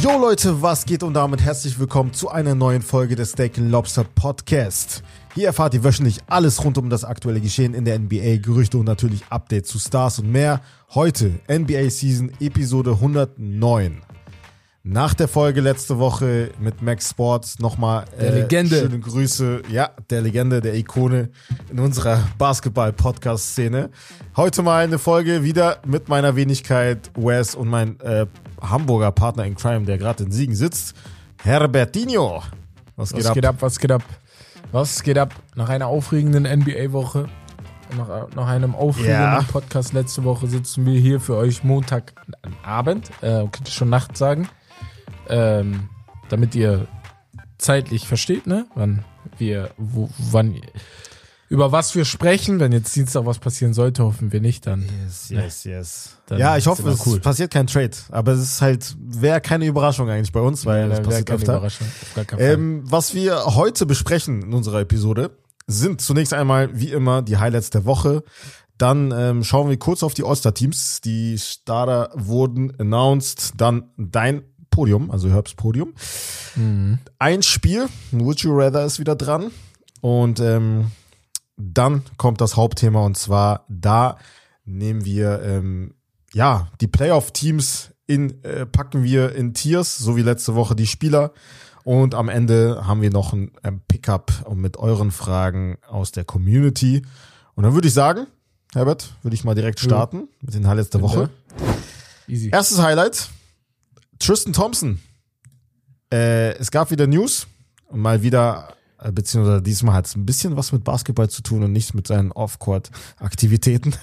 Jo Leute, was geht und damit herzlich willkommen zu einer neuen Folge des Steak Lobster Podcast. Hier erfahrt ihr wöchentlich alles rund um das aktuelle Geschehen in der NBA, Gerüchte und natürlich Updates zu Stars und mehr. Heute NBA Season Episode 109. Nach der Folge letzte Woche mit Max Sports nochmal Der Legende. schöne Grüße, ja, der Legende, der Ikone in unserer Basketball-Podcast-Szene. Heute mal eine Folge wieder mit meiner Wenigkeit Wes und mein äh, Hamburger Partner in Crime, der gerade in Siegen sitzt, Herbertinho. Was geht Was ab? geht ab, was geht ab? Was geht ab? Nach einer aufregenden NBA-Woche, nach, nach einem aufregenden Ja. Podcast letzte Woche sitzen wir hier für euch Montagabend, äh, könnte schon Nacht sagen, ähm, damit ihr zeitlich versteht, ne? Wann wir, wo, wann, über was wir sprechen. Wenn jetzt Dienstag was passieren sollte, hoffen wir nicht, dann. Yes, yes, yes. Dann Ja, ich hoffe, es cool. passiert kein Trade. Aber es ist halt, wäre keine Überraschung eigentlich bei uns, weil das Wäre passiert keine öfter. Überraschung. Auf gar keinen Fall. Ähm, was wir heute besprechen in unserer Episode, sind zunächst einmal, wie immer, die Highlights der Woche. Dann ähm, schauen wir kurz auf die All-Star-Teams. Die Starter wurden announced. Dann dein Podium, also Herbs Podium. Ein Spiel, Would You Rather ist wieder dran. Und ähm, dann kommt das Hauptthema und zwar da nehmen wir ähm, ja die Playoff-Teams in äh, packen wir in Tiers, so wie letzte Woche die Spieler. Und am Ende haben wir noch ein ähm, Pickup mit euren Fragen aus der Community. Und dann würde ich sagen, Herbert, würde ich mal direkt starten mit den Highlights der Woche. Easy. Erstes Highlight: Tristan Thompson. Äh, es gab wieder News und mal wieder, äh, beziehungsweise diesmal hat es ein bisschen was mit Basketball zu tun und nicht mit seinen Off-Court-Aktivitäten.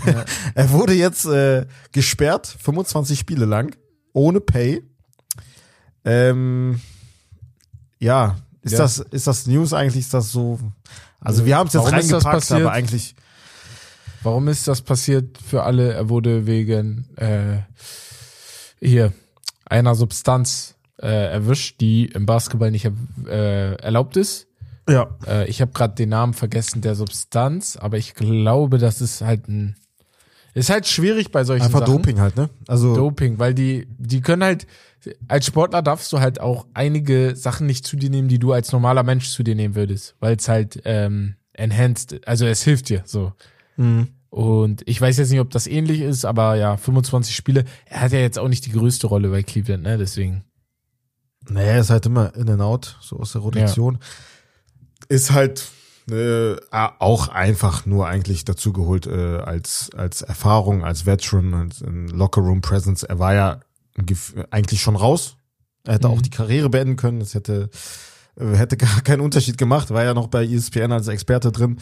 er wurde jetzt äh, gesperrt, 25 Spiele lang, ohne Pay. Ähm, ja, ist Ja. das ist das News eigentlich? Ist das so? Also wir haben es jetzt Warum reingepackt, aber eigentlich Warum ist das passiert für alle? Er wurde wegen äh, hier einer Substanz äh, erwischt, die im Basketball nicht äh, erlaubt ist. ja. Äh, ich habe gerade den Namen vergessen der Substanz, aber ich glaube, das ist halt ein ist halt schwierig bei solchen Einfach Sachen. Doping halt, ne? Also Doping, weil die, die können halt, als Sportler darfst du halt auch einige Sachen nicht zu dir nehmen, die du als normaler Mensch zu dir nehmen würdest, weil es halt ähm, enhanced, also es hilft dir so. Mhm. Und ich weiß jetzt nicht, ob das ähnlich ist, aber ja, 25 Spiele. Er hat ja jetzt auch nicht die größte Rolle bei Cleveland, ne? Deswegen. Nee, er ist halt immer in and out, so aus der Rotation. Ist halt äh, auch einfach nur eigentlich dazugeholt äh, als, als Erfahrung, als Veteran, als in Locker Room Presence. Er war ja eigentlich schon raus. Er hätte Mhm. auch die Karriere beenden können. Das hätte, hätte gar keinen Unterschied gemacht. War ja noch bei ESPN als Experte drin.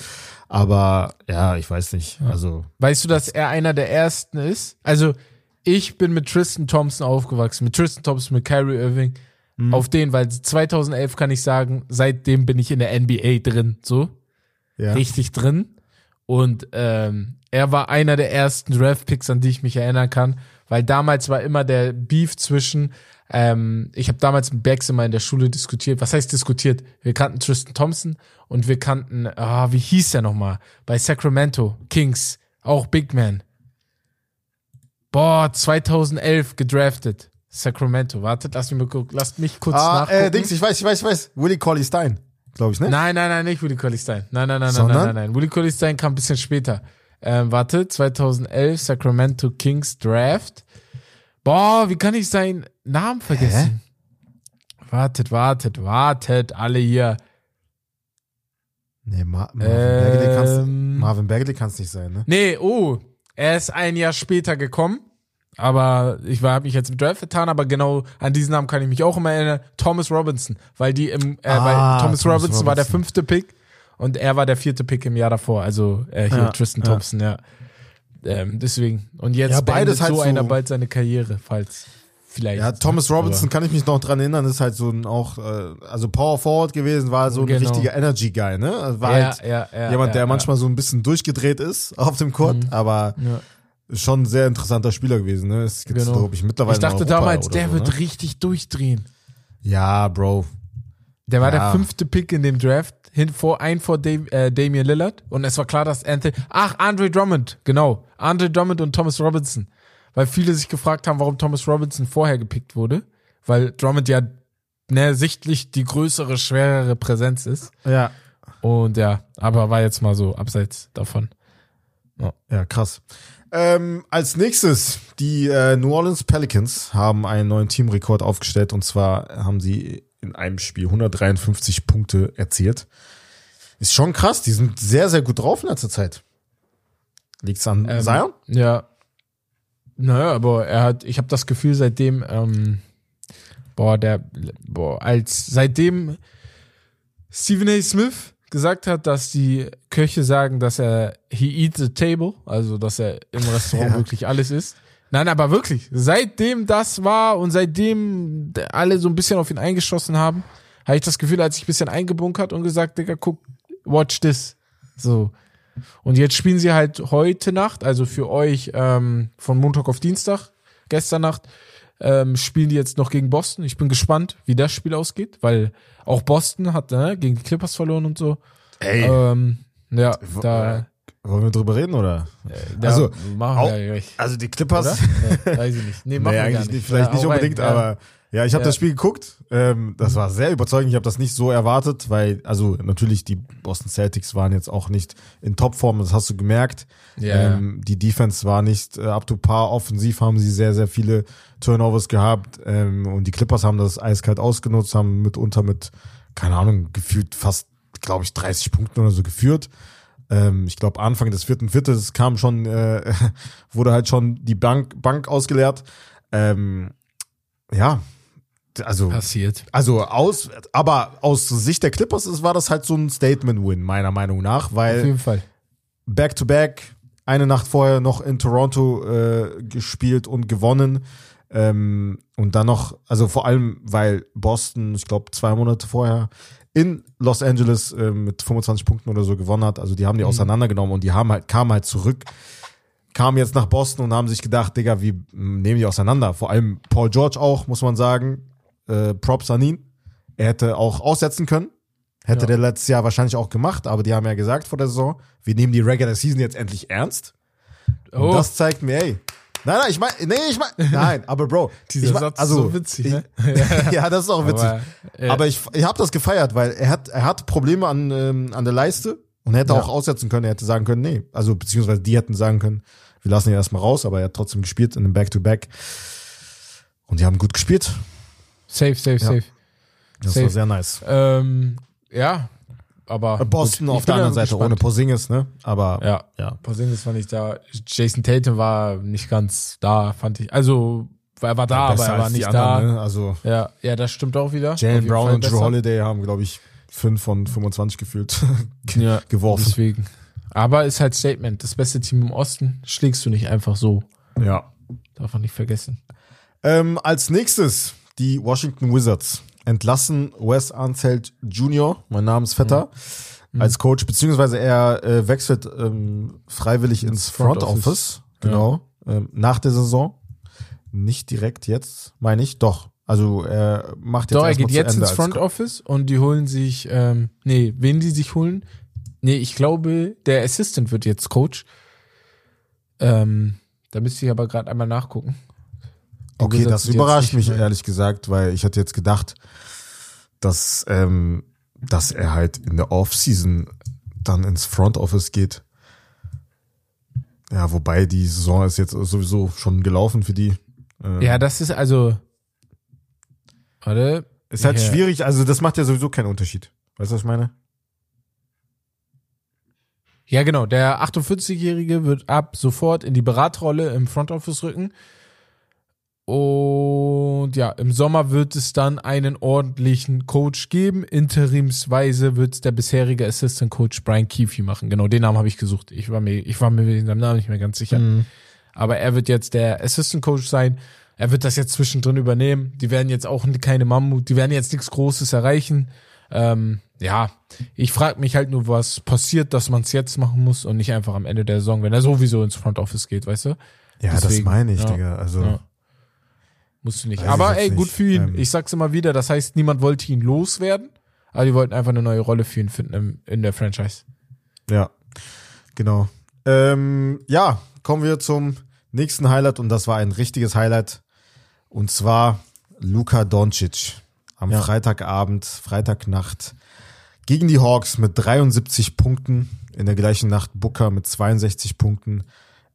Aber ja, ich weiß nicht. Also Weißt du, dass er einer der ersten ist? Also, ich bin mit Tristan Thompson aufgewachsen, mit Tristan Thompson, mit Kyrie Irving, Mhm. auf den, weil 2011 kann ich sagen, seitdem bin ich in der NBA drin, so. ja. richtig drin. Und ähm, er war einer der ersten Draft-Picks, an die ich mich erinnern kann, weil damals war immer der Beef zwischen, ähm, ich habe damals mit Bags immer in der Schule diskutiert. Was heißt diskutiert? Wir kannten Tristan Thompson und wir kannten, ah, wie hieß der nochmal? Bei Sacramento Kings, auch Big Man. Boah, 2011 gedraftet. Sacramento. Wartet, lass mich, lasst mich kurz Ah, nachgucken. äh, Dings, ich weiß, ich weiß, ich weiß. Willie Colley Stein, glaube ich, ne? Nein, nein, nein, nicht Willie Colley Stein. Nein, nein, nein, nein, Sondern? nein, nein, nein. Willie Colley Stein kam ein bisschen später. Ähm, warte, 2011 Sacramento Kings Draft. Boah, wie kann ich seinen Namen vergessen? Wartet, wartet, wartet, alle hier. Nee, Ma Marvin Ähm, Marvin Bagley kann's nicht sein, ne? Nee, oh, er ist ein Jahr später gekommen. Aber ich habe mich jetzt im Draft vertan, aber genau an diesen Namen kann ich mich auch immer erinnern. Thomas Robinson, weil die im, äh, Ah, weil Thomas, Thomas Robinson, war der Robinson. fünfte Pick und er war der vierte Pick im Jahr davor. Also äh, hier Ja, Tristan ja. Thompson, ja. Ähm, deswegen. Und jetzt Ja, beides halt so so- einer bald seine Karriere, falls vielleicht. Ja, Thomas Robinson kann ich mich noch dran erinnern, ist halt so ein auch, äh, also Power Forward gewesen, war so ein Genau. richtiger Energy Guy, ne? Also War ja, halt ja, ja, jemand, der manchmal so ein bisschen durchgedreht ist auf dem Court, aber Ja. schon ein sehr interessanter Spieler gewesen, ne? Es gibt, Genau. glaube ich, mittlerweile Ich dachte damals, der so, wird ne? richtig durchdrehen. Ja, Bro. Der war Ja. der fünfte Pick in dem Draft, hin vor, ein vor Dam äh, Damian Lillard. Und es war klar, dass Anthony, ach, Andre Drummond, genau. Andre Drummond und Thomas Robinson. weil viele sich gefragt haben, warum Thomas Robinson vorher gepickt wurde, weil Drummond ja ne, sichtlich die größere, schwerere Präsenz ist. Ja. Und ja, aber war jetzt mal so abseits davon. Ja, krass. Ähm, als nächstes, die äh, New Orleans Pelicans haben einen neuen Teamrekord aufgestellt und zwar haben sie in einem Spiel 153 Punkte erzielt. Ist schon krass, die sind sehr, sehr gut drauf in letzter Zeit. Liegt's an Ähm, Zion? Ja. Naja, aber er hat, ich habe das Gefühl, seitdem, ähm, boah, der, boah, als seitdem Stephen A. Smith gesagt hat, dass die Köche sagen, dass er he eat the table, also dass er im Restaurant Ja. wirklich alles isst. Nein, aber wirklich, seitdem das war und seitdem alle so ein bisschen auf ihn eingeschossen haben, habe ich das Gefühl, er hat sich ein bisschen eingebunkert und gesagt, Digga, guck, watch this. So. Und jetzt spielen sie halt heute Nacht, also für euch ähm, von Montag auf Dienstag, gestern Nacht, ähm, spielen die jetzt noch gegen Boston. Ich bin gespannt, wie das Spiel ausgeht, weil auch Boston hat ne, gegen die Clippers verloren und so. Ey, Ähm, ja, da, wollen wir drüber reden oder? da also, machen auch- wir ja gleich. Also die? Clippers, Ja, weiß ich nicht. Nee, machen nee, eigentlich nicht. nicht, vielleicht Ja, nicht rein. unbedingt, Ja. aber ja, ich habe Ja. das Spiel geguckt. Ähm, das war sehr überzeugend. Ich habe das nicht so erwartet, weil, also natürlich, die Boston Celtics waren jetzt auch nicht in Topform, das hast du gemerkt. Ja. Ähm, die Defense war nicht äh, up to par. Offensiv haben sie sehr, sehr viele Turnovers gehabt. Ähm, und die Clippers haben das eiskalt ausgenutzt, haben mitunter mit, keine Ahnung, gefühlt fast, glaube ich, 30 Punkten oder so geführt. Ähm, ich glaube, Anfang des vierten Viertels kam schon, äh, wurde halt schon die Bank, Bank ausgeleert. Ähm, ja, also, Passiert. also aus, aber aus Sicht der Clippers ist, war das halt so ein Statement-Win, meiner Meinung nach, Auf weil jeden Fall. Back-to-Back, eine Nacht vorher noch in Toronto äh, gespielt und gewonnen. Ähm, und dann noch, also vor allem, weil Boston, ich glaube, zwei Monate vorher in Los Angeles äh, mit 25 Punkten oder so gewonnen hat. Also die haben die auseinandergenommen und die haben halt, kamen halt zurück, kamen jetzt nach Boston und haben sich gedacht, Digga, wie nehmen die auseinander? Vor allem Paul George auch, muss man sagen. Äh, Props an ihn. Er hätte auch aussetzen können. Hätte Ja. der letztes Jahr wahrscheinlich auch gemacht, aber die haben ja gesagt vor der Saison, wir nehmen die Regular Season jetzt endlich ernst. Und Oh, das zeigt mir, ey. Nein, nein, ich meine, nee, ich meine, nein, aber Bro, dieser ich mein, Satz also, ist so witzig, ich, ne? ja, das ist auch witzig. Aber, äh, Aber ich, ich habe das gefeiert, weil er hat, er hat Probleme an, ähm, an der Leiste und er hätte Ja. auch aussetzen können. Er hätte sagen können, nee. Also, beziehungsweise die hätten sagen können, wir lassen ihn erstmal raus, aber er hat trotzdem gespielt in einem Back-to-Back. Und die haben gut gespielt. safe, safe, safe. Das Safe. war sehr nice. Ähm, ja, aber. Boston gut, auf der anderen ja Seite gespannt. ohne Porzingis, ne? Aber Ja, ja. Porzingis war nicht da. Jason Tatum war nicht ganz da, fand ich. Also, er war da, aber Besser er war nicht anderen, da. Ne? Also Ja, ja, das stimmt auch wieder. Jalen Brown und Drew. Holiday haben, glaube ich, 5 von 25 gefühlt ja, geworfen. Deswegen. Aber ist halt Statement. Das beste Team im Osten schlägst du nicht einfach so. Ja. Darf man nicht vergessen. Ähm, als nächstes die Washington Wizards entlassen Wes Arnselt Jr., mein Namensvetter, Mhm. als Coach, beziehungsweise er äh, wechselt ähm, freiwillig ins Front, Front Office. Office. Genau. Ähm, nach der Saison. Nicht direkt jetzt, meine ich. Doch. Also er macht jetzt Doch, er geht jetzt Ende ins Front Office und die holen sich, ähm, nee, wen die sich holen? Nee, ich glaube, der Assistant wird jetzt Coach. Ähm, da müsste ich aber gerade einmal nachgucken. Okay, das überrascht mich mehr- ehrlich gesagt, weil ich hatte jetzt gedacht, dass, ähm, dass er halt in der Offseason dann ins Front Office geht. Ja, wobei die Saison ist jetzt sowieso schon gelaufen für die. Ähm, Ja, das ist also. Warte. ist halt ja. schwierig, also das macht ja sowieso keinen Unterschied. Weißt du, was ich meine? Ja, genau. Der 48-Jährige wird ab sofort in die Beratrolle im Front Office rücken. Und ja, im Sommer wird es dann einen ordentlichen Coach geben. Interimsweise wird es der bisherige Assistant Coach Brian Keefe machen. Genau, den Namen habe ich gesucht. Ich war mir, ich war mir wegen seinem Namen nicht mehr ganz sicher. Aber er wird jetzt der Assistant Coach sein. Er wird das jetzt zwischendrin übernehmen. Die werden jetzt auch keine Mammut, die werden jetzt nichts Großes erreichen. Ähm, ja, ich frage mich halt nur, was passiert, dass man es jetzt machen muss und nicht einfach am Ende der Saison, wenn er sowieso ins Front Office geht, weißt du? Ja, das Deswegen, meine ich, ja. Digga. Also, Ja. Musst du nicht. Weiß ich aber ey, gut nicht. für ihn. Ähm, ich sag's immer wieder, das heißt, niemand wollte ihn loswerden, aber die wollten einfach eine neue Rolle für ihn finden im, in der Franchise. ja, genau. Ähm, ja, kommen wir zum nächsten Highlight und das war ein richtiges Highlight. Und zwar Luka Doncic am Ja. Freitagabend, Freitagnacht gegen die Hawks mit 73 Punkten. In der gleichen Nacht Booker mit 62 Punkten.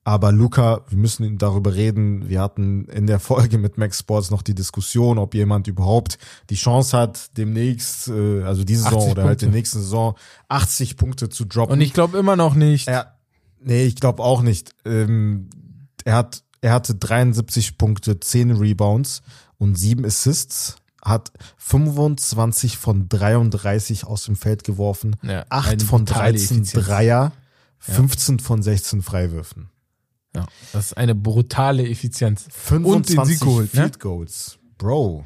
Aber Luca, wir müssen darüber reden. Wir hatten in der Folge mit Max Sports noch die Diskussion, ob jemand überhaupt die Chance hat, demnächst, äh, also diese Saison 80 oder halt in der nächsten Saison 80 Punkte zu droppen. Und ich glaube immer noch nicht. Er, nee, ich glaube auch nicht. Ähm, er hat, er hatte 73 Punkte, 10 Rebounds und 7 Assists, hat 25 von 33 aus dem Feld geworfen, Ja, 8 eine von brutale 13 Effizienz. Dreier, 15 von 16 Freiwürfen. Ja, das ist eine brutale Effizienz. 25 Und den Sieg geholt, ne? Field Goals. Bro.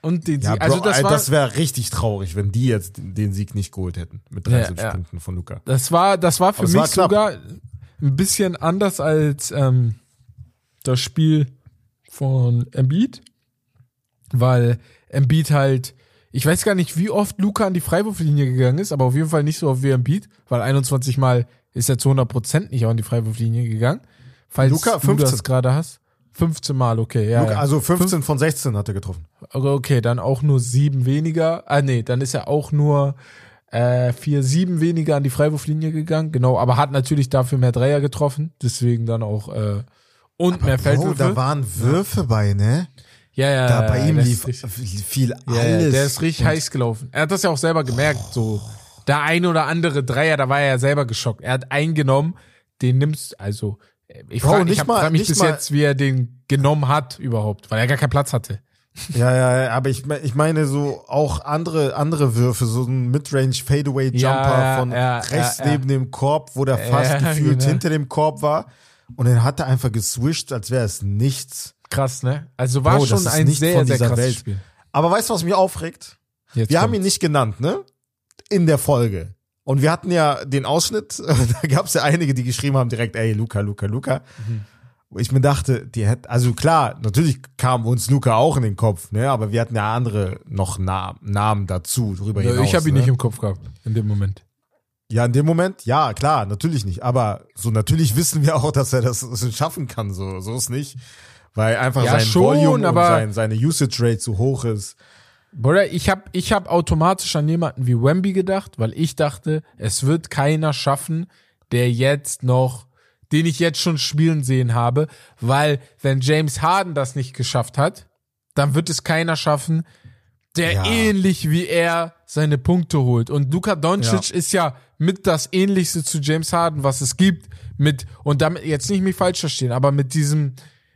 Und den Ja, Sieg. Bro, also das das wäre richtig traurig, wenn die jetzt den Sieg nicht geholt hätten. Mit Ja, 73 ja. Punkten von Luca. das war, das war für es mich war sogar ein bisschen anders als ähm, das Spiel von Embiid, weil Embiid halt, ich weiß gar nicht, wie oft Luca an die Freiwurflinie gegangen ist, aber auf jeden Fall nicht so oft wie Embiid, weil 21 Mal ist er zu 100 Prozent nicht an die Freiwurflinie gegangen. Falls Luka, du 15. das gerade hast. 15 Mal, okay, ja. Luca, ja. also 15 von 16 hat er getroffen. Okay, dann auch nur sieben weniger. Ah, nee, dann ist er auch nur äh, vier, sieben weniger an die Freiwurflinie gegangen. Genau, aber hat natürlich dafür mehr Dreier getroffen. Deswegen dann auch äh, und mehr Bro, Feldwürfe. da waren Würfe bei, ne? ja, ja, Da bei ihm lief richtig- viel ja, ja, alles. der ist richtig heiß gelaufen. Er hat das ja auch selber gemerkt. So der ein oder andere Dreier, da war er ja selber geschockt. Er hat eingenommen, den nimmst also. Ich frage mich bis mal- jetzt, wie er den genommen hat überhaupt, weil er gar keinen Platz hatte. Ja, ja, ja, aber ich, ich meine so auch andere, andere Würfe, so ein Midrange Fadeaway Jumper Ja, ja, von ja, rechts neben dem Korb, wo der fast gefühlt genau. hinter dem Korb war. Und dann hat er einfach geswischt, als wäre es nichts. Krass, ne? Also war Bro, schon ein nicht sehr, von sehr krasses Welt. Spiel. Aber weißt du, was mich aufregt? Jetzt Wir haben kommt's. ihn nicht genannt, ne? In der Folge. Und wir hatten ja den Ausschnitt, da gab es ja einige, die geschrieben haben direkt, ey, Luca, Luca, Luca. Wo ich mir dachte, die hätten, also klar, natürlich kam uns Luca auch in den Kopf, ne? Aber wir hatten ja andere noch Na Namen dazu, drüber Ja, hinaus. ich habe ihn ne? nicht im Kopf gehabt in dem Moment. Ja, in dem Moment, ja, klar, natürlich nicht. Aber so natürlich wissen wir auch, dass er das schaffen kann, so, so ist nicht. Weil einfach Ja, sein schon, Volume und sein, seine Usage Rate so hoch ist. Bruder, ich habe ich hab automatisch an jemanden wie Wemby gedacht, weil ich dachte, es wird keiner schaffen, der jetzt noch, den ich jetzt schon spielen sehen habe, weil wenn James Harden das nicht geschafft hat, dann wird es keiner schaffen, der Ja. ähnlich wie er seine Punkte holt. Und Luka Doncic ist ja mit das ähnlichste zu James Harden, was es gibt, mit, und damit jetzt nicht mich falsch verstehen, aber mit diesem,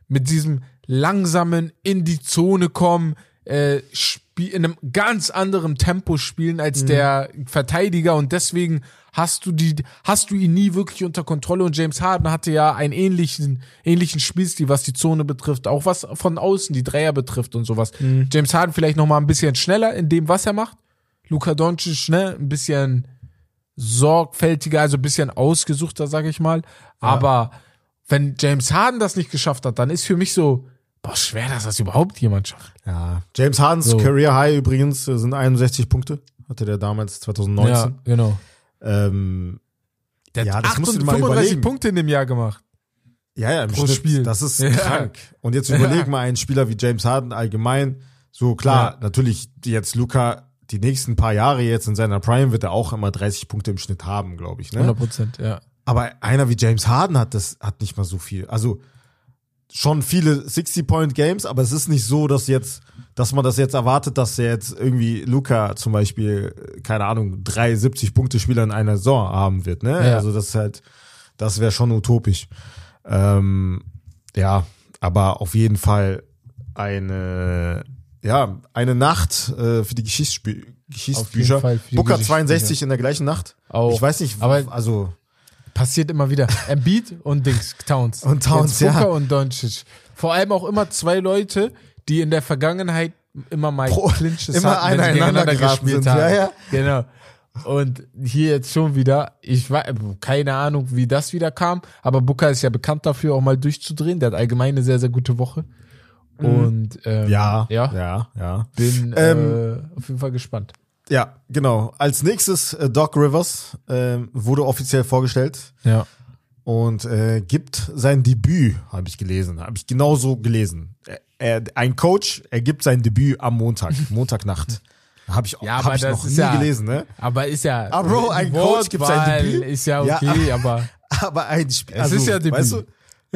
mit diesem langsamen in die Zone kommen, äh, spiel, in einem ganz anderen Tempo spielen als der Verteidiger und deswegen hast du die, hast du ihn nie wirklich unter Kontrolle und James Harden hatte ja einen ähnlichen, ähnlichen Spielstil, was die Zone betrifft, auch was von außen die Dreier betrifft und sowas. James Harden vielleicht noch mal ein bisschen schneller in dem, was er macht. Luka Doncic, ne, ein bisschen sorgfältiger, also ein bisschen ausgesuchter, sag ich mal. Aber wenn James Harden das nicht geschafft hat, dann ist für mich so, boah, schwer, dass das überhaupt jemand schafft. Ja. James Hardens So. Career High übrigens äh, sind 61 Punkte. Hatte der damals 2019. Ja, genau. Ähm, Der Ja, hat das musst du mal 35 überlegen. Punkte in dem Jahr gemacht. ja, ja, im Pro Schnitt. Spiel. Das ist Ja. krank. Und jetzt überleg Ja. mal einen Spieler wie James Harden allgemein. So klar, Ja. natürlich jetzt Luca die nächsten paar Jahre jetzt in seiner Prime wird er auch immer 30 Punkte im Schnitt haben, glaube ich. Ne? 100 Prozent, ja. Aber einer wie James Harden hat das hat nicht mal so viel. Also schon viele 60-Point-Games, aber es ist nicht so, dass jetzt, dass man das jetzt erwartet, dass er jetzt irgendwie Luca zum Beispiel, äh, keine Ahnung, drei 70-Punkte-Spieler in einer Saison haben wird. Ne? Ja. Also das ist halt, das wäre schon utopisch. Ähm, ja, aber auf jeden Fall eine, ja, eine Nacht äh, für die Geschichtsspü Geschichtsbücher. Booker Geschichtsbücher. 62 in der gleichen Nacht. Auch. Ich weiß nicht, Aber- also Passiert immer wieder. Embiid und Dings, Towns. Und Towns, Jetzt Booker ja. und Doncic. Vor allem auch immer zwei Leute, die in der Vergangenheit immer mal Pro- Clinches immer hatten, wenn sie gegeneinander gespielt sind. haben. Ja, ja. Genau. Und hier jetzt schon wieder, ich weiß, keine Ahnung, wie das wieder kam, aber Booker ist ja bekannt dafür, auch mal durchzudrehen. Der hat allgemein eine sehr, sehr gute Woche. Und ähm, ja, ja, ja, ja. bin Ähm, äh, auf jeden Fall gespannt. Ja, genau. Als nächstes äh, Doc Rivers ähm, wurde offiziell vorgestellt. Ja. und äh, gibt sein Debüt, habe ich gelesen, habe ich genauso gelesen. Er, er, ein Coach, er gibt sein Debüt am Montag, Montagnacht. Habe ich, Ja, hab aber ich noch nie ja- gelesen, ne? Aber ist ja. Ah, Bro, ein Coach gibt sein Debüt? Ist ja Ja, okay, aber. Aber ein Spiel, Es also, ist ja Debüt. weißt du,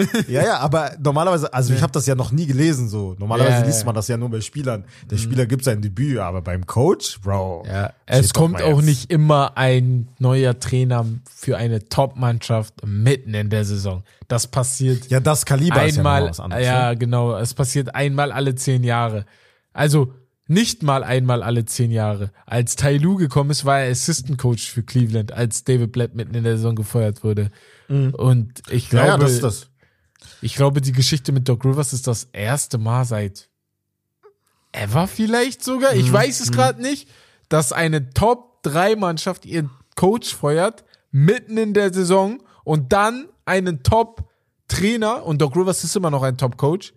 ja, ja, aber normalerweise, also ich habe das ja noch nie gelesen so. Normalerweise Ja, liest man das ja nur bei Spielern. Der Spieler gibt sein Debüt, aber beim Coach, Bro. Ja, es kommt auch jetzt. nicht immer ein neuer Trainer für eine Top-Mannschaft mitten in der Saison. Das passiert Ja, das Kaliber ist ja einmal. was anderes. ja, ne? genau. Es passiert einmal alle zehn Jahre. Also nicht mal einmal alle zehn Jahre. Als Tai Lu gekommen ist, war er Assistant Coach für Cleveland, als David Blatt mitten in der Saison gefeuert wurde. Und ich Mhm. Glaube, ja, das ist das. Ich glaube, die Geschichte mit Doc Rivers ist das erste Mal seit ever vielleicht sogar, Mhm. ich weiß es gerade nicht, dass eine Top-3-Mannschaft ihren Coach feuert, mitten in der Saison und dann einen Top-Trainer, und Doc Rivers ist immer noch ein Top-Coach,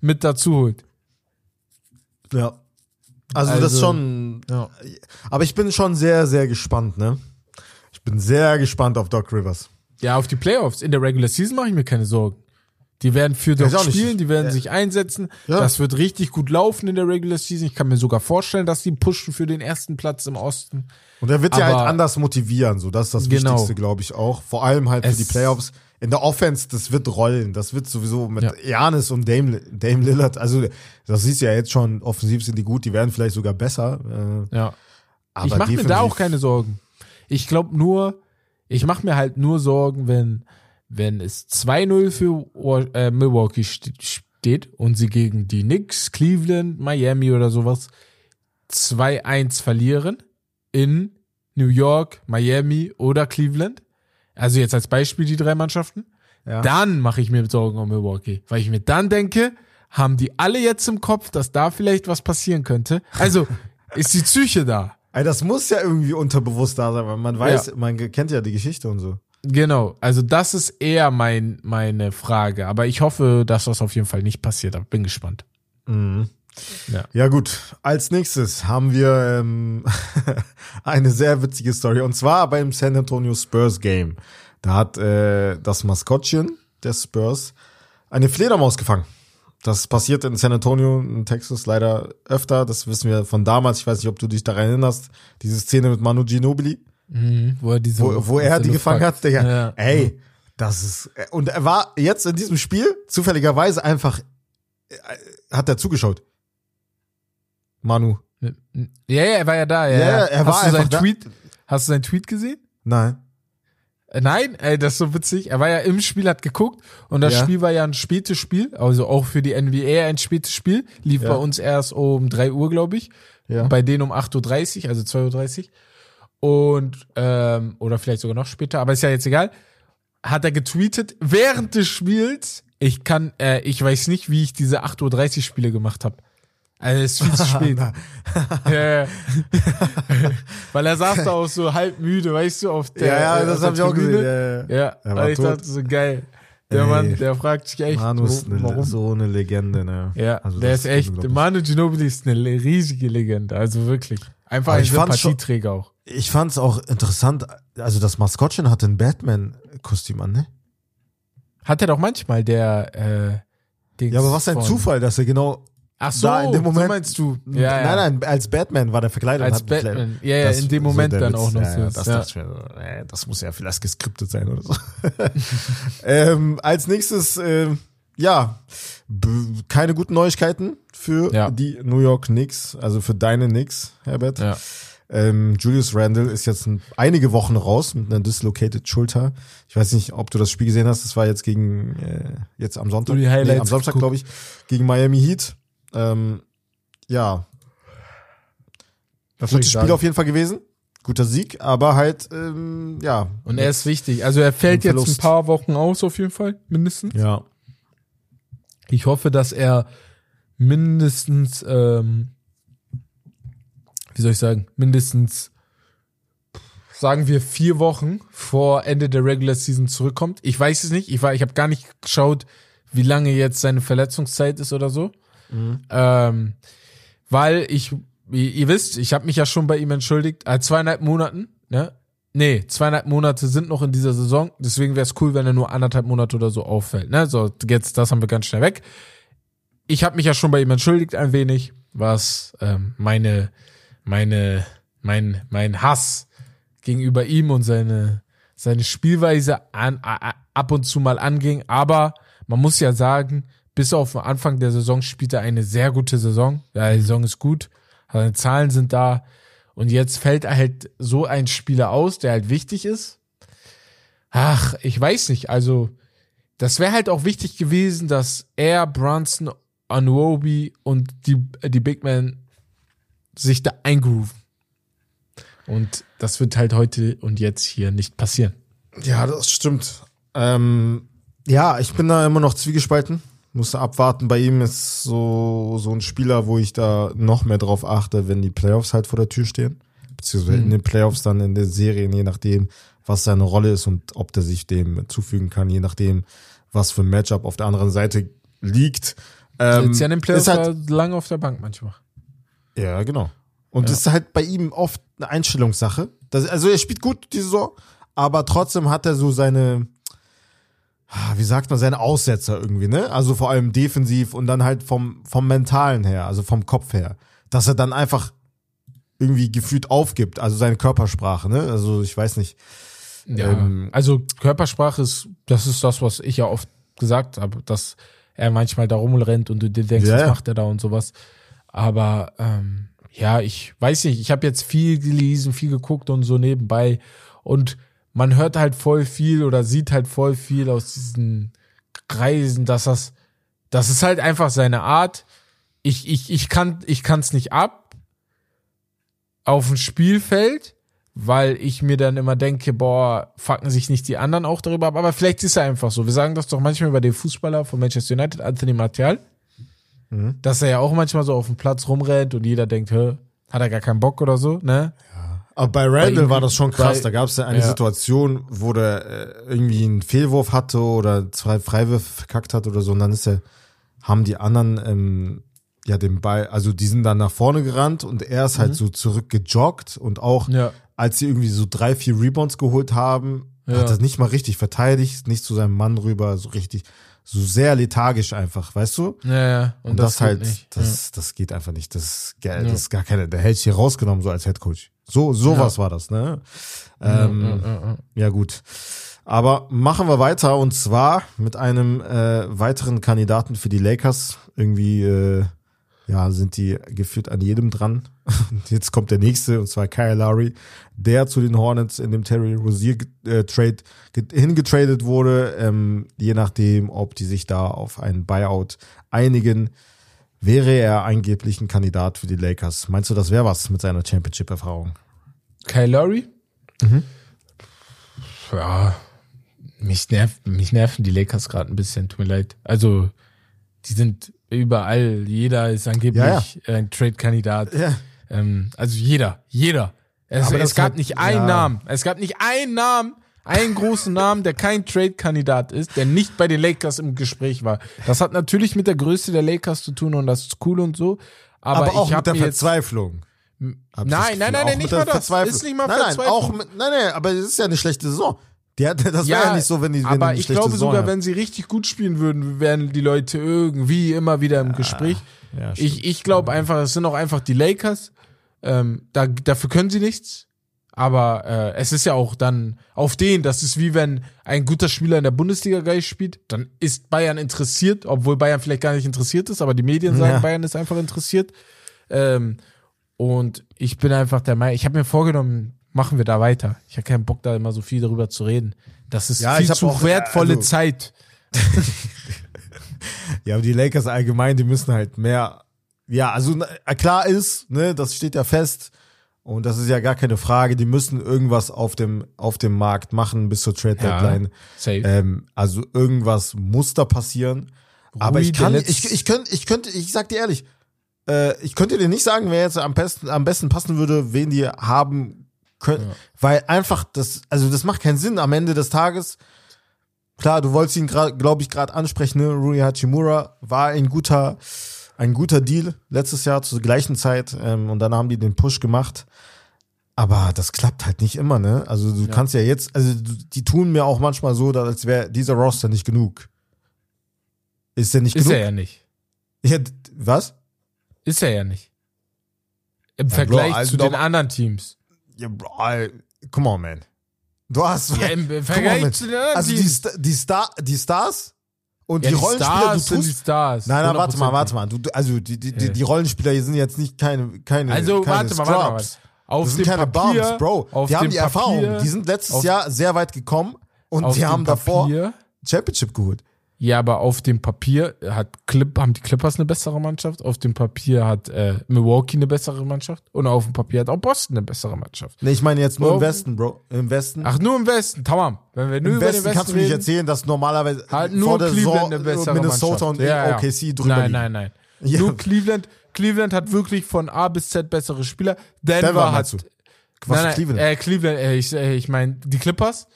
mit dazu holt. Ja. Also, das Also, schon, Ja. aber ich bin schon sehr, sehr gespannt, ne? Ich bin sehr gespannt auf Doc Rivers. Ja, auf die Playoffs. In der Regular Season mache ich mir keine Sorgen. Die werden für Doc nicht- spielen, die werden Ja. sich einsetzen. Ja. Das wird richtig gut laufen in der Regular Season. Ich kann mir sogar vorstellen, dass die pushen für den ersten Platz im Osten. Und er wird ja halt anders motivieren, so. Das ist das Genau. Wichtigste, glaube ich auch. Vor allem halt für Es- die Playoffs. In der Offense, das wird rollen. Das wird sowieso mit Ja. Janis und Dame, Dame Lillard. Also, das siehst du ja jetzt schon. Offensiv sind die gut. Die werden vielleicht sogar besser. Äh, Ja. aber ich mache mir da auch keine Sorgen. Ich glaube nur, ich mache mir halt nur Sorgen, wenn, wenn es 2-0 für äh, Milwaukee st- steht und sie gegen die Knicks, Cleveland, Miami oder sowas 2-1 verlieren in New York, Miami oder Cleveland. Also jetzt als Beispiel die drei Mannschaften. Ja. Dann mache ich mir Sorgen um Milwaukee, weil ich mir dann denke, haben die alle jetzt im Kopf, dass da vielleicht was passieren könnte. Also ist die Psyche da. Ey, das muss ja irgendwie unterbewusst da sein, weil man weiß, Ja. man kennt ja die Geschichte und so. Genau, also das ist eher mein, meine Frage. Aber ich hoffe, dass das auf jeden Fall nicht passiert. Aber bin gespannt. Ja. Ja gut, als nächstes haben wir ähm, eine sehr witzige Story und zwar beim San Antonio Spurs Game. Da hat äh, das Maskottchen der Spurs eine Fledermaus gefangen. Das passiert in San Antonio, in Texas leider öfter. Das wissen wir von damals. Ich weiß nicht, ob du dich daran erinnerst. Diese Szene mit Manu Ginobili, Mhm, wo er, diese, wo, wo er die gefangen hat. Digga. Ja. Ey, das ist und er war jetzt in diesem Spiel zufälligerweise einfach äh, hat er zugeschaut. Manu. Ja, ja, er war ja da. Ja, Ja, er war hast du seinen einfach da. Tweet? Hast du seinen Tweet gesehen? Nein. Äh, Nein, ey, das ist so witzig. Er war ja im Spiel, hat geguckt und das Ja. Spiel war ja ein spätes Spiel, also auch für die NBA ein spätes Spiel. Lief Ja. bei uns erst um 3 Uhr, glaube ich. Ja. Bei denen um 8.30 Uhr, also 2.30 Uhr. Und, ähm, oder vielleicht sogar noch später, aber ist ja jetzt egal. Hat er getweetet während des Spiels. Ich kann, äh, ich weiß nicht, wie ich diese 8.30 Uhr Spiele gemacht habe. Also es ist viel zu spät. ja. Weil er saß da auch so halb müde, weißt du, auf der ja, ja, äh, das habe ich auch gesehen. Ja, ja. Ja, aber ich tot. dachte so geil. Der Ey. Mann, der fragt sich echt, Manu ist wo- eine, warum. so eine Legende, ne? Ja, Also der ist echt. Manu Ginobili ist eine riesige Legende, also wirklich. Einfach Aber ein Sympathieträger auch. Ich fand's auch interessant, also das Maskottchen hatte ein Batman-Kostüm an, ne? Hat er doch manchmal der, äh, Dings Ja, aber was ein von- Zufall, dass er genau Ach so, da in dem Moment- so meinst du. Ja, ja. Nein, nein, als Batman war der verkleidet. und Als hat eine Kleidung. Batman. Ja, ja, in dem Moment der dann auch noch Ja, ja, so. das, Ja. dachte ich mir so, äh, das muss ja vielleicht geskriptet sein oder so. ähm, als nächstes, ähm, ja, keine guten Neuigkeiten für Ja. die New York Knicks, also für deine Knicks, Herbert. Ja. Ähm, Julius Randle ist jetzt ein, einige Wochen raus mit einer dislocated Schulter. Ich weiß nicht, ob du das Spiel gesehen hast. Das war jetzt gegen äh, jetzt am Sonntag, Highlights am Samstag glaube ich, gegen Miami Heat. Ähm, ja, soll gutes Spiel auf jeden Fall gewesen, guter Sieg, aber halt ähm, ja Und er ist wichtig. Also er fällt jetzt ein paar Wochen aus, auf jeden Fall, mindestens. ja Ich hoffe, dass er mindestens, ähm, wie soll ich sagen, mindestens, sagen wir, vier Wochen vor Ende der Regular Season zurückkommt. Ich weiß es nicht. Ich war, ich habe gar nicht geschaut, wie lange jetzt seine Verletzungszeit ist oder so. Ähm, weil ich, ihr, ihr wisst, ich habe mich ja schon bei ihm entschuldigt, äh, zweieinhalb Monaten, ne? Nee, zweieinhalb Monate sind noch in dieser Saison. Deswegen wäre es cool, wenn er nur anderthalb Monate oder so auffällt. Ne? So, jetzt, das haben wir ganz schnell weg. Ich habe mich ja schon bei ihm entschuldigt ein wenig, was ähm, meine, meine, mein, mein Hass gegenüber ihm und seine, seine Spielweise an, a, ab und zu mal anging. Aber man muss ja sagen, bis auf Anfang der Saison spielt er eine sehr gute Saison. Ja, die Saison ist gut. Seine Zahlen sind da. Und jetzt fällt halt so ein Spieler aus, der halt wichtig ist. Ach, ich weiß nicht. Also, das wäre halt auch wichtig gewesen, dass er, Brunson, Anuobi und die, die Big Men sich da eingrooven. Und das wird halt heute und jetzt hier nicht passieren. Ja, das stimmt. Ähm, ja, ich bin da immer noch zwiegespalten. Musste abwarten. Bei ihm ist so, so ein Spieler, wo ich da noch mehr drauf achte, wenn die Playoffs halt vor der Tür stehen. Beziehungsweise in den Playoffs dann in den Serien, je nachdem, was seine Rolle ist und ob der sich dem zufügen kann, je nachdem, was für ein Matchup auf der anderen Seite liegt. Ähm, Sitzt ja in den Playoffs halt, lange auf der Bank manchmal. Ja, genau. Und ja. ist halt bei ihm oft eine Einstellungssache. Das, also er spielt gut die Saison, aber trotzdem hat er so seine, wie sagt man, seine Aussetzer irgendwie, ne? Also vor allem defensiv und dann halt vom, vom Mentalen her, also vom Kopf her. Dass er dann einfach irgendwie gefühlt aufgibt, also seine Körpersprache, ne? Also ich weiß nicht. Ja, ähm, also Körpersprache ist, das ist das, was ich ja oft gesagt habe, dass er manchmal da rumrennt und du dir denkst, yeah. was macht er da und sowas. Aber ähm, ja, ich weiß nicht, ich habe jetzt viel gelesen, viel geguckt und so nebenbei und man hört halt voll viel oder sieht halt voll viel aus diesen Kreisen, dass das, das ist halt einfach seine Art. Ich, ich, ich kann, ich kann's nicht ab auf dem Spielfeld, weil ich mir dann immer denke, boah, fucken sich nicht die anderen auch darüber ab. Aber vielleicht ist er einfach so. Wir sagen das doch manchmal über den Fußballer von Manchester United, Anthony Martial, mhm. dass er ja auch manchmal so auf dem Platz rumrennt und jeder denkt, hä, hat er gar keinen Bock oder so, ne? Aber bei Randall bei war das schon krass. Bei, da gab es ja eine ja. Situation, wo der äh, irgendwie einen Fehlwurf hatte oder zwei Freiwürfe verkackt hat oder so. Und dann ist er, haben die anderen ähm, ja den Ball, also die sind dann nach vorne gerannt und er ist halt mhm. so zurückgejoggt und auch ja. als sie irgendwie so drei, vier Rebounds geholt haben, ja. hat er nicht mal richtig verteidigt, nicht zu seinem Mann rüber, so richtig so sehr lethargisch einfach, weißt du? Ja, ja. Und, und das, das halt, nicht. das, das geht einfach nicht. Das, das ist gar keine, der hält sich hier rausgenommen, so als Headcoach. So, sowas ja. war das, ne? Ähm, ja, ja, gut. Aber machen wir weiter und zwar mit einem äh, weiteren Kandidaten für die Lakers. Irgendwie, äh, ja, sind die geführt an jedem dran. Jetzt kommt der nächste und zwar Kyle Lowry, der zu den Hornets in dem Terry Rozier äh, Trade hingetradet wurde, ähm, je nachdem, ob die sich da auf einen Buyout einigen wäre er angeblich ein Kandidat für die Lakers. Meinst du, das wäre was mit seiner Championship-Erfahrung? Kyle Lowry? Mhm. Ja, mich, nervt, mich nerven die Lakers gerade ein bisschen, tut mir leid. Also, die sind überall, jeder ist angeblich ja, ja. ein Trade-Kandidat. Ja. Ähm, also jeder, jeder. Es, es gab halt, nicht einen Namen. Es gab nicht einen Namen, einen großen Namen, der kein Trade-Kandidat ist, der nicht bei den Lakers im Gespräch war. Das hat natürlich mit der Größe der Lakers zu tun und das ist cool und so. Aber, aber auch ich mit der Verzweiflung. Nein, nein, nein, nein, nicht mal das. Ist nicht mal nein, nein, auch mit, nein, nein, aber es ist ja eine schlechte Saison. Die hat, das ja, wäre ja nicht so, wenn die wenn Aber eine ich glaube Saison sogar, hat. wenn sie richtig gut spielen würden, wären die Leute irgendwie immer wieder im ja, Gespräch. Ja, ich ich glaube einfach, es sind auch einfach die Lakers. Ähm, da, dafür können sie nichts. Aber äh, es ist ja auch dann auf den, das ist wie wenn ein guter Spieler in der Bundesliga Geist spielt, dann ist Bayern interessiert, obwohl Bayern vielleicht gar nicht interessiert ist, aber die Medien sagen, ja. Bayern ist einfach interessiert. Ähm, und ich bin einfach der Meinung, ich habe mir vorgenommen, machen wir da weiter. Ich habe keinen Bock, da immer so viel darüber zu reden. Das ist ja, viel zu auch, wertvolle also, Zeit. ja, aber die Lakers allgemein, die müssen halt mehr. Ja, also klar ist, ne, das steht ja fest und das ist ja gar keine Frage, die müssen irgendwas auf dem, auf dem Markt machen bis zur Trade Deadline. Ja, ähm, also irgendwas muss da passieren. Rui, Aber ich kann, ich, ich könnte, ich könnte, ich sag dir ehrlich, äh, ich könnte dir nicht sagen, wer jetzt am besten, am besten passen würde, wen die haben können, ja. weil einfach das, also das macht keinen Sinn am Ende des Tages. Klar, du wolltest ihn gerade, glaube ich, gerade ansprechen, ne? Rui Hachimura war ein guter, ein guter Deal letztes Jahr zur gleichen Zeit ähm, und dann haben die den Push gemacht. Aber das klappt halt nicht immer, ne? Also du kannst ja jetzt, also die tun mir auch manchmal so, als wäre dieser Roster nicht genug. Ist der nicht Ist genug? er ja nicht. Ja, was? Ist er ja nicht. Im Ja, Vergleich Bro, also zu den anderen Teams. Ja, bro, ey, come on, man. Du hast. Ja, im on, Vergleich man. zu den anderen Also die, Teams. Sta- die, Star, die Stars und ja, die die Rollenspieler, Stars du sind die tust. Stars. Nein, nein, warte mal, 100%. warte mal. Du, also die, die, die, die Rollenspieler hier sind jetzt nicht keine, keine, Also keine warte mal, warte mal. Scrubs. Auf Das sind keine Papier, Bums, Bro. Auf Die haben die Erfahrung. Papier, Die sind letztes auf- Jahr sehr weit gekommen und die haben davor Papier, Championship geholt. Ja, aber auf dem Papier hat Clip, haben die Clippers eine bessere Mannschaft, auf dem Papier hat äh, Milwaukee eine bessere Mannschaft und auf dem Papier hat auch Boston eine bessere Mannschaft. Nee, ich meine jetzt nur Bro. im Westen, Bro. Im Westen. Ach, nur im Westen, tamam. Wenn wir nur Im über Westen den Westen kannst du mir nicht reden, erzählen, dass normalerweise halt vor nur der Cleveland eine bessere Minnesota Mannschaft. und ja, ja. OKC drüber Nein, nein, nein. Ja. Nur Cleveland, Cleveland hat wirklich von A bis Z bessere Spieler. Denver, Denver hat du? Was nein, nein, Cleveland? Äh, Cleveland, äh, ich, äh, ich meine, die Clippers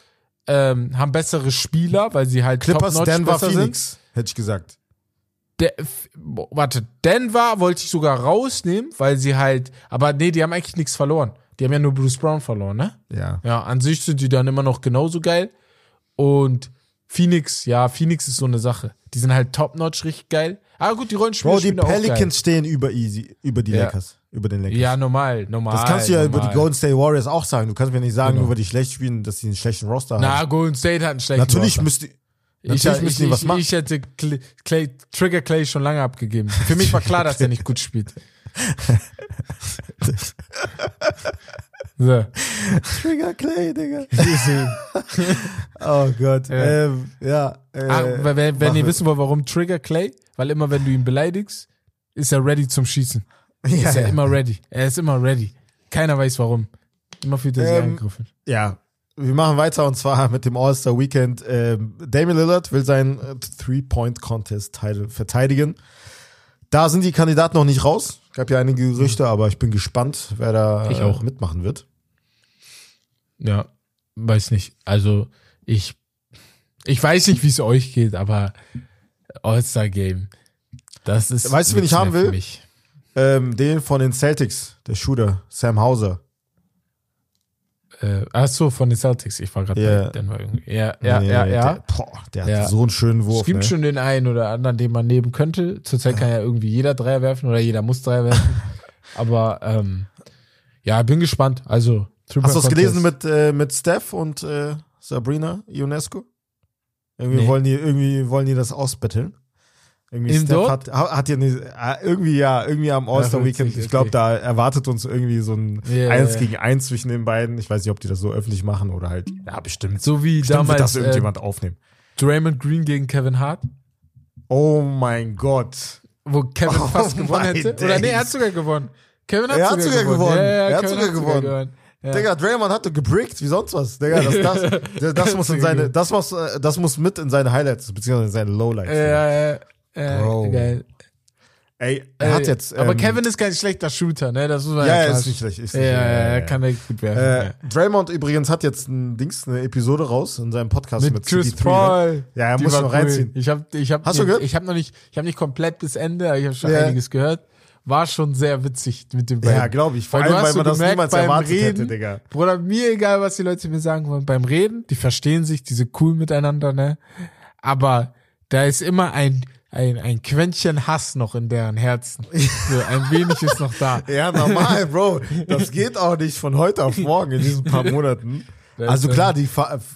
ähm, haben bessere Spieler, weil sie halt Clippers, top-notch Denver, besser Phoenix, hätte ich gesagt. sind. Bo- warte, Denver wollte ich sogar rausnehmen, weil sie halt, aber nee, die haben eigentlich nichts verloren. Die haben ja nur Bruce Brown verloren, ne? Ja. Ja, an sich sind die dann immer noch genauso geil. Und Phoenix, ja, Phoenix ist so eine Sache. Die sind halt top-notch richtig geil. Aber gut, die Rollenspieler Bro, die. Pelicans stehen über easy, über die Ja. Lakers. Über den Lakers. Ja, normal, normal. Das kannst du ja über normal. die Golden State Warriors auch sagen. Du kannst mir nicht sagen, Genau. nur weil die schlecht spielen, dass sie einen schlechten Roster Na, haben. Golden State hat einen schlechten Natürlich Roster. müsste Ich, natürlich ich, müssen die ich, was machen. ich hätte Clay, Clay, Trigger Clay schon lange abgegeben. Für mich war klar, dass er nicht gut spielt. So. Trigger Clay, Digga. oh Gott. Ja. Ähm, ja. Äh, weil, wenn, wenn ihr wissen wollt, warum Trigger Clay, weil immer wenn du ihn beleidigst, ist er ready zum Schießen. ja, Ist er ja. immer ready. Er ist immer ready. Keiner weiß warum. Immer fühlt er sich Ähm, angegriffen. ja. Wir machen weiter und zwar mit dem All-Star Weekend. Ähm, Damian Lillard will seinen äh, Three-Point-Contest-Titel verteidigen. Da sind die Kandidaten noch nicht raus. Gab ja einige Gerüchte, aber ich bin gespannt, wer da Ich äh, auch. mitmachen wird. Ja, weiß nicht. Also ich, ich weiß nicht, wie es euch geht, aber All-Star Game, das ist. Weißt du, wen ich haben will? Mich. Ähm, den von den Celtics, der Shooter, Sam Hauser. Äh, ach so, von den Celtics. Ich war gerade Ja. bei Denver irgendwie. Ja, ja, Nee, ja, ja. Der, boah, der hat Ja. so einen schönen Es Wurf. gibt ne? schon den einen oder anderen, den man nehmen könnte. Zurzeit kann ja irgendwie jeder Dreier werfen oder jeder muss Dreier werfen. Aber ähm, ja, bin gespannt. Also Hast du es Triple gelesen mit, äh, mit Steph und äh, Sabrina Ionesco? Irgendwie Nee. wollen die, irgendwie wollen die das ausbetteln. Irgendwie Im Steph hat, ha- hat eine, äh, irgendwie ja, irgendwie am All-Star Ja, Weekend. Ich glaube, okay. da erwartet uns irgendwie so ein Ja, Eins ja. gegen Eins zwischen den beiden. Ich weiß nicht, ob die das so öffentlich machen oder halt. Ja, bestimmt. So wie Bestimmt wird damals das äh, irgendjemand aufnehmen. Draymond Green gegen Kevin Hart, Oh mein Gott. wo Kevin Oh fast gewonnen hätte. Oder nee, er hat days. sogar gewonnen. Kevin hat, Er hat sogar gewonnen. Ja, ja, Er hat Kevin sogar gewonnen. Ja. Digga, Draymond hat doch gebrickt, wie sonst was. Digga, das, das, das, muss in seine, das muss, äh, das muss mit in seine Highlights, beziehungsweise in seine Lowlights. Ja, ja, ja, Bro. geil. Ey, er hat Äh, jetzt. aber ähm, Kevin ist kein schlechter Shooter, ne? Das muss man Ja, ja, ja, klar- ist nicht schlecht. Ist Ja, nicht, ja, äh, er kann echt gut werfen. Äh, Draymond übrigens hat jetzt ein Dings, eine Episode raus in seinem Podcast mit, mit, Chris CP3, ne? Paul. Ja, er muss noch cool. reinziehen. Ich habe ich hab, Hast du gehört? Ich habe noch nicht, ich habe nicht komplett bis Ende, aber ich habe schon Ja. einiges gehört. War schon sehr witzig mit dem beiden. Ja, glaube ich. Vor Weil allem, weil so man das niemals erwartet Reden, hätte, Digga. Bruder, mir egal, was die Leute mir sagen wollen. Beim Reden, die verstehen sich, die sind cool miteinander, ne? Aber da ist immer ein, ein, ein Quäntchen Hass noch in deren Herzen. So, ein wenig ist noch da. Ja, normal, Bro. Das geht auch nicht von heute auf morgen in diesen paar Monaten. Also äh, klar, die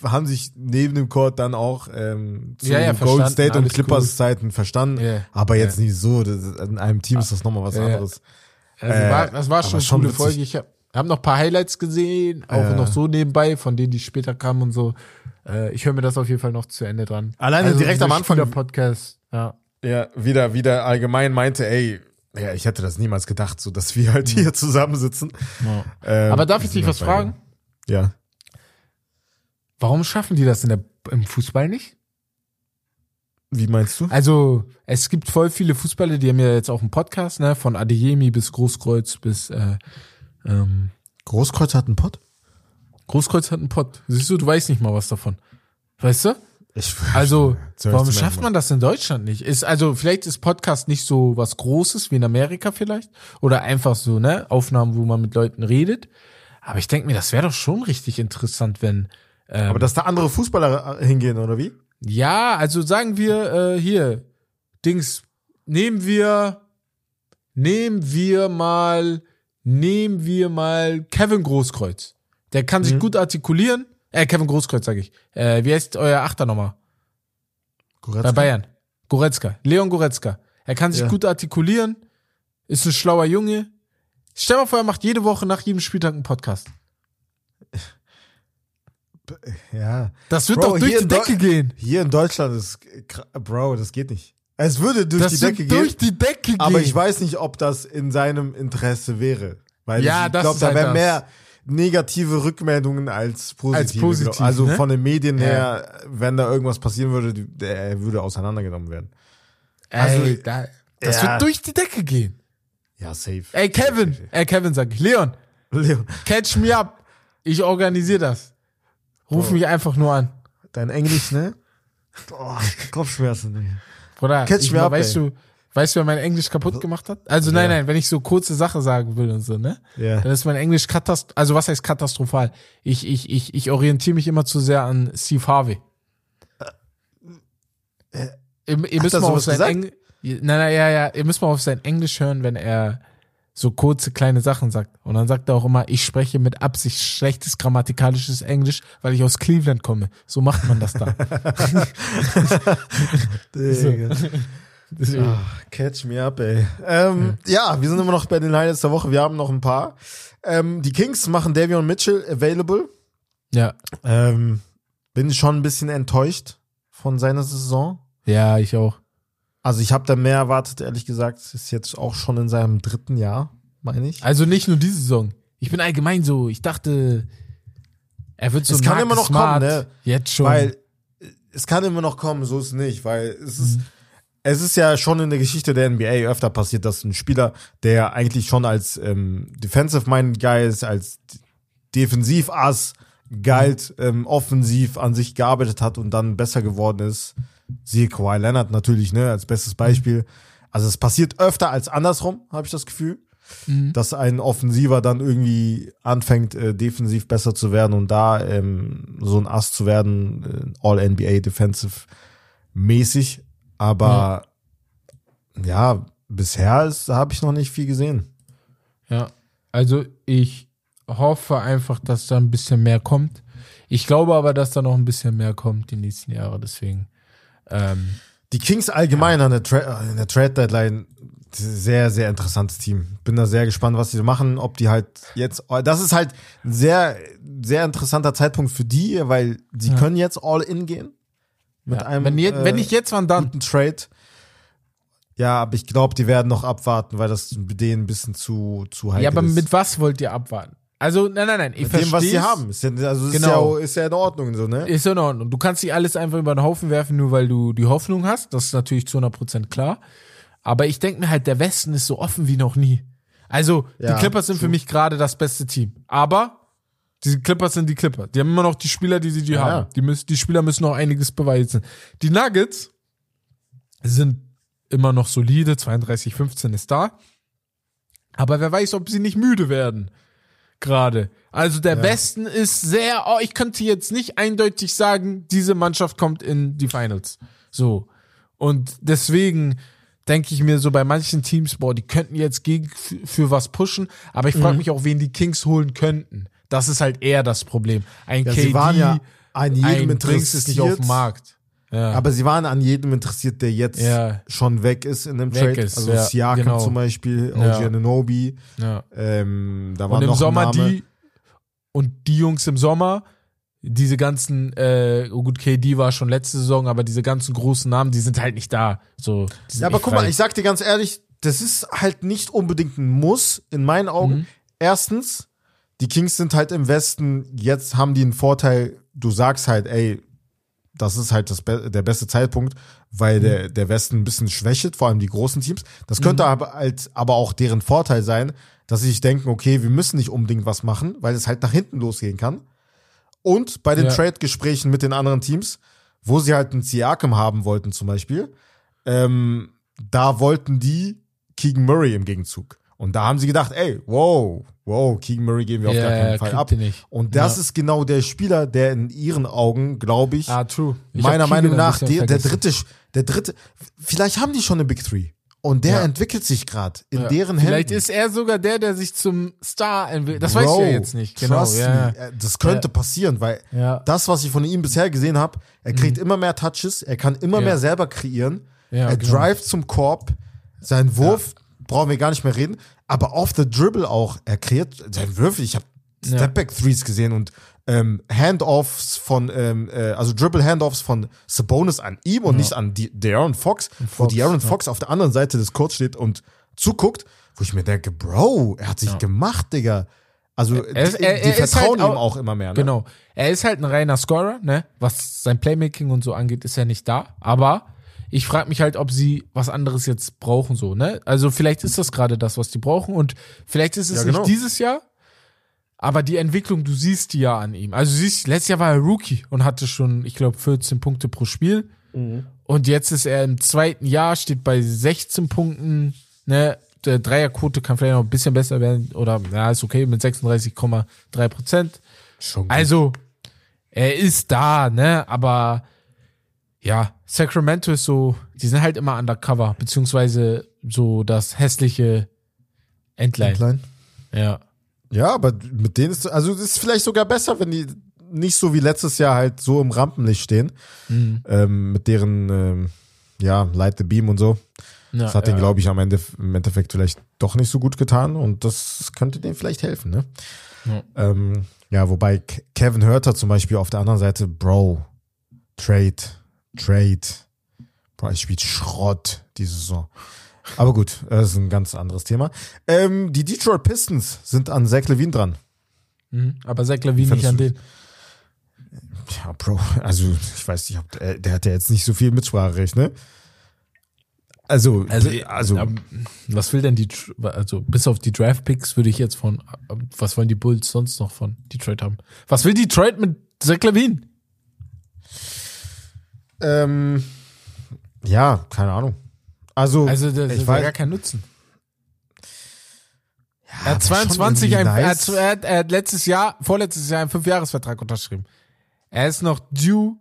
haben sich neben dem Court dann auch ähm, zu Ja, ja, Golden State und Clippers cool. Zeiten verstanden, Ja. aber jetzt nicht so. Das, in einem Team ist das nochmal was anderes. Also Äh, war, das war aber schon eine coole. Folge. Ich habe hab noch ein paar Highlights gesehen, auch Ja. noch so nebenbei, von denen die später kamen und so. Äh, ich höre mir das auf jeden Fall noch zu Ende dran. Alleine direkt am Anfang- Podcast, ja. Ja, wieder, wieder allgemein meinte, ey, ja, ich hätte das niemals gedacht, so dass wir halt hier zusammensitzen. Ähm, Aber darf ich dich was fragen? Ja. Warum schaffen die das in der, im Fußball nicht? Wie meinst du? Also, es gibt voll viele Fußballer, die haben ja jetzt auch einen Podcast, ne, von Adeyemi bis Großkreuz bis äh, ähm, Großkreuz hat einen Pott? Großkreuz hat einen Pod. Siehst du, du weißt nicht mal was davon. Weißt du? Also, warum schafft man das in Deutschland nicht? Ist, also, vielleicht ist Podcast nicht so was Großes wie in Amerika vielleicht. Oder einfach so, ne? Aufnahmen, wo man mit Leuten redet. Aber ich denke mir, das wäre doch schon richtig interessant, wenn. Ähm, Aber dass da andere Fußballer äh, hingehen, oder wie? ja, also sagen wir äh, hier, Dings, nehmen wir, nehmen wir mal, nehmen wir mal Kevin Großkreuz. Der kann sich gut artikulieren. Äh, Kevin Großkreuz, sage ich. Äh, wie heißt euer Achter nochmal? Goretzka? Bei Bayern. Goretzka. Leon Goretzka. Er kann sich Ja. gut artikulieren, ist ein schlauer Junge. Stell mal vor, er macht jede Woche nach jedem Spieltag einen Podcast. Ja. Das wird Bro, doch durch die in Deu- Decke gehen. Hier in Deutschland ist, Bro, das geht nicht. Es würde durch Das die Decke durch gehen, die Decke gehen. aber ich weiß nicht, ob das in seinem Interesse wäre. Weil Ja, ich glaube, da halt wären das. mehr negative Rückmeldungen als positive. Als positiv, also ne? von den Medien Ja. her, wenn da irgendwas passieren würde, der er würde auseinandergenommen werden. Ey, also- da, das Ja. wird durch die Decke gehen. Ja, safe. Ey, Kevin. Ey, Kevin, sag ich. Leon, Leon, catch me up. Ich organisiere das. Ruf Bro. mich einfach nur an. dein Englisch, ne? Oh, Kopfschmerzen. ey. Bruder, Catch me up, weißt ey. du, weißt du, wer mein Englisch kaputt gemacht hat? Also nein, Ja. nein, wenn ich so kurze Sachen sagen will und so, ne? Ja. Dann ist mein Englisch katast also was heißt katastrophal? Ich, ich, ich, ich orientiere mich immer zu sehr an Steve Harvey. ihr, ihr Äh, hat müsst er mal auf sein? Englisch, nein, nein, ja, ja, ihr müsst mal auf sein Englisch hören, wenn er so kurze kleine Sachen sagt. Und dann sagt er auch immer, ich spreche mit Absicht schlechtes grammatikalisches Englisch, weil ich aus Cleveland komme. So macht man das da. Digga. Ach, catch me up, ey. Ähm, ja, wir sind immer noch bei den Highlights der Woche. Wir haben noch ein paar. Ähm, die Kings machen Davion Mitchell available. Ja, Ähm, bin schon ein bisschen enttäuscht von seiner Saison. ja, ich auch. Also ich habe da mehr erwartet, ehrlich gesagt. Ist jetzt auch schon in seinem dritten Jahr, meine ich. Also nicht nur diese Saison. Ich bin allgemein so, ich dachte, er wird so Es kann Marcus immer noch Smart. kommen, ne? Jetzt schon. Weil äh, es kann immer noch kommen, so ist es nicht, weil es ist, Mhm. Es ist ja schon in der Geschichte der NBA öfter passiert, dass ein Spieler, der eigentlich schon als ähm, Defensive-Minded Guy ist, als Defensiv-Ass galt, ähm, offensiv an sich gearbeitet hat und dann besser geworden ist. Siehe Kawhi Leonard natürlich, ne, als bestes Beispiel. Also es passiert öfter als andersrum, habe ich das Gefühl. Mhm. Dass ein Offensiver dann irgendwie anfängt, äh, defensiv besser zu werden und da ähm, so ein Ass zu werden, äh, All-NBA Defensive mäßig. Aber ja, bisher habe ich noch nicht viel gesehen. Ja, also ich hoffe einfach, dass da ein bisschen mehr kommt. Ich glaube aber, dass da noch ein bisschen mehr kommt die nächsten Jahre. Deswegen. Ähm, Die Kings allgemein an der, Tra der Trade Deadline sehr, sehr interessantes Team. Bin da sehr gespannt, was die machen, ob die halt jetzt, das ist halt ein sehr, sehr interessanter Zeitpunkt für die, weil sie Ja. können jetzt all in gehen. Ja. einem, wenn, je, äh, wenn nicht jetzt, wann dann? guten Trade. Ja, aber ich glaube, die werden noch abwarten, weil das denen ein bisschen zu, zu heikel Ja, aber ist. mit was wollt ihr abwarten? Also, nein, nein, nein. Ich mit dem, was sie haben. Ist ja, also ist, Genau. ja, ist ja in Ordnung so, ne? Ist in Ordnung. Du kannst nicht alles einfach über den Haufen werfen, nur weil du die Hoffnung hast. Das ist natürlich zu 100% klar. Aber ich denke mir halt, der Westen ist so offen wie noch nie. Also, Ja, die Clippers sind für true. mich gerade das beste Team. Aber die Clippers sind die Clippers. Die haben immer noch die Spieler, die sie die Ja, haben. Die, müssen, die Spieler müssen noch einiges beweisen. Die Nuggets sind immer noch solide. 32, 15 ist da. Aber wer weiß, ob sie nicht müde werden. Gerade. Also der Ja. Westen ist sehr, oh, ich könnte jetzt nicht eindeutig sagen, diese Mannschaft kommt in die Finals. So. Und deswegen denke ich mir so bei manchen Teams, boah, die könnten jetzt gegen für, was pushen, aber ich Mhm. frage mich auch, wen die Kings holen könnten. Das ist halt eher das Problem. Ein Ja, KD, sie waren ja an jedem Drinks ist nicht auf dem interessiert. Markt. Ja. Aber sie waren an jedem interessiert, der jetzt Ja. schon weg ist in dem Weg Trade. ist, also ja, Siakam genau. zum Beispiel, Ja. OG Ananobi. ja. Ähm, da war Und im noch Sommer die und die Jungs im Sommer, diese ganzen, äh, oh gut, KD war schon letzte Saison, aber diese ganzen großen Namen, die sind halt nicht da. So, Ja, aber guck frei. mal, ich sag dir ganz ehrlich, das ist halt nicht unbedingt ein Muss in meinen Augen. Mhm. Erstens, die Kings sind halt im Westen, jetzt haben die einen Vorteil, du sagst halt, ey, das ist halt das Be der beste Zeitpunkt, weil Mhm. der, der Westen ein bisschen schwächt, vor allem die großen Teams. Das könnte aber halt aber auch deren Vorteil sein, dass sie sich denken, okay, wir müssen nicht unbedingt was machen, weil es halt nach hinten losgehen kann. Und bei den Ja. Trade-Gesprächen mit den anderen Teams, wo sie halt einen Siakam haben wollten zum Beispiel, ähm, da wollten die Keegan Murray im Gegenzug. Und da haben sie gedacht, ey, wow, wow, Keegan Murray geben wir auf Ja, gar keinen Fall ab. Und das Ja. ist genau der Spieler, der in ihren Augen, glaube ich, Ah, true. Ich meiner Meinung nach der, der dritte, der dritte, vielleicht haben die schon eine Big Three. Und der Ja. entwickelt sich gerade in Ja. deren Vielleicht Händen. ist er sogar der, der sich zum Star entwickelt. Das Bro, weiß ich ja jetzt nicht. Genau. me, äh, Das könnte passieren, weil das, was ich von ihm bisher gesehen habe, er kriegt immer mehr Touches, er kann immer Mhm. Mehr selber kreieren, er genau. drivet zum Korb, sein Wurf, brauchen wir gar nicht mehr reden, aber off the dribble auch, er kreiert sein Würfel, ich habe Ja. Stepback-Threes gesehen und ähm, Handoffs von, ähm, äh, also Dribble-Handoffs von Sabonis an ihm und nicht an De'Aaron Fox, wo Fox, De'Aaron ja. Fox auf der anderen Seite des Courts steht und zuguckt, wo ich mir denke, Bro, er hat sich gemacht, Digga. Also Er die, er- die er vertrauen halt ihm auch- auch immer mehr. Ne? Genau. Er ist halt ein reiner Scorer, ne? Was sein Playmaking und so angeht, ist er nicht da. Aber ich frage mich halt, ob sie was anderes jetzt brauchen, so, ne? Also vielleicht ist das gerade das, was die brauchen und vielleicht ist es Ja, genau. nicht dieses Jahr. Aber die Entwicklung, du siehst die ja an ihm. Also du siehst, letztes Jahr war er Rookie und hatte schon, ich glaube, 14 Punkte pro Spiel. Mhm. Und jetzt ist er im zweiten Jahr, steht bei 16 Punkten, ne? Der Dreierquote kann vielleicht noch ein bisschen besser werden oder, ja, ist okay, mit 36,3 Prozent. Schon gut. Also, er ist da, ne? Aber ja, Sacramento ist so, die sind halt immer undercover, beziehungsweise so das hässliche Endline. Klein. Ja. Ja, aber mit denen ist, also es ist vielleicht sogar besser, wenn die nicht so wie letztes Jahr halt so im Rampenlicht stehen, Mhm. ähm, mit deren, ähm, ja, Light the Beam und so. ja Das hat ja. denen, glaube ich, am Ende im Endeffekt vielleicht doch nicht so gut getan und das könnte denen vielleicht helfen, ne? Ja. Ähm, ja, wobei Ke- Kevin Hörter zum Beispiel auf der anderen Seite, Bro, Trade, Trade, Bro, er spielt Schrott diese Saison. Aber gut, das ist ein ganz anderes Thema. Ähm, die Detroit Pistons sind an Zach Levine dran. Mhm. Aber Zach Levine nicht Findest an du- den. Ja, Bro, also ich weiß nicht, ob der, der hat ja jetzt nicht so viel Mitspracherecht, ne? Also, also, also ähm, was will denn die, also bis auf die Draft-Picks würde ich jetzt von, äh, was wollen die Bulls sonst noch von Detroit haben? Was will Detroit mit Zach Levine? Ähm, ja, keine Ahnung. Also, Also, das ich ja weiß, gar kein Nutzen. ja, Er hat aber schon 22, ein, nice. er, hat, er hat letztes Jahr, vorletztes Jahr einen Fünfjahresvertrag unterschrieben. Er ist noch due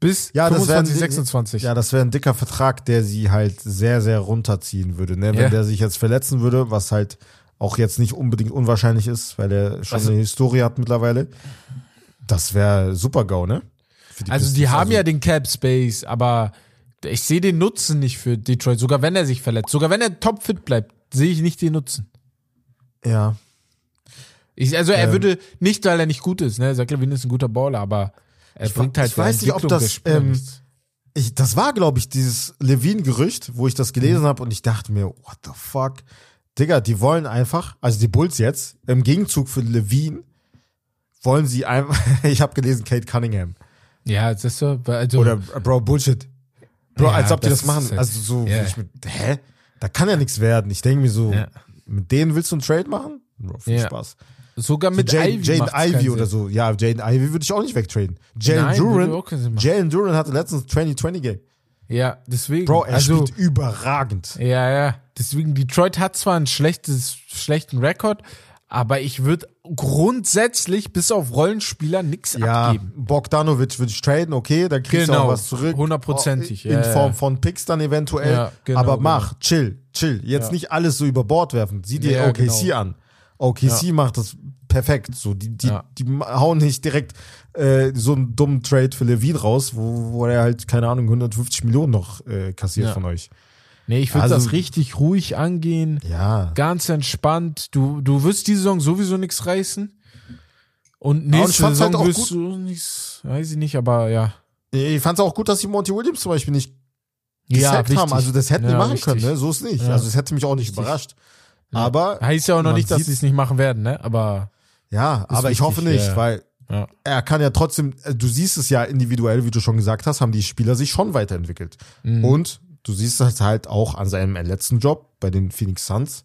bis Ja, das wär ein 25, Ding- 26. Ja, das wäre ein dicker Vertrag, der sie halt sehr, sehr runterziehen würde. Ne? Wenn der sich jetzt verletzen würde, was halt auch jetzt nicht unbedingt unwahrscheinlich ist, weil er schon Also- eine Historie hat mittlerweile. Das wäre super GAU, ne? Für also die haben ja den Cap Space, aber ich sehe den Nutzen nicht für Detroit, sogar wenn er sich verletzt. Sogar wenn er topfit bleibt, sehe ich nicht den Nutzen. Ja. Ich, also er Ähm. würde nicht, weil er nicht gut ist, ne? Zach Levine ist ein guter Baller, aber er Ich bringt halt ich weiß nicht, ob das, ähm. Ich, das war, glaube ich, dieses Levine-Gerücht, wo ich das gelesen habe und ich dachte mir, what the fuck? Digga, die wollen einfach, also die Bulls jetzt, im Gegenzug für Levine, wollen sie einfach, ich habe gelesen, Kate Cunningham. Ja, das ist so, also, Oder, Bro, Bullshit. Bro, Ja, als ob die das das machen. halt- also so, ja. ich mit, hä? Da kann ja nichts werden. Ich denke mir so, Ja. mit denen willst du einen Trade machen? Bro, viel Ja. Spaß. sogar mit so Jane, Ivy Jane Ivy oder so. Ja, Jane Ivy würde ich auch nicht wegtraden. Jalen Duran. Jalen Duran hatte letztens 2020 Game. Ja, deswegen. Bro, er also, spielt überragend. Ja, ja. Deswegen, Detroit hat zwar einen schlechtes, schlechten Rekord, aber ich würde grundsätzlich bis auf Rollenspieler nichts Ja, abgeben. Bogdanovic würde ich traden, okay, dann kriegst du Genau, auch was zurück. hundertprozentig, In ja. Form von Picks dann eventuell. Ja, genau, Aber genau. mach, chill, chill. Jetzt Ja. nicht alles so über Bord werfen. Sieh dir OKC genau. an. OKC macht das perfekt. So, die, die, die hauen nicht direkt äh, so einen dummen Trade für Levine raus, wo, wo er halt, keine Ahnung, 150 Millionen noch äh, kassiert von euch. Nee, ich würde Also- das richtig ruhig angehen. Ja. Ganz entspannt. Du, du wirst die Saison sowieso nichts reißen. Und und ich nächste fand's halt Saison auch wirst gut. du nichts, weiß ich nicht, aber ja. Ich fand's auch gut, dass sie Monty Williams zum Beispiel nicht Ja, haben. Also das hätten die Ja, machen wichtig. können, ne? So ist nicht. Ja. Also es hätte mich auch nicht Wichtig. überrascht. Aber Heißt ja auch noch nicht, dass sie es nicht machen werden, ne? Aber Ja, aber ich hoffe nicht, ja. weil ja. er kann ja trotzdem, äh, du siehst es ja individuell, wie du schon gesagt hast, haben die Spieler sich schon weiterentwickelt. Mhm. Und du siehst es halt auch an seinem letzten Job bei den Phoenix Suns.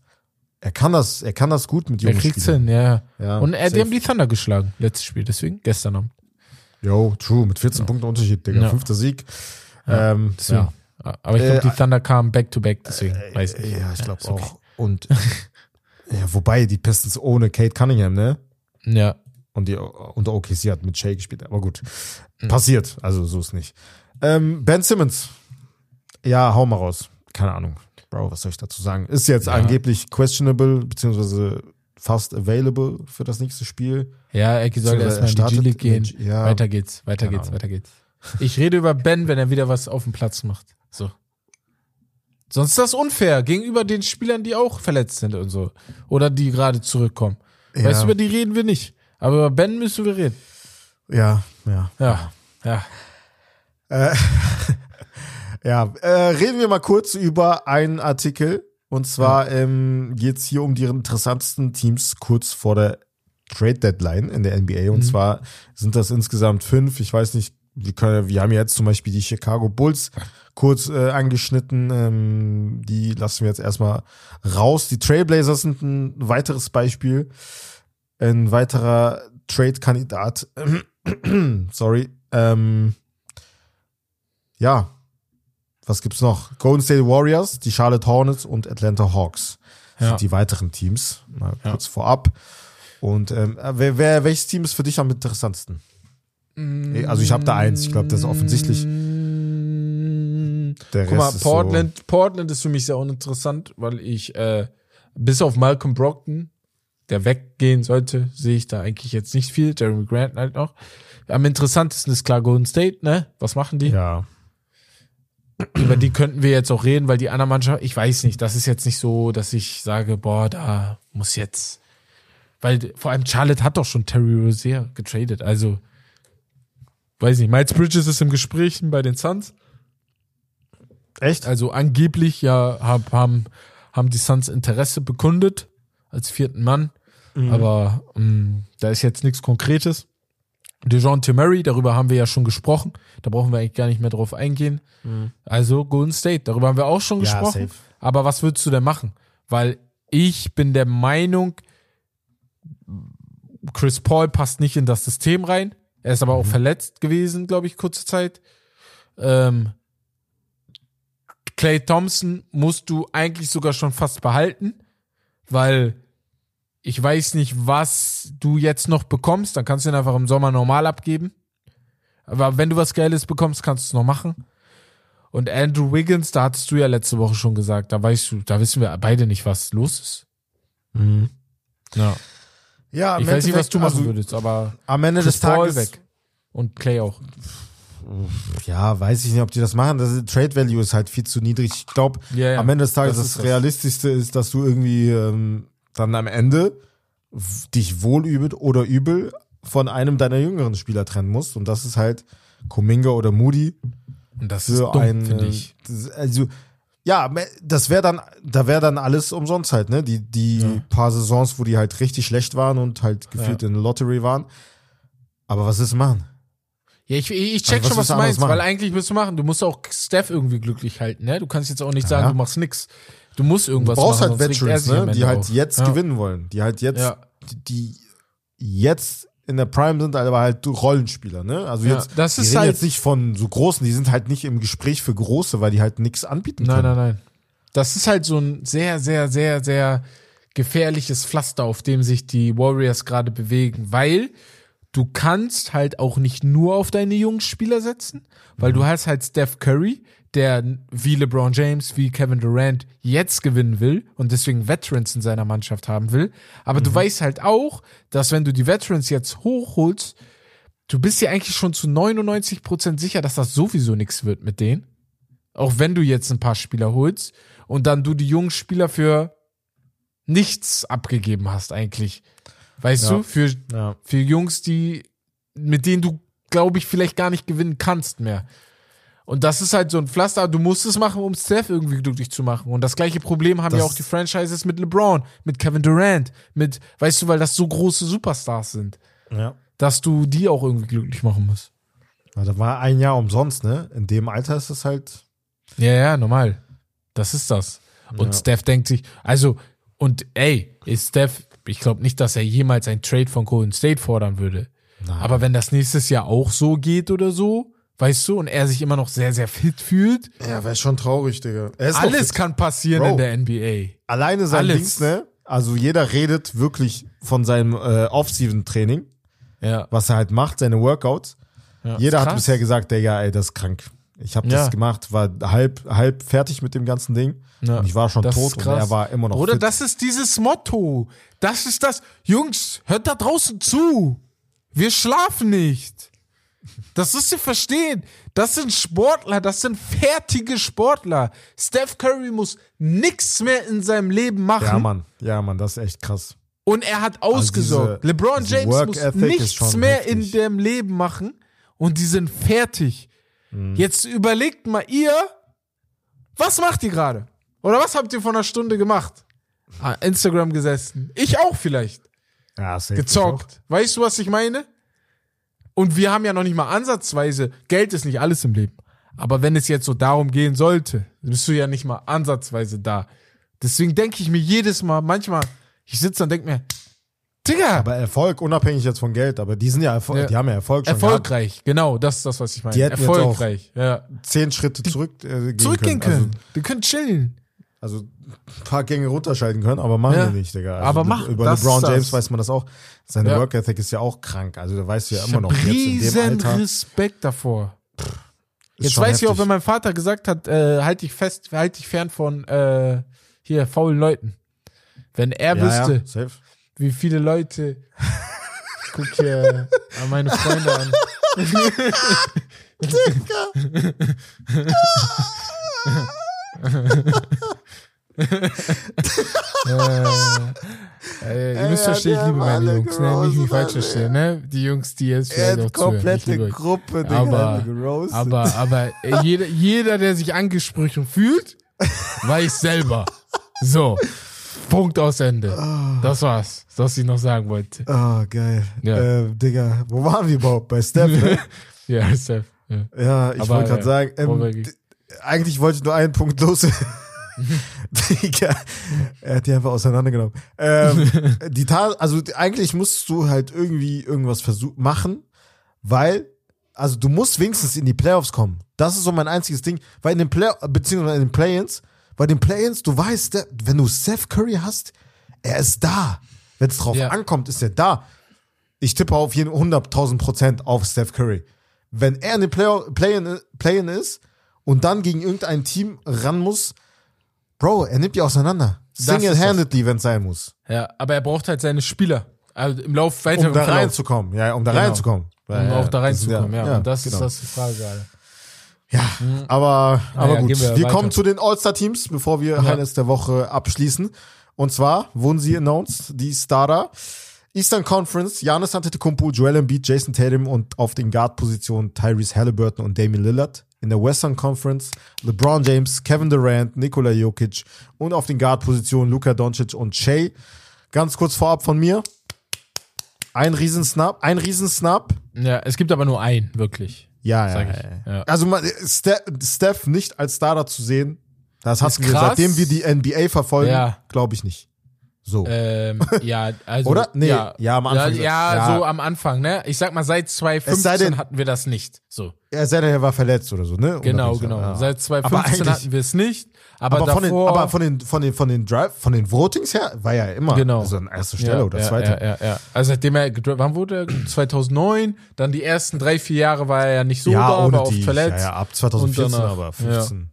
Er kann das, er kann das gut mit Er jungen kriegt's Spielern. hin, ja. Ja, Und er, die haben die Thunder geschlagen, letztes Spiel, deswegen, gestern Abend. Yo, true, mit 14 Punkten Unterschied, Digga. Ja. Fünfter Sieg. ähm, Deswegen. ja. Aber ich glaube, Äh, die Thunder kamen back to back, deswegen, weiß nicht. ja, ich glaube ist okay. auch. Und Ja, wobei die Pistons ohne Kate Cunningham, ne? Ja. Und die und OKC hat mit Shea gespielt, aber gut. Passiert, also so ist nicht. Ähm, ben Simmons. Ja, hau mal raus. Keine Ahnung. Bro, was soll ich dazu sagen? Ist jetzt Ja. angeblich questionable, beziehungsweise fast available für das nächste Spiel. Ja, Ecki soll erstmal in die G-League gehen. ja. Weiter geht's, weiter geht's, Ahnung. weiter geht's. Ich rede über Ben, wenn er wieder was auf dem Platz macht. So. Sonst ist das unfair gegenüber den Spielern, die auch verletzt sind und so. Oder die gerade zurückkommen. Ja. Weißt du, über die reden wir nicht. Aber über Ben müssen wir reden. Ja, ja. Ja, ja. Ja, äh, reden wir mal kurz über einen Artikel. Und zwar ähm, geht es hier um die interessantesten Teams kurz vor der Trade Deadline in der NBA. Und zwar sind das insgesamt fünf. Ich weiß nicht, wir, können, wir haben jetzt zum Beispiel die Chicago Bulls kurz äh, angeschnitten. Ähm, die lassen wir jetzt erstmal raus. Die Trailblazers sind ein weiteres Beispiel. Ein weiterer Trade-Kandidat. Sorry. Ähm, ja, was gibt's noch? Golden State Warriors, die Charlotte Hornets und Atlanta Hawks Ja. sind die weiteren Teams. Mal Ja. kurz vorab. Und ähm, wer, wer, welches Team ist für dich am interessantesten? Also ich habe da eins. Ich glaube, das ist offensichtlich. Der Guck mal, Rest ist Portland, Portland ist für mich sehr uninteressant, weil ich äh, bis auf Malcolm Brockton, der weggehen sollte, sehe ich da eigentlich jetzt nicht viel. Jeremy Grant halt noch. Am interessantesten ist klar Golden State, ne? Was machen die? So, ja. Über die könnten wir jetzt auch reden, weil die andere Mannschaft, ich weiß nicht, das ist jetzt nicht so, dass ich sage, boah, da muss jetzt. Weil vor allem Charlotte hat doch schon Terry Rozier getradet, also weiß nicht, Miles Bridges ist im Gespräch bei den Suns. Echt? Also angeblich ja hab, haben, haben die Suns Interesse bekundet als vierten Mann, aber ähm, da ist jetzt nichts Konkretes. DeJounte Murray, darüber haben wir ja schon gesprochen, da brauchen wir eigentlich gar nicht mehr drauf eingehen. Also Golden State, darüber haben wir auch schon Ja, gesprochen. safe. Aber was würdest du denn machen? Weil ich bin der Meinung, Chris Paul passt nicht in das System rein. Er ist aber auch verletzt gewesen, glaube ich, kurze Zeit. Ähm, Clay Thompson musst du eigentlich sogar schon fast behalten, weil ich weiß nicht, was du jetzt noch bekommst. Dann kannst du ihn einfach im Sommer normal abgeben. Aber wenn du was Geiles bekommst, kannst du es noch machen. Und Andrew Wiggins, da hattest du ja letzte Woche schon gesagt, da weißt du, da wissen wir beide nicht, was los ist. Ja. Ja, im Ich weiß nicht, was du machen also, würdest, aber Am Ende Chris des Paul Tages. weg. Und Clay auch. Ja, weiß ich nicht, ob die das machen. Das ist, Trade Value ist halt viel zu niedrig. Ich glaube, Ja, ja, am Ende des Tages das das, ist das. Realistischste ist, dass du irgendwie ähm, dann am Ende dich wohl übel oder übel von einem deiner jüngeren Spieler trennen musst. Und das ist halt Kuminga oder Moody Und das ist dumm, ein. finde ich. das- Also, ja, das wäre dann, da wäre dann alles umsonst halt, ne? Die, die Ja. paar Saisons, wo die halt richtig schlecht waren und halt gefühlt in der Lottery waren. Aber was ist machen? Ja, ich, ich check Also, was schon, was du meinst, weil eigentlich willst du machen. Du musst auch Steph irgendwie glücklich halten, ne? Du kannst jetzt auch nicht sagen, Ja. du machst nix. Du musst irgendwas Du brauchst machen. halt er Veterans, ne? Die halt auf. jetzt ja. gewinnen wollen. Die halt jetzt, Ja. die jetzt in der Prime sind, aber halt Rollenspieler, ne? Also Ja, jetzt, das die ist reden halt- jetzt nicht von so großen, die sind halt nicht im Gespräch für große, weil die halt nichts anbieten Nein, können. nein, nein. Das ist halt so ein sehr, sehr, sehr, sehr gefährliches Pflaster, auf dem sich die Warriors gerade bewegen, weil du kannst halt auch nicht nur auf deine jungen Spieler setzen, weil du hast halt Steph Curry, der wie LeBron James, wie Kevin Durant jetzt gewinnen will und deswegen Veterans in seiner Mannschaft haben will. Aber du weißt halt auch, dass wenn du die Veterans jetzt hochholst, du bist ja eigentlich schon zu 99 Prozent sicher, dass das sowieso nichts wird mit denen. Auch wenn du jetzt ein paar Spieler holst und dann du die jungen Spieler für nichts abgegeben hast eigentlich. Weißt Ja. du, für, Ja. für Jungs, die, mit denen du, glaube ich, vielleicht gar nicht gewinnen kannst mehr. Und das ist halt so ein Pflaster, du musst es machen, um Steph irgendwie glücklich zu machen. Und das gleiche Problem haben Das- ja auch die Franchises mit LeBron, mit Kevin Durant, mit, weißt du, weil das so große Superstars sind, ja. dass du die auch irgendwie glücklich machen musst. Ja, Da war ein Jahr umsonst, ne? In dem Alter ist es halt. Ja, ja, normal. Das ist das. Und Ja. Steph denkt sich, also, und ey, ist Steph, ich glaube nicht, dass er jemals ein Trade von Golden State fordern würde. Nein. Aber wenn das nächstes Jahr auch so geht oder so, weißt du, und er sich immer noch sehr, sehr fit fühlt, Ja, wäre schon traurig, Digga. Er ist alles kann passieren Bro. in der NBA. alleine sein alles. Dings, ne? Also jeder redet wirklich von seinem äh, Off-Season-Training, Ja. was er halt macht, seine Workouts. ja. Jeder hat bisher gesagt, Digga, ey, das ist krank. Ich habe Ja. das gemacht, war halb, halb fertig mit dem ganzen Ding. Ja. Und ich war schon Das tot und er war immer noch Oder fit. das ist dieses Motto. Das ist das. Jungs, hört da draußen zu. Wir schlafen nicht. Das müsst ihr verstehen. Das sind Sportler, das sind fertige Sportler. Steph Curry muss nichts mehr in seinem Leben machen. ja, Mann. Ja, Mann, das ist echt krass. Und er hat ausgesorgt. diese- LeBron James muss nichts mehr heftig. in dem Leben machen und die sind fertig. Mhm. Jetzt überlegt mal ihr, was macht ihr gerade? Oder was habt ihr vor einer Stunde gemacht? Ah, Instagram gesessen. Ich auch vielleicht. Ja, Gezockt. Weißt du, was ich meine? Und wir haben ja noch nicht mal ansatzweise, Geld ist nicht alles im Leben. Aber wenn es jetzt so darum gehen sollte, bist du ja nicht mal ansatzweise da. Deswegen denke ich mir jedes Mal, manchmal, ich sitze und denke mir, Digga, Aber Erfolg, unabhängig jetzt von Geld, aber die sind ja, Erfol Ja. die haben ja Erfolg schon gehabt. erfolgreich. Genau, das ist das, was ich meine. Die hätten jetzt erfolgreich. Ja. Zehn Schritte zurück äh, gehen Zurückgehen können. können. Die können chillen. Also, also ein paar Gänge runterschalten können, aber machen Ja. die nicht, Digga. Also Aber Le- mach- Über das LeBron James das. weiß man das auch. Seine Ja. Work Ethic ist ja auch krank. Also da weißt du ja Ich immer noch jetzt in dem riesen Alter. Respekt davor. ist Jetzt weiß ich auch, heftig. wenn mein Vater gesagt hat, äh, halt dich fest, halt dich fern von äh, hier faulen Leuten. Wenn er ja, wüsste, ja, safe. Wie viele Leute ich guck hier an meine Freunde an. äh, äh, ihr müsst verstehen, ich die liebe meine Jungs, ne? Nicht mich falsch verstehen, ne? Die Jungs, die jetzt vielleicht auch zuhören. Komplette euch. Gruppe, Digga, Aber-. Aber, aber äh, jeder, jeder, der sich angesprochen fühlt, weiß selber. So. Punkt aus Ende. Das war's, was ich noch sagen wollte. Oh, geil. Ja. Äh, Digga, wo waren wir überhaupt? Bei Steph, ne? ja, Steph. Ja. Ja, ich wollte gerade ja, sagen, ähm, eigentlich wollte ich nur einen Punkt los. Digga, er hat die einfach auseinandergenommen. Ähm, die Tat, also eigentlich musst du halt irgendwie irgendwas versuchen machen, weil, also du musst wenigstens in die Playoffs kommen. Das ist so mein einziges Ding, weil in den Play, beziehungsweise in den Play-ins, bei den Play-ins, du weißt, der, wenn du Steph Curry hast, er ist da. Wenn es drauf Ja. ankommt, ist er da. Ich tippe auf jeden 100.000 Prozent auf Steph Curry. Wenn er in den Play- Play-in Play ist und dann gegen irgendein Team ran muss, Bro, er nimmt die auseinander. Single-handedly, wenn es sein muss. ja, aber er braucht halt seine Spieler. Also im Lauf weiter Um da reinzukommen. Ja, um da Genau. reinzukommen. Um Ja, auch da reinzukommen, ja. Und das genau. ist das die Frage gerade. Ja, aber, aber Naja, gut. wir Wir, kommen zu den All-Star-Teams, bevor wir Highlights der Woche abschließen. Und zwar wurden sie announced, die Starter. Eastern Conference, Giannis Antetokounmpo, Joel Embiid, Jason Tatum und auf den Guard-Positionen Tyrese Halliburton und Damian Lillard. In der Western Conference LeBron James, Kevin Durant, Nikola Jokic und auf den Guard-Positionen Luka Doncic und Shea. Ganz kurz vorab von mir. Ein Riesensnap, ein Riesensnap. Ja, es gibt aber nur einen, wirklich. Ja, ja, ja, ich. ja. Also man, Steph, Steph nicht als Starter zu sehen, das hatten wir, krass. seitdem wir die NBA verfolgen, Ja. glaube ich nicht. So. Ähm, ja, also. Oder? Nee, ja, ja, am Anfang. Ja, ja, Ja. so am Anfang, ne? Ich sag mal, seit Es sei 2015 denn- hatten wir das nicht. So. er sei denn, er war verletzt oder so, ne? Genau, genau. ja. Seit Aber 2015 eigentlich- hatten wir es nicht. Aber, Aber, von den, davor, aber von den, von den, von den Drive, von den Votings her war er immer Genau. also an erster Stelle ja, oder ja, zweite. Ja, ja, ja. Also seitdem er, wann wurde er? 2009, dann die ersten drei, vier Jahre war er ja nicht so da, war oft verletzt. Ja, ja, ab 2014, Und danach, aber 15.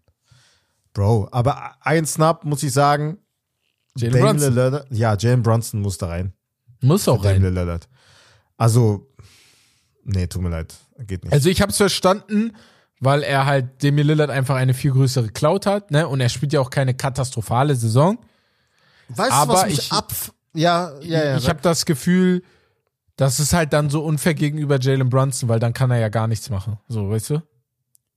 Bro, aber ein Snap muss ich sagen. Jalen Brunson. Lillard, ja, Jalen Brunson muss da rein. Muss auch Dame rein. Lillard. Also, nee, tut mir leid, geht nicht. Also ich hab's verstanden, weil er halt Demi Lillard einfach eine viel größere Cloud hat, ne? Und er spielt ja auch keine katastrophale Saison. Weißt aber du, was mich ich- ab... Ja, ja, ja. ich habe das Gefühl, das ist halt dann so unfair gegenüber Jalen Brunson, weil dann kann er ja gar nichts machen. So, weißt du?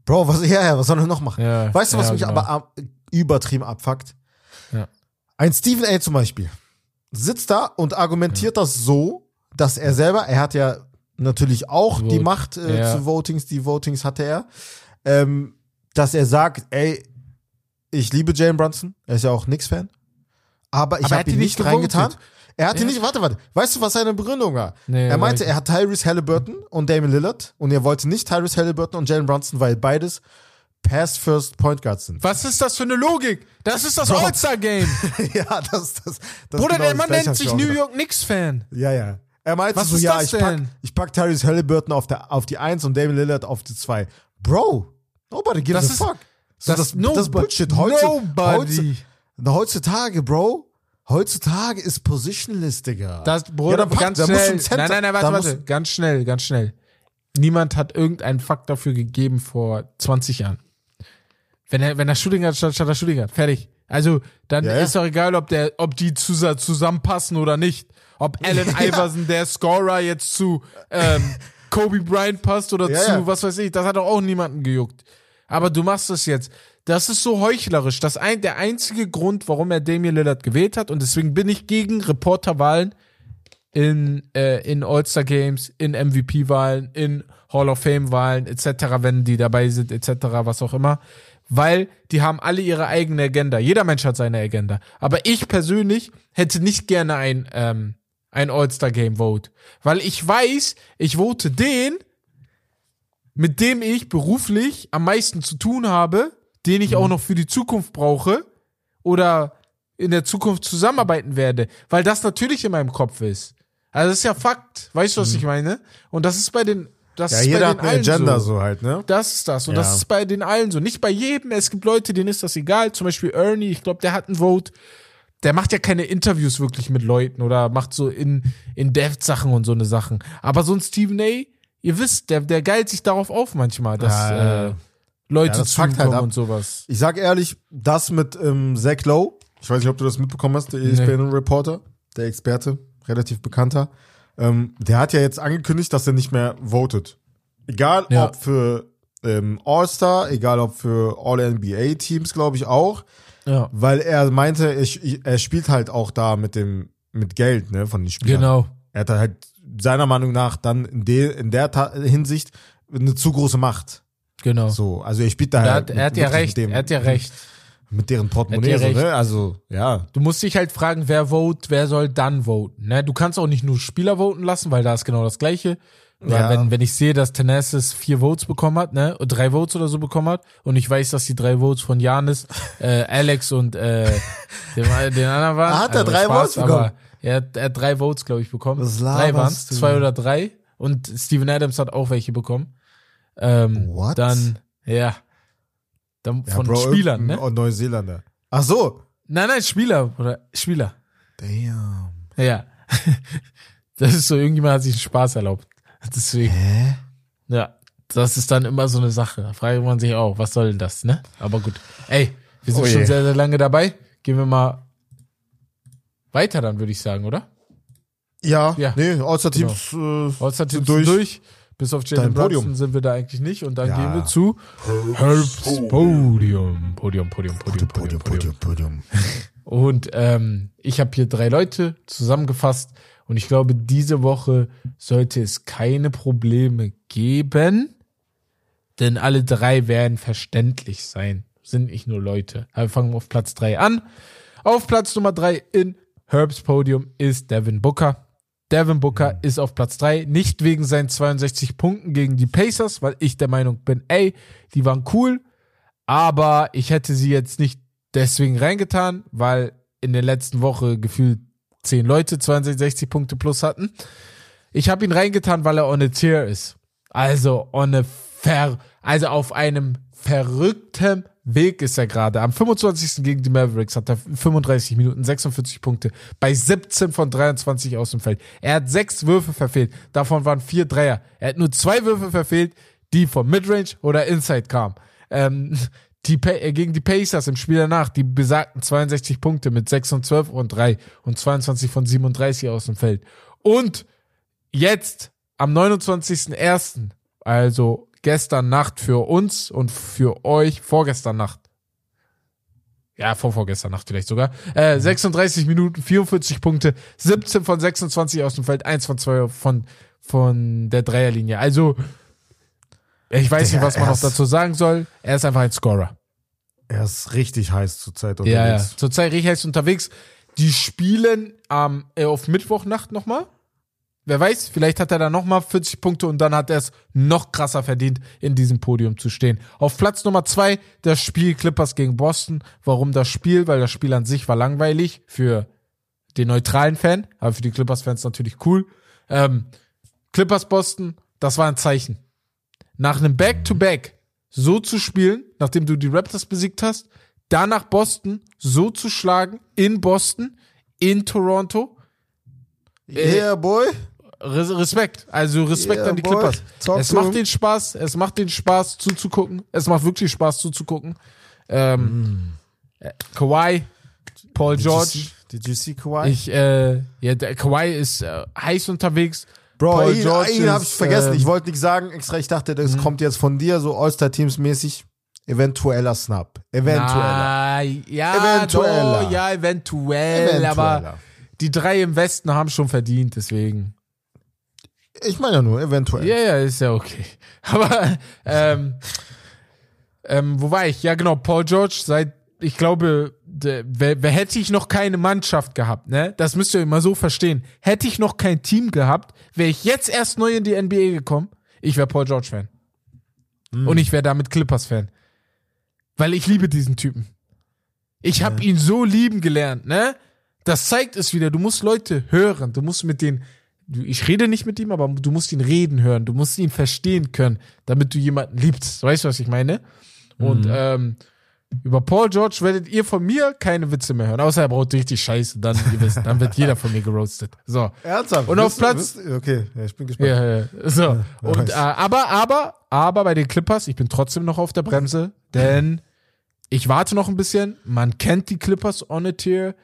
Bro, was, ja, ja, was soll er noch machen? Ja, weißt du, was ja, mich genau. aber ab, übertrieben abfuckt? Ein Stephen A. zum Beispiel sitzt da und argumentiert das so, dass er selber, er hat ja natürlich auch Vote. die Macht äh, Ja. zu Votings, die Votings hatte er, ähm, dass er sagt, ey, ich liebe Jalen Brunson, er ist ja auch Knicks-Fan, aber ich Aber er habe hat ihn nicht nicht reingetan. gewotet. Er hat ihn Ja. nicht, warte, warte, weißt du, was seine Begründung war? Nee, er meinte, er hat Tyrese Halliburton und Damian Lillard und er wollte nicht Tyrese Halliburton und Jalen Brunson, weil beides Pass-First Point Guards sind. Was ist das für eine Logik? Das ist das All-Star-Game. ja, das, das, das Bruder, genau der das Mann nennt sich New. York Knicks-Fan. Ja, ja. Er meinte Was so, ist ja, das ich pack, denn? ich pack Tyrese Halliburton auf, der, auf die 1 und Damian Lillard auf die 2. Bro, nobody gives Das a ist- fuck. So, das- das, das, nobo- ist Bullshit. Heute, nobody. Heute, heutzutage, Bro, heutzutage ist Positionless, Digga. Das, ja, Bruder, dann pack, ganz schnell. Center- nein, nein, nein, warte, warte. Ganz schnell, ganz schnell. Niemand hat irgendeinen Fakt dafür gegeben vor 20 Jahren. Wenn er, wenn er Shooting hat, statt, statt er Shooting hat. Fertig. Also, dann Ja, ja. ist doch egal, ob der, ob die zus- zusammenpassen oder nicht. Ob Allen Iverson, der Scorer, jetzt zu ähm, Kobe Bryant passt oder zu, was weiß ich, das hat doch auch niemanden gejuckt. Aber du machst es jetzt. Das ist so heuchlerisch. Das ein, der einzige Grund, warum er Damian Lillard gewählt hat, und deswegen bin ich gegen Reporterwahlen in, äh, in All-Star-Games, in MVP-Wahlen, in Hall of Fame-Wahlen, etc., wenn die dabei sind, etc., was auch immer. Weil die haben alle ihre eigene Agenda. Jeder Mensch hat seine Agenda. Aber ich persönlich hätte nicht gerne ein, ähm, ein All-Star-Game-Vote. Weil ich weiß, ich vote den, mit dem ich beruflich am meisten zu tun habe, den ich auch noch für die Zukunft brauche oder in der Zukunft zusammenarbeiten werde, weil das natürlich in meinem Kopf ist. Also das ist ja Fakt, weißt du, was ich meine? Und das ist bei den, das ja, ist jeder bei hat den eine allen Agenda so. so halt, ne? Das ist das. Und Ja. das ist bei den allen so. Nicht bei jedem. Es gibt Leute, denen ist das egal. Zum Beispiel Ernie, ich glaube, der hat ein Vote. Der macht ja keine Interviews wirklich mit Leuten oder macht so in, in Dev-Sachen und so eine Sachen. Aber so ein Stephen A., ihr wisst, der, der geilt sich darauf auf manchmal, dass Ja, äh, Leute Ja, das halt ab. und sowas. Ich sag ehrlich, das mit ähm, Zach Lowe, ich weiß nicht, ob du das mitbekommen hast, der ESPN-Reporter, der Experte, relativ bekannter, ähm, der hat ja jetzt angekündigt, dass er nicht mehr votet. Egal Ja. ob für ähm, All-Star, egal ob für All-NBA-Teams, glaube ich auch, Ja. weil er meinte, ich, er spielt halt auch da mit dem mit Geld, ne, von den Spielern. Genau. Er hat halt seiner Meinung nach dann in, de, in der Ta Hinsicht eine zu große Macht. Genau. So, also er spielt da er halt hat, er hat mit- ja recht. mit dem- er hat ja recht. Mit deren Portemonnaie, so, ne? Also, ja. Du musst dich halt fragen, wer vote, wer soll dann voten. Ne? Du kannst auch nicht nur Spieler voten lassen, weil da ist genau das Gleiche. Ja. wenn, wenn ich sehe, dass Tenasis vier Votes bekommen hat, ne, drei Votes oder so bekommen hat, und ich weiß, dass die drei Votes von Janis, äh, Alex und äh, den, den anderen waren. Ah, hat er also drei Spaß, Votes bekommen? Aber er, hat- er hat drei Votes, glaube ich, bekommen. Was drei waren zwei oder drei. Und Steven Adams hat auch welche bekommen. Ähm, What? Dann, ja. Dann ja von Bro, Spielern, ne? irgendein Neuseeländer. Ach so. Nein, nein, Spieler, oder Spieler. Damn. Ja. Das ist so, irgendjemand hat sich einen Spaß erlaubt. Deswegen. Hä? Ja. Das ist dann immer so eine Sache. Da fragt man sich auch, was soll denn das, ne? Aber gut. Ey, wir sind Oh schon sehr, sehr lange dabei. Gehen wir mal weiter dann, würde ich sagen, oder? Ja, Ja. nee, All-Star-Teams All-Star äh, sind sind durch. durch. Bis auf Jalen. Brunson sind wir da eigentlich nicht. Und dann Ja. gehen wir zu Herbst Podium. Podium, Podium, Podium, Podium, Podium. Podium, Podium. Und ähm, ich habe hier drei Leute zusammengefasst und ich glaube, diese Woche sollte es keine Probleme geben, denn alle drei werden verständlich sein. Sind nicht nur Leute. Aber wir fangen auf Platz drei an. Auf Platz Nummer drei in Herbs Podium ist Devin Booker. Devin Booker ist auf Platz drei nicht wegen seinen 62 Punkten gegen die Pacers, weil ich der Meinung bin, ey, die waren cool, aber ich hätte sie jetzt nicht deswegen reingetan, weil in der letzten Woche gefühlt zehn Leute 62 Punkte plus hatten. Ich habe ihn reingetan, weil er on a tier ist. Also on a ver, also auf einem verrückten Weg ist er gerade. Am 25. gegen die Mavericks hat er 35 Minuten, 46 Punkte bei 17 von 23 aus dem Feld. Er hat sechs Würfe verfehlt, davon waren vier Dreier. Er hat nur zwei Würfe verfehlt, die von Midrange oder Inside kamen. Ähm, die, äh, gegen die Pacers im Spiel danach, die besagten 62 Punkte mit 6 und 12 und 3 und 22 von 37 aus dem Feld. Und jetzt am 29.01., also gestern Nacht für uns und für euch, vorgestern Nacht. Ja, vor vorgestern Nacht vielleicht sogar. Äh, 36 Minuten, 44 Punkte, 17 von 26 aus dem Feld, 1 von 2 von, von der Dreierlinie. Also, ich weiß Digga, nicht, was man noch dazu sagen soll. Er ist einfach ein Scorer. Er ist richtig heiß zurzeit Ja, ja. unterwegs. Zurzeit richtig heiß unterwegs. Die spielen am, äh, auf Mittwochnacht nochmal. Wer weiß, vielleicht hat er da nochmal 40 Punkte und dann hat er es noch krasser verdient, in diesem Podium zu stehen. Auf Platz Nummer zwei das Spiel Clippers gegen Boston. Warum das Spiel? Weil das Spiel an sich war langweilig für den neutralen Fan, aber für die Clippers-Fans natürlich cool. Ähm, Clippers Boston, das war ein Zeichen. Nach einem Back-to-Back so zu spielen, nachdem du die Raptors besiegt hast, danach Boston so zu schlagen, in Boston, in Toronto, Yeah, boy. Res Respekt, also Respekt Yeah, an die boy. Clippers. Talk es macht den Spaß, es macht den Spaß zuzugucken. Es macht wirklich Spaß zuzugucken. Ähm, äh, Kawhi, Paul Did you George. see- Did you see Kawhi? Ich, äh, ja, der Kawhi ist äh, heiß unterwegs. Bro, Paul ihn, George ihn hab ist, ich vergessen. ähm, ich wollte nicht sagen extra. Ich dachte, das kommt jetzt von dir, so All-Star-Teams mäßig. Eventueller Snap. Eventueller. Na, ja, Eventueller. Doch, ja, eventuell, aber Eventueller. die drei im Westen haben schon verdient, deswegen. Ich meine ja nur, eventuell. Ja, ja, ist ja okay. Aber, ähm, ähm, wo war ich? Ja, genau, Paul George, seit, ich glaube, de, wer, wer hätte ich noch keine Mannschaft gehabt, ne? Das müsst ihr immer so verstehen. Hätte ich noch kein Team gehabt, wäre ich jetzt erst neu in die NBA gekommen, ich wäre Paul George-Fan. Und ich wäre damit Clippers-Fan. Weil ich liebe diesen Typen. Ich habe ihn so lieben gelernt, ne? Das zeigt es wieder. Du musst Leute hören. Du musst mit denen. Ich rede nicht mit ihm, aber du musst ihn reden hören. Du musst ihn verstehen können, damit du jemanden liebst. Weißt du, was ich meine? Und ähm, über Paul George werdet ihr von mir keine Witze mehr hören. Außer er braucht richtig Scheiße. Dann, ihr wisst, dann wird jeder von mir geroastet. So. Ernsthaft? Und auf Platz- wisst- okay, ja, ich bin gespannt. Ja, ja. So. Und, äh, aber, aber, aber bei den Clippers, ich bin trotzdem noch auf der Bremse, denn ich warte noch ein bisschen. Man kennt die Clippers on a tier.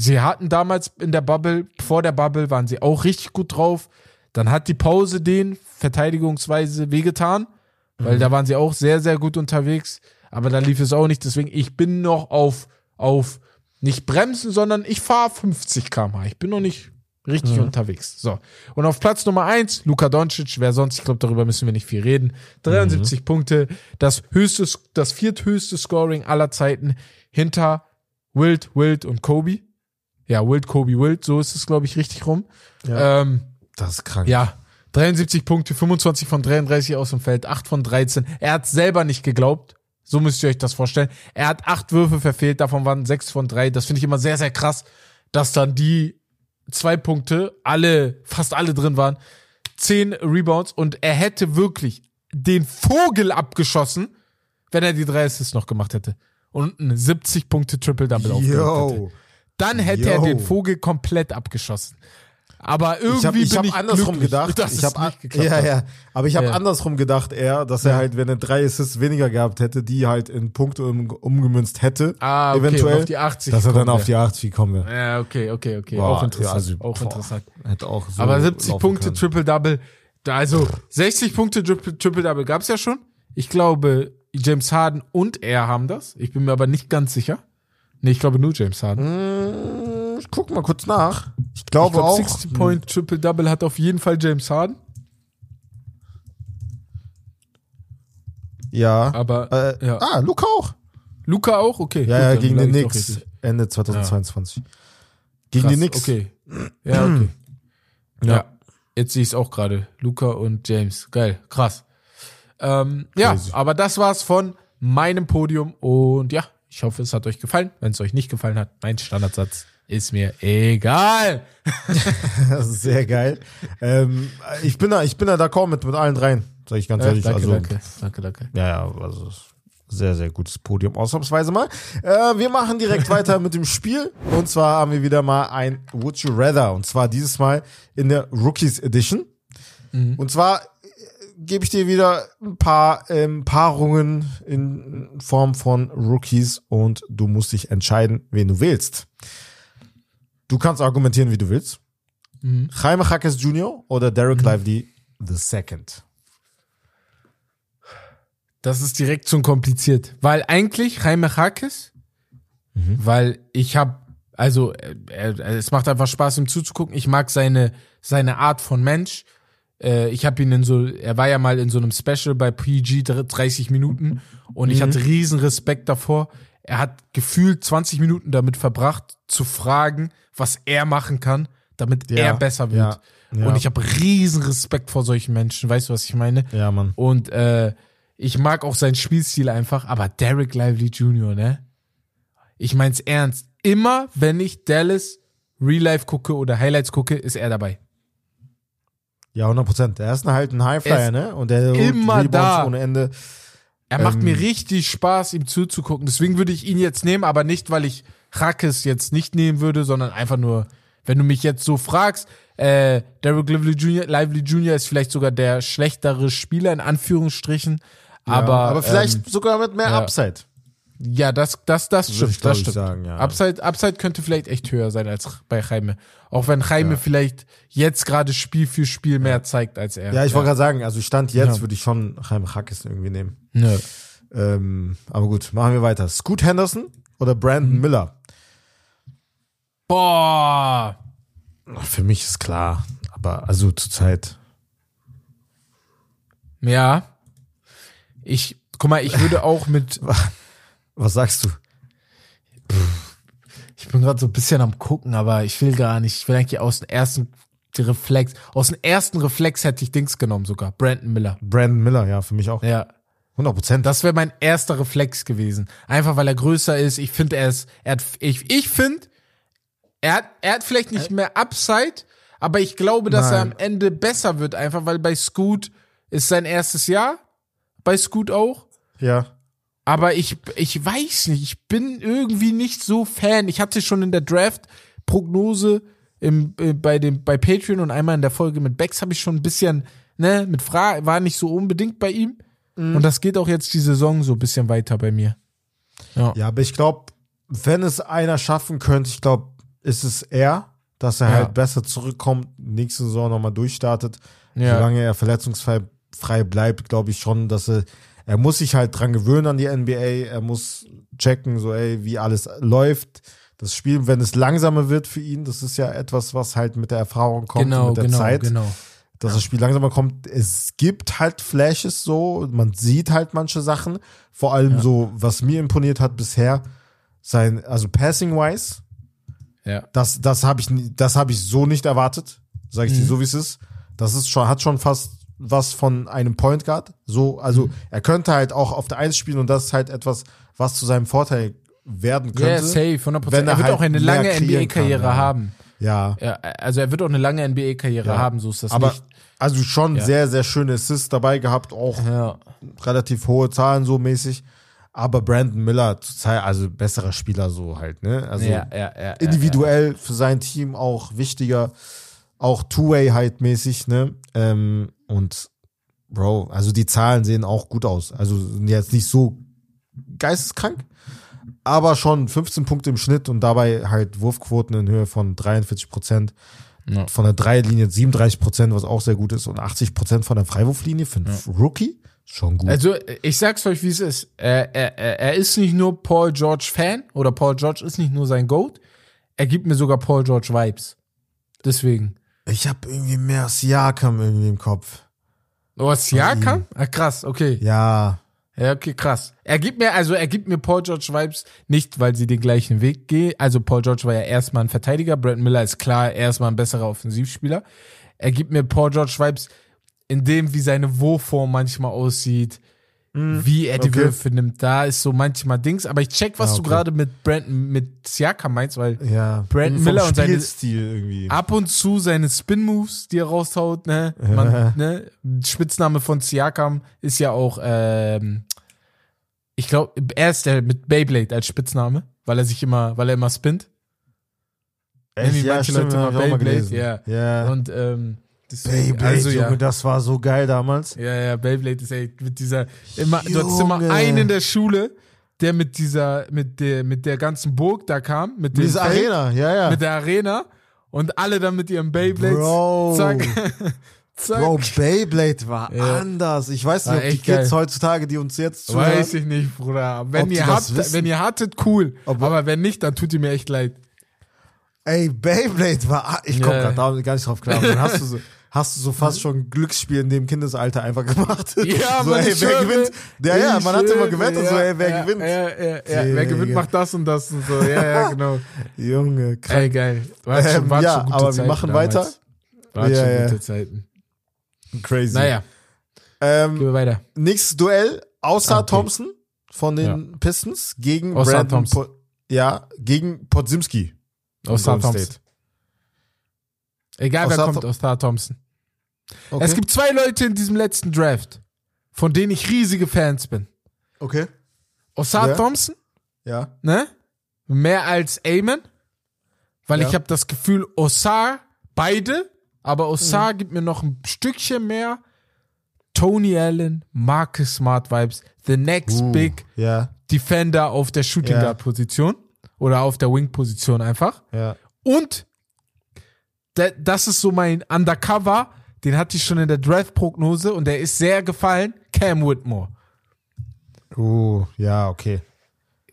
Sie hatten damals in der Bubble, vor der Bubble waren sie auch richtig gut drauf. Dann hat die Pause den verteidigungsweise wehgetan, weil da waren sie auch sehr, sehr gut unterwegs. Aber da lief es auch nicht. Deswegen, ich bin noch auf, auf nicht bremsen, sondern ich fahre 50 km/h. Ich bin noch nicht richtig unterwegs. So. Und auf Platz Nummer eins Luka Doncic, wer sonst, ich glaube, darüber müssen wir nicht viel reden. 73 Punkte, das höchste, das vierthöchste Scoring aller Zeiten hinter Wild, Wild und Kobe. Ja, Wild, Kobe, Wild, so ist es, glaube ich, richtig rum. Ja. Ähm, Das ist krank. ja, 73 Punkte, 25 von 33 aus dem Feld, 8 von 13. Er hat selber nicht geglaubt. So müsst ihr euch das vorstellen. Er hat acht Würfe verfehlt, davon waren sechs von drei. Das finde ich immer sehr, sehr krass, dass dann die zwei Punkte alle, fast alle drin waren. Zehn Rebounds und er hätte wirklich den Vogel abgeschossen, wenn er die drei Assists noch gemacht hätte. Und ein 70 Punkte Triple-Double aufgelegt hätte. Dann hätte er Yo. den Vogel komplett abgeschossen. Aber irgendwie Ich habe ich bin hab ich andersrum glücklich, gedacht. dass ich es hab, nicht geklappt ja, hat. ja. Aber ich habe Ja. andersrum gedacht eher, dass er halt, wenn er drei Assists weniger gehabt hätte, die halt in Punkte um, umgemünzt hätte, Ah, okay, eventuell, und auf die 80 dass er dann auf die 80 kommen wäre. Ja, okay, okay, okay. Boah, auch interessant. ja, also, auch boah, interessant. Hätte auch so Aber 70 laufen Punkte können. Triple-Double, da also 60 Punkte Triple- Triple-Double gab's ja schon. Ich glaube, James Harden und er haben das. Ich bin mir aber nicht ganz sicher. Nee, ich glaube nur James Harden. Mm, Ich guck mal kurz nach. Ich ich glaube glaube, auch. 60 Point Triple-Double hat auf jeden Fall James Harden. Ja. Aber Äh, ja. Ah, Luca auch. Luca auch? Okay. Ja, gut, ja, gegen den ich Knicks. Ende 2022. Gegen Krass, die Knicks. Okay. Ja, okay. Ja. ja. Jetzt sehe ich es auch gerade. Luca und James. Geil. Krass. Ähm, ja, aber das war's von meinem Podium und ja, ich hoffe, es hat euch gefallen. Wenn es euch nicht gefallen hat, mein Standardsatz ist mir egal. Das ist sehr geil. ähm, ich bin da, ich bin da d'accord mit, mit allen dreien, sag ich ganz ehrlich. danke, also, danke, danke, danke. Ja, ja, also sehr, sehr gutes Podium, ausnahmsweise mal. Äh, wir machen direkt weiter mit dem Spiel. Und zwar haben wir wieder mal ein Would You Rather. Und zwar dieses Mal in der Rookies Edition. Und zwar äh, gebe ich dir wieder ein paar ähm, Paarungen in Form von Rookies und du musst dich entscheiden, wen du wählst. Du kannst argumentieren, wie du willst. Jaime Jaques Jr. oder Derek Lively the Second. Das ist direkt schon kompliziert, weil eigentlich Jaime Hakes, weil ich habe also äh, er, es macht einfach Spaß ihm zuzugucken. Ich mag seine seine Art von Mensch. Äh, ich habe ihn in so er war ja mal in so einem Special bei PG 30 Minuten und ich hatte riesen Respekt davor. Er hat gefühlt 20 Minuten damit verbracht zu fragen, was er machen kann, damit Ja, er besser wird. ja, ja. Und ich habe riesen Respekt vor solchen Menschen, weißt du, was ich meine? Ja, Mann. Und äh, ich mag auch seinen Spielstil einfach, aber Derek Lively Jr., ne? Ich mein's ernst. Immer, wenn ich Dallas Real Life gucke oder Highlights gucke, ist er dabei. Ja, 100 Prozent. Er ist halt ein Highflyer, Er ne? Und der immer da. ohne Ende. Er macht Ähm, mir richtig Spaß, ihm zuzugucken. Deswegen würde ich ihn jetzt nehmen, aber nicht, weil ich Rakes jetzt nicht nehmen würde, sondern einfach nur, wenn du mich jetzt so fragst, äh, Derek Lively Jr., Lively Jr. ist vielleicht sogar der schlechtere Spieler, in Anführungsstrichen. Aber, ja, aber vielleicht ähm, sogar mit mehr ja. Upside. Ja, das, das, das stimmt. ich, das stimmt. sagen, ja. Upside, Upside könnte vielleicht echt höher sein als bei Jaime. Auch wenn Jaime vielleicht jetzt gerade Spiel für Spiel mehr zeigt als er. Ja, ich wollte gerade sagen, also Stand jetzt Ja. würde ich schon Chaim Hackes irgendwie nehmen. Nö. Ähm, aber gut, machen wir weiter. Scoot Henderson oder Brandon Mhm. Miller? Boah. Für mich ist klar. Aber also zurzeit. Ja. Ich, guck mal, ich würde auch mit, Was sagst du? ich bin gerade so ein bisschen am gucken, aber ich will gar nicht. Ich will eigentlich aus dem ersten Reflex, aus dem ersten Reflex hätte ich Dings genommen sogar. Brandon Miller. Brandon Miller, ja, für mich auch. Ja. 100 Prozent. Das wäre mein erster Reflex gewesen. Einfach weil er größer ist. Ich finde, er ist, er hat, ich, ich finde, er hat, er hat vielleicht nicht mehr Upside, aber ich glaube, dass er Nein. am Ende besser wird, einfach weil bei Scoot ist sein erstes Jahr. Bei Scoot auch. Ja. Aber ich, ich weiß nicht, ich bin irgendwie nicht so Fan. Ich hatte schon in der Draft-Prognose im, äh, bei, dem, bei Patreon und einmal in der Folge mit Bex habe ich schon ein bisschen, ne, mit Fra war nicht so unbedingt bei ihm. Und das geht auch jetzt die Saison so ein bisschen weiter bei mir. Ja. Ja, aber ich glaube, wenn es einer schaffen könnte, ich glaube, ist es er, dass er Ja. halt besser zurückkommt, nächste Saison nochmal durchstartet. Ja. Solange er verletzungsfrei frei bleibt, glaube ich schon, dass er, er muss sich halt dran gewöhnen an die NBA, er muss checken, so, ey, wie alles läuft. Das Spiel, wenn es langsamer wird für ihn, das ist ja etwas, was halt mit der Erfahrung kommt Genau, mit der genau, Zeit. genau. dass das Spiel langsamer kommt. Es gibt halt Flashes so, man sieht halt manche Sachen. Vor allem so, was mir imponiert hat bisher, sein, also passing-wise, Ja. das, das habe ich, das habe ich so nicht erwartet. Sag ich dir so, wie es ist. Das ist schon, hat schon fast was von einem Point Guard. So, also er könnte halt auch auf der Eins spielen und das ist halt etwas, was zu seinem Vorteil werden könnte. Ja, safe, 100%. wenn er er wird halt auch eine lange NBA-Karriere ja. haben. Ja. Ja, also er wird auch eine lange NBA-Karriere Ja. haben, so ist das Aber nicht. also schon Ja. sehr, sehr schöne Assists dabei gehabt, auch relativ hohe Zahlen so mäßig. Aber Brandon Miller zurzeit, also besserer Spieler so halt, ne? Also ja, ja, ja, individuell für sein Team auch wichtiger, auch Two-Way halt mäßig, ne? Ähm, und Bro, also die Zahlen sehen auch gut aus. Also sind jetzt nicht so geisteskrank, aber schon 15 Punkte im Schnitt und dabei halt Wurfquoten in Höhe von 43 Prozent. Ja. Von der Dreierlinie 37 Prozent, was auch sehr gut ist, und 80 Prozent von der Freiwurflinie für einen Rookie. Schon gut. Also, ich sag's euch, wie es ist. Er, er er ist nicht nur Paul George Fan oder Paul George ist nicht nur sein Goat. Er gibt mir sogar Paul George Vibes. Deswegen. Ich habe irgendwie mehr Siakam irgendwie im Kopf. Oh, Siakam? Ah, krass, okay. Ja, Ja, okay, krass. Er gibt mir, also er gibt mir Paul George Vibes nicht, weil sie den gleichen Weg gehen. Also Paul George war ja erstmal ein Verteidiger, Brad Miller ist klar erstmal ein besserer Offensivspieler. Er gibt mir Paul George Vibes in dem, wie seine Wurfform manchmal aussieht, wie er die okay. Würfe nimmt. Da ist so manchmal Dings. Aber ich check, was Ah, du okay. gerade mit Brandon, mit Siakam meinst, weil ja. Brandon Vom Miller und seine- Spielstil irgendwie. ab und zu seine Spin-Moves, die er raushaut, ne? Man, ne? Spitzname von Siakam ist ja auch, ähm, ich glaube, er ist der mit Beyblade als Spitzname, weil er sich immer, weil er immer spinnt. Echt? Wie manche Leute hab immer Beyblade, gelesen. ja. ja. Und ähm, deswegen, Beyblade, also ja. Junge, das war so geil damals. Ja, ja, Beyblade ist ey, mit dieser, immer, du hattest immer Junge. einen in der Schule, der mit dieser, mit der, mit der ganzen Burg da kam, mit dem Diese Feld, Arena, ja, ja. mit der Arena und alle dann mit ihren Beyblades. Bro. Zack. Zack. Bro, Beyblade war Ja. anders. Ich weiß War nicht, ob die echt geil. Kids heutzutage, die uns jetzt zuhören, Weiß ich nicht, Bruder. Wenn Ob ihr habt, wenn ihr hattet, cool. Ob- aber wenn nicht, dann tut ihr mir echt leid. ey, Beyblade war, ich komm Ja. grad da gar nicht drauf klar, dann hast du so, hast du so fast schon ein Glücksspiel in dem Kindesalter einfach gemacht. Ja, so, man, ey, wer gewinnt? Ja, ja, man hat immer gewettet, so, ja, ey, wer ja, gewinnt? Ja, ja, ja. Wer Ja, gewinnt, ja. macht das und das und so. Ja, ja, genau. Junge, krass. Ey, geil. War schon, Ähm, war ja, schon gute aber wir Zeiten machen damals. weiter. War Ja, schon gute Zeiten. Crazy. Naja, Ähm, gehen wir weiter. nächstes Duell, außer Ah, okay. Thompson von den Pistons gegen Ossar Brandon Thompson. Po- ja, gegen Podzimski. Thompson. State. Egal, wer kommt, Ossar Thompson. Okay. Es gibt zwei Leute in diesem letzten Draft, von denen ich riesige Fans bin. okay. Ossar Wer? Thompson, Ja. ne? Mehr als Amen. Weil Ja. ich habe das Gefühl, Ossar, beide, aber Mhm. Ossar gibt mir noch ein Stückchen mehr. Tony Allen, Marcus Smart Vibes, the next Uh, big Ja. Defender auf der Shooting. Guard Position oder auf der Wing Position einfach. Ja. Und das ist so mein Undercover, den hatte ich schon in der Draft-Prognose und der ist sehr gefallen. Cam Whitmore. Uh, ja, okay.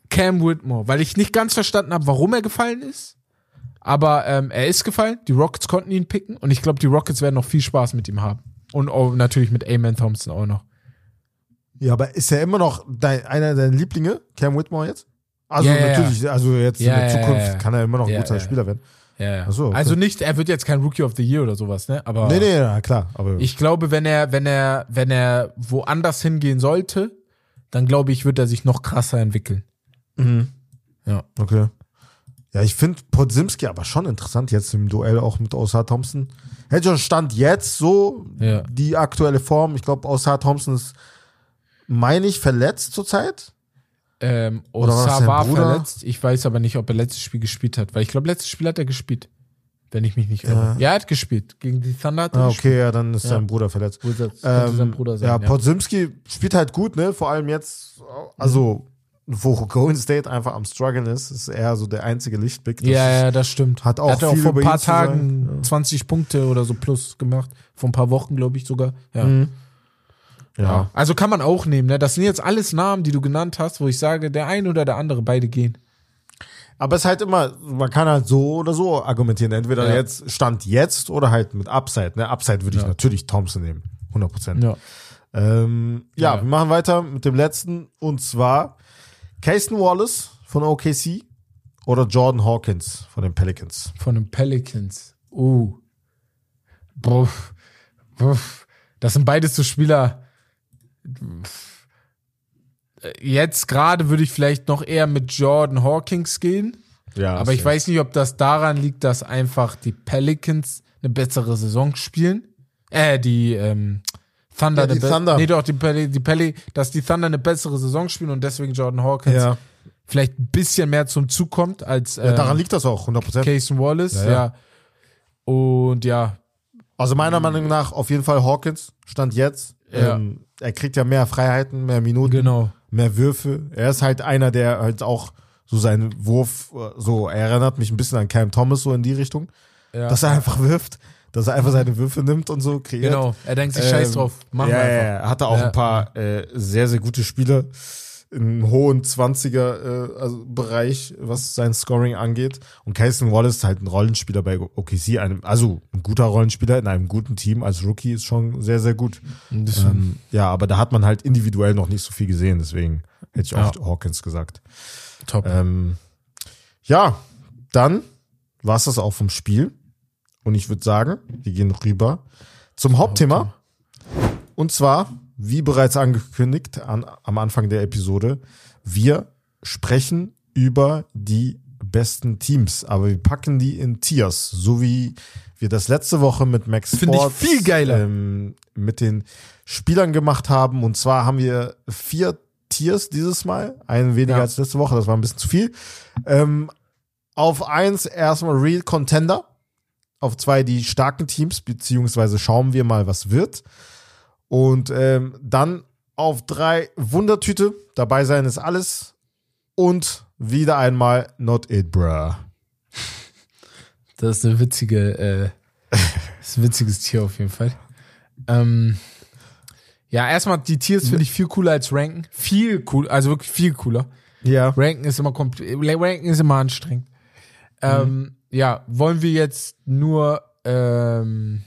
Cam Whitmore, weil ich nicht ganz verstanden habe, warum er gefallen ist. Aber ähm, er ist gefallen. Die Rockets konnten ihn picken und ich glaube, die Rockets werden noch viel Spaß mit ihm haben. Und auch natürlich mit Amen Thompson auch noch. Ja, aber ist er immer noch dein, einer deiner Lieblinge, Cam Whitmore jetzt? Also ja, natürlich, also jetzt Ja, in der Zukunft ja. kann er immer noch ein guter. Spieler werden. Ja, so, okay. Also nicht, er wird jetzt kein Rookie of the Year oder sowas, ne? Aber Nee, nee, ja, klar. Aber ich glaube, wenn er, wenn er, wenn er woanders hingehen sollte, dann glaube ich, wird er sich noch krasser entwickeln. Mhm. Ja. Okay. Ja, ich finde Podzimski aber schon interessant jetzt im Duell auch mit Osar Thompson. Hätte schon Stand jetzt so Ja. die aktuelle Form. Ich glaube, Osar Thompson ist, meine ich, verletzt zurzeit. Ähm, Oder war verletzt. Ich weiß aber nicht, ob er letztes Spiel gespielt hat, weil ich glaube, letztes Spiel hat er gespielt. Wenn ich mich nicht irre. Ja, er hat gespielt. Gegen die Thunder hat er Ah, gespielt. okay, ja, dann ist Ja. sein Bruder verletzt. Bruder, könnte sein Ähm, Bruder sein. ja, Ja, Podzimski spielt halt gut, ne? Vor allem jetzt, also wo Golden State einfach am struggeln ist, ist er so der einzige Lichtblick. Das ja, ja, das stimmt. Hat auch er hat auch vor ein paar. Tagen 20 Punkte oder so plus gemacht. Vor ein paar Wochen, glaube ich sogar. Ja. Mhm. Ja. Also kann man auch nehmen, ne? Das sind jetzt alles Namen, die du genannt hast, wo ich sage, der eine oder der andere, beide gehen. Aber es ist halt immer, man kann halt so oder so argumentieren. Entweder Ja. jetzt, Stand jetzt oder halt mit Upside. Ne? Upside würde ich Ja. natürlich Thompson nehmen. 100 Prozent. Ja. Ähm, ja, Ja. wir machen weiter mit dem letzten. Und zwar Casey Wallace von OKC oder Jordan Hawkins von den Pelicans. Von den Pelicans. Uh. Buff. Buff. Das sind beides so Spieler. Jetzt gerade würde ich vielleicht noch eher mit Jordan Hawkins gehen. Ja, Aber ich weiß nicht, ob das daran liegt, dass einfach die Pelicans eine bessere Saison spielen. Äh, die ähm, Thunder, Ja, die Thunder. Nee, doch, die Peli, die Peli, dass die Thunder eine bessere Saison spielen und deswegen Jordan Hawkins Ja. vielleicht ein bisschen mehr zum Zug kommt als ja, ähm, daran liegt das auch, 100 Prozent. Casey Wallace. Ja, Ja, ja. Und ja, Also meiner Meinung nach auf jeden Fall Hawkins, Stand jetzt. Ja. Ähm, er kriegt ja mehr Freiheiten, mehr Minuten. genau. mehr Würfe. Er ist halt einer, der halt auch so seinen Wurf, so, er erinnert mich ein bisschen an Cam Thomas so in die Richtung, Ja. dass er einfach wirft, dass er einfach seine Würfe nimmt und so kreiert. genau. Er denkt sich scheiß Ähm, drauf. Machen ja, wir einfach. ja, er hatte auch Ja. ein paar äh, sehr, sehr gute Spieler im hohen 20er äh, also Bereich, was sein Scoring angeht. Und Casey Wallace ist halt ein Rollenspieler bei OKC, einem, also ein guter Rollenspieler in einem guten Team als Rookie ist schon sehr, sehr gut. Ähm, ja, aber da hat man halt individuell noch nicht so viel gesehen, deswegen hätte ich auch Ja. Hawkins gesagt. Top. Ähm, ja, dann war es das auch vom Spiel. Und ich würde sagen, wir gehen rüber zum Hauptthema. Und zwar, wie bereits angekündigt an, am Anfang der Episode, wir sprechen über die besten Teams, aber wir packen die in Tiers, so wie wir das letzte Woche mit Max Sports, viel geiler. Ähm, mit den Spielern gemacht haben. Und zwar haben wir vier Tiers dieses Mal, einen weniger Ja. als letzte Woche, das war ein bisschen zu viel. Ähm, auf eins erstmal Real Contender, auf zwei die starken Teams, beziehungsweise schauen wir mal, was wird. Und ähm, dann auf drei Wundertüte, dabei sein ist alles. Und wieder einmal Not It, bruh. Das ist eine witzige, äh, das ist ein witziges Tier auf jeden Fall. Ähm, ja, erstmal die Tiers finde ich viel cooler als Ranken. Viel cool, also wirklich viel cooler. Ja. Ranken ist immer komplett, Ranken ist immer anstrengend. Ähm, ja, wollen wir jetzt nur, ähm,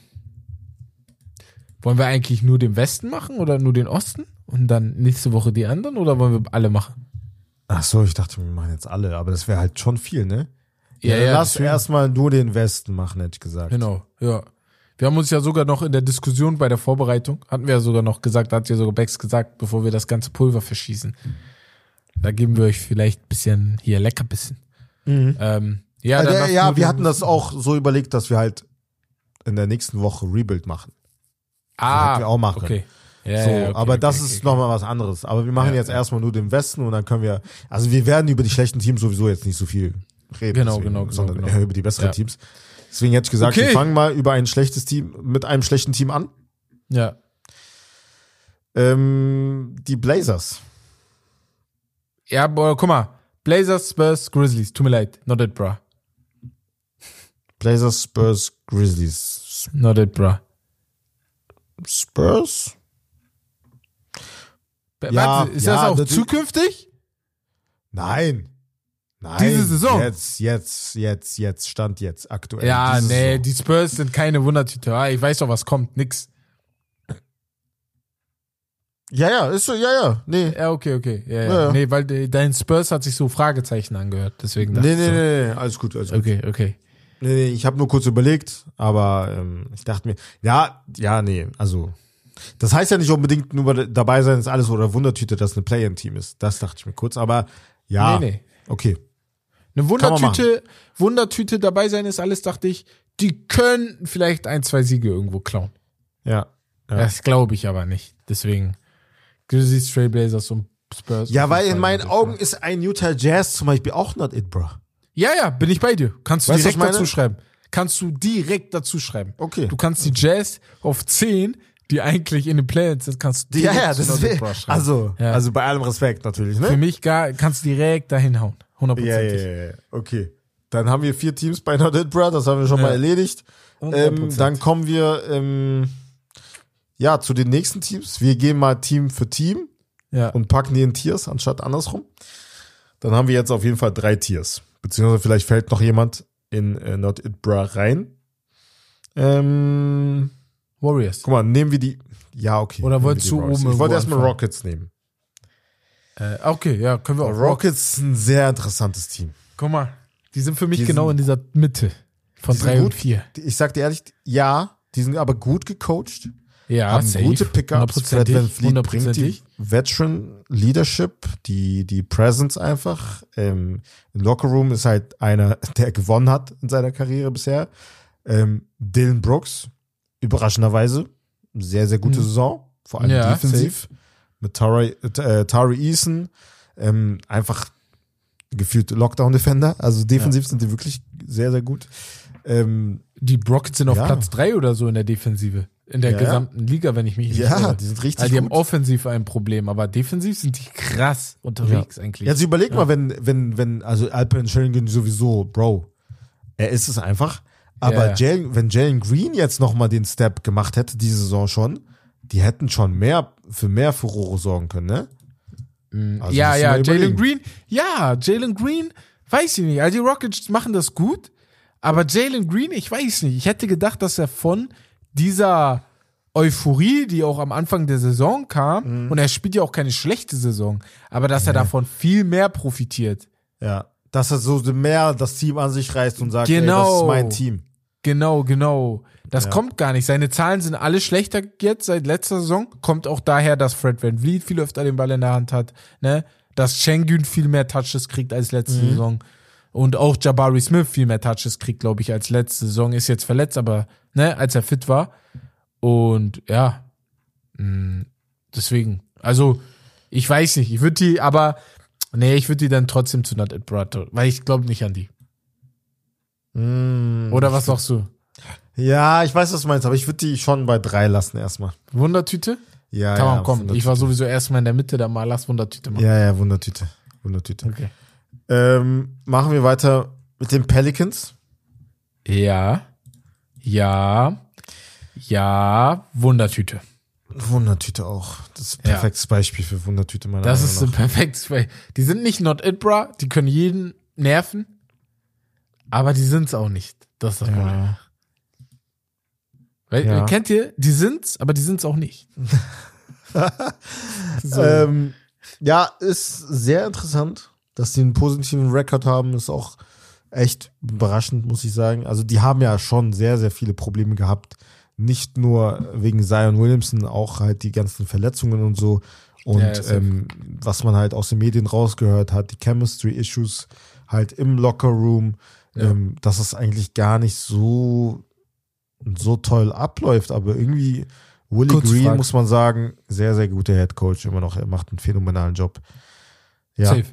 Wollen wir eigentlich nur den Westen machen oder nur den Osten? Und dann nächste Woche die anderen oder wollen wir alle machen? Ach so, ich dachte, wir machen jetzt alle, aber das wäre halt schon viel, ne? Ja, dann ja, lass erstmal nur den Westen machen, hätte ich gesagt. Genau, ja. Wir haben uns ja sogar noch in der Diskussion bei der Vorbereitung, hatten wir ja sogar noch gesagt, da hat ja sogar Bex gesagt, bevor wir das ganze Pulver verschießen. Da geben wir euch vielleicht ein bisschen hier Leckerbissen. Ähm, ja, Mhm. Ja, dann der, lass ja nur wir hatten das auch so überlegt, dass wir halt in der nächsten Woche Rebuild machen. Ah, wir auch machen Okay. Ja, so, ja, okay, aber okay, das okay, ist okay. nochmal was anderes. Aber wir machen Ja, jetzt erstmal nur den Westen und dann können wir, also wir werden über die schlechten Teams sowieso jetzt nicht so viel reden. Genau, deswegen, genau, genau, sondern genau. eher über die besseren. Teams. Deswegen hätte ich gesagt, wir fangen mal über ein schlechtes Team, mit einem schlechten Team an. Ja. Ähm, die Blazers. Ja, aber guck mal. Blazers, Spurs, Grizzlies. Tut mir leid. Not it, bra. Blazers, Spurs, Grizzlies. Not it, bra. Spurs? Ja, Warte, ist ja, das auch zukünftig? Nein. Nein. Diese Saison? Jetzt, jetzt, jetzt, jetzt, Stand jetzt, aktuell. Ja, Diese nee, Saison. die Spurs sind keine Wundertüte. Ah, Ich weiß doch, was kommt. Nix. Ja, ja, ist so, ja, ja, nee. Ja, okay, okay. Ja, ja. Ja. Nee, weil dein Spurs hat sich so Fragezeichen angehört. Deswegen Nee, nee, so. nee, nee, alles gut, alles gut. Okay, okay. Nee, nee, ich habe nur kurz überlegt, aber ähm, ich dachte mir, ja, ja, nee, also das heißt ja nicht unbedingt nur bei- dabei sein ist alles oder Wundertüte, dass eine Play-in-Team ist. Das dachte ich mir kurz, aber ja, Nee, nee. okay. Eine Wundertüte, Wundertüte dabei sein ist alles, dachte ich. Die können vielleicht ein, zwei Siege irgendwo klauen. Ja. Ja, Das glaube ich aber nicht. Deswegen Grizzlies, Trailblazers und Spurs. ja weil in meinen Augen ist ein Utah Jazz zum Beispiel auch not it, bro. Ja, ja, bin ich bei dir. Kannst du Weißt direkt dazu schreiben. Kannst du direkt dazu schreiben. Okay. Du kannst die Jazz auf 10, die eigentlich in den Play-ins sind, kannst du Ja, direkt ja, zu das ist, schreiben. also, Ja. also bei allem Respekt natürlich, Für ne? mich gar, kannst du direkt dahin hauen. Ja, ja, Hundertprozentig. ja, ja, okay. Dann haben wir vier Teams bei Not It, bro, das haben wir schon Ja. mal erledigt. Ähm, 100%. dann kommen wir ähm, ja zu den nächsten Teams. Wir gehen mal Team für Team. Ja. und packen die in Tiers anstatt andersrum. Dann haben wir jetzt auf jeden Fall drei Tiers. Beziehungsweise vielleicht fällt noch jemand in äh, Not It Bra rein. Ähm, Warriors. guck mal, nehmen wir die. Ja, okay. Oder wolltest du oben Ich wollte erstmal? Rockets nehmen. Äh, okay, ja, können wir auch. Rockets ist ein sehr interessantes Team. Guck mal, die sind für mich Die genau sind- in dieser Mitte von die drei gut. und vier. Ich sag dir ehrlich, ja, die sind aber gut gecoacht. Ja, haben safe. gute Pickups. Fred. Van Fleet bringt die. Veteran Leadership, die, die Presence einfach. Ähm, Im Lockerroom ist halt einer, der gewonnen hat in seiner Karriere bisher. Ähm, Dylan Brooks, überraschenderweise, sehr, sehr gute Mhm. Saison, vor allem Ja, defensiv. Mit Tari, äh, Tari Eason, ähm, einfach gefühlt Lockdown-Defender. Also defensiv sind die wirklich sehr, sehr gut. Ähm, Die Rockets sind auf Ja. Platz drei oder so in der Defensive. In der Ja, ja. gesamten Liga, wenn ich mich nicht ja, irre. die sind richtig Also die haben gut. offensiv ein Problem, aber defensiv sind die krass unterwegs eigentlich. Jetzt überleg mal, wenn, wenn, wenn, also Alperen Sheringham sowieso, Bro, er ist es einfach. Aber Ja. Jalen, wenn Jalen Green jetzt nochmal den Step gemacht hätte, diese Saison schon, die hätten schon mehr, für mehr Furore sorgen können, ne? Also ja, ja, Jalen. Green, ja, Jalen Green, weiß ich nicht. Also die Rockets machen das gut, aber Jalen Green, ich weiß nicht. Ich hätte gedacht, dass er von dieser Euphorie, die auch am Anfang der Saison kam, Mhm. und er spielt ja auch keine schlechte Saison, aber dass er davon viel mehr profitiert. Ja. Dass er so mehr das Team an sich reißt und sagt, ey, das Genau. ist mein Team. Genau, genau. Das Ja. kommt gar nicht. Seine Zahlen sind alle schlechter jetzt seit letzter Saison. Kommt auch daher, dass Fred Van Vliet viel öfter den Ball in der Hand hat, ne? Dass Schengen viel mehr Touches kriegt als letzte Mhm. Saison. Und auch Jabari Smith viel mehr Touches kriegt, glaube ich, als letzte Saison. Ist jetzt verletzt, aber, ne, als er fit war. Und ja, mh, deswegen. Also, ich weiß nicht. Ich würde die, aber, nee, ich würde die dann trotzdem zu It Brought, weil ich glaube nicht an die. Mm. Oder was sagst du? Ja, ich weiß, was du meinst, aber ich würde die schon bei drei lassen erstmal. Wundertüte? Ja, Kann ja, man kommen. Ich war sowieso erstmal in der Mitte, da mal lass Wundertüte machen. Ja, ja, Wundertüte. Wundertüte. Okay. Ähm, machen wir weiter mit den Pelicans. Ja. Ja. Ja. Wundertüte. Wundertüte auch. Das ist ein Ja. perfektes Beispiel für Wundertüte meiner Das Meinung ist ein perfektes Beispiel. Die sind nicht not it, bra. Die können jeden nerven. Aber die sind's auch nicht. Das ist das Problem. Ja. Weil, Ja. Kennt ihr? Die sind's, aber die sind's auch nicht. so. Ähm, ja, ist sehr interessant, dass die einen positiven Rekord haben. Ist auch echt überraschend, muss ich sagen. Also die haben ja schon sehr, sehr viele Probleme gehabt. Nicht nur wegen Zion Williamson, auch halt die ganzen Verletzungen und so. Und Ja, ähm, was man halt aus den Medien rausgehört hat, die Chemistry-Issues halt im Locker-Room, Ja. ähm, dass es eigentlich gar nicht so, so toll abläuft. Aber irgendwie Willie Kurze Green, Frage. muss man sagen, sehr, sehr guter Head Coach immer noch. Er macht einen phänomenalen Job. Ja, Safe.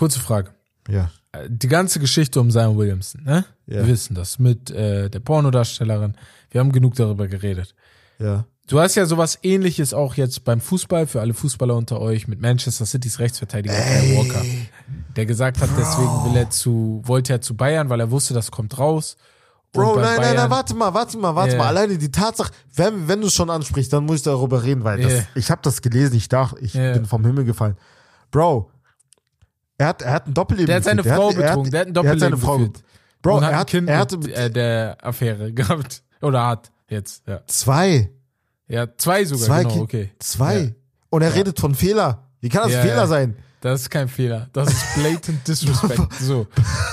Kurze Frage. ja, Äh, Die ganze Geschichte um Zion Williamson, ne? Ja. Wir wissen das mit äh, der Pornodarstellerin. Wir haben genug darüber geredet. ja. Du hast ja sowas ähnliches auch jetzt beim Fußball, für alle Fußballer unter euch, mit Manchester City's Rechtsverteidiger Kyle Walker, der gesagt hat, deswegen will er zu, wollte er zu Bayern, weil er wusste, das kommt raus. Und Bro, nein, nein, Bayern- nein, warte mal, warte mal, warte Ja. mal. Alleine die Tatsache, wenn, wenn du es schon ansprichst, dann muss ich darüber reden, weil das, Ja. ich habe das gelesen, ich dachte, ich Ja. bin vom Himmel gefallen. Bro, er hat, er hat ein Doppelleben Der hat seine geführt. Frau hat, betrogen, der hat ein er hat seine Doppelleben Frau geführt. Bro, und hat er ein hat, Kind er mit äh, der Affäre gehabt. Oder hat jetzt, ja. zwei, Ja, zwei sogar, zwei, genau, okay. zwei. Ja. Und er redet von Fehler. Wie kann das Ja, ein Fehler ja. sein? Das ist kein Fehler. Das ist blatant Disrespect. So.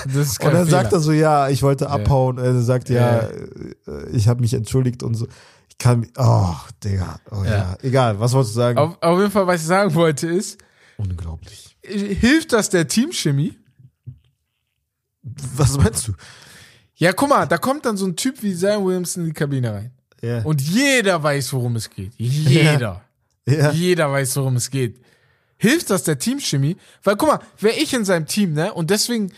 Das ist kein Und dann Fehler. sagt er so, ja, ich wollte abhauen. Er sagt, ja, Ja. äh, ich habe mich entschuldigt und so. Ich kann, oh, Digga, oh ja. Ja. Egal, was wolltest du sagen? auf, auf jeden Fall, was ich sagen wollte, ist, Unglaublich. Hilft das der Teamchemie? Was meinst du? Ja, guck mal, da kommt dann so ein Typ wie Zion Williamson in die Kabine rein. Ja. Und jeder weiß, worum es geht. Jeder. ja. Jeder weiß, worum es geht. Hilft das der Teamchemie? Weil guck mal, wäre ich in seinem Team, ne? Und deswegen,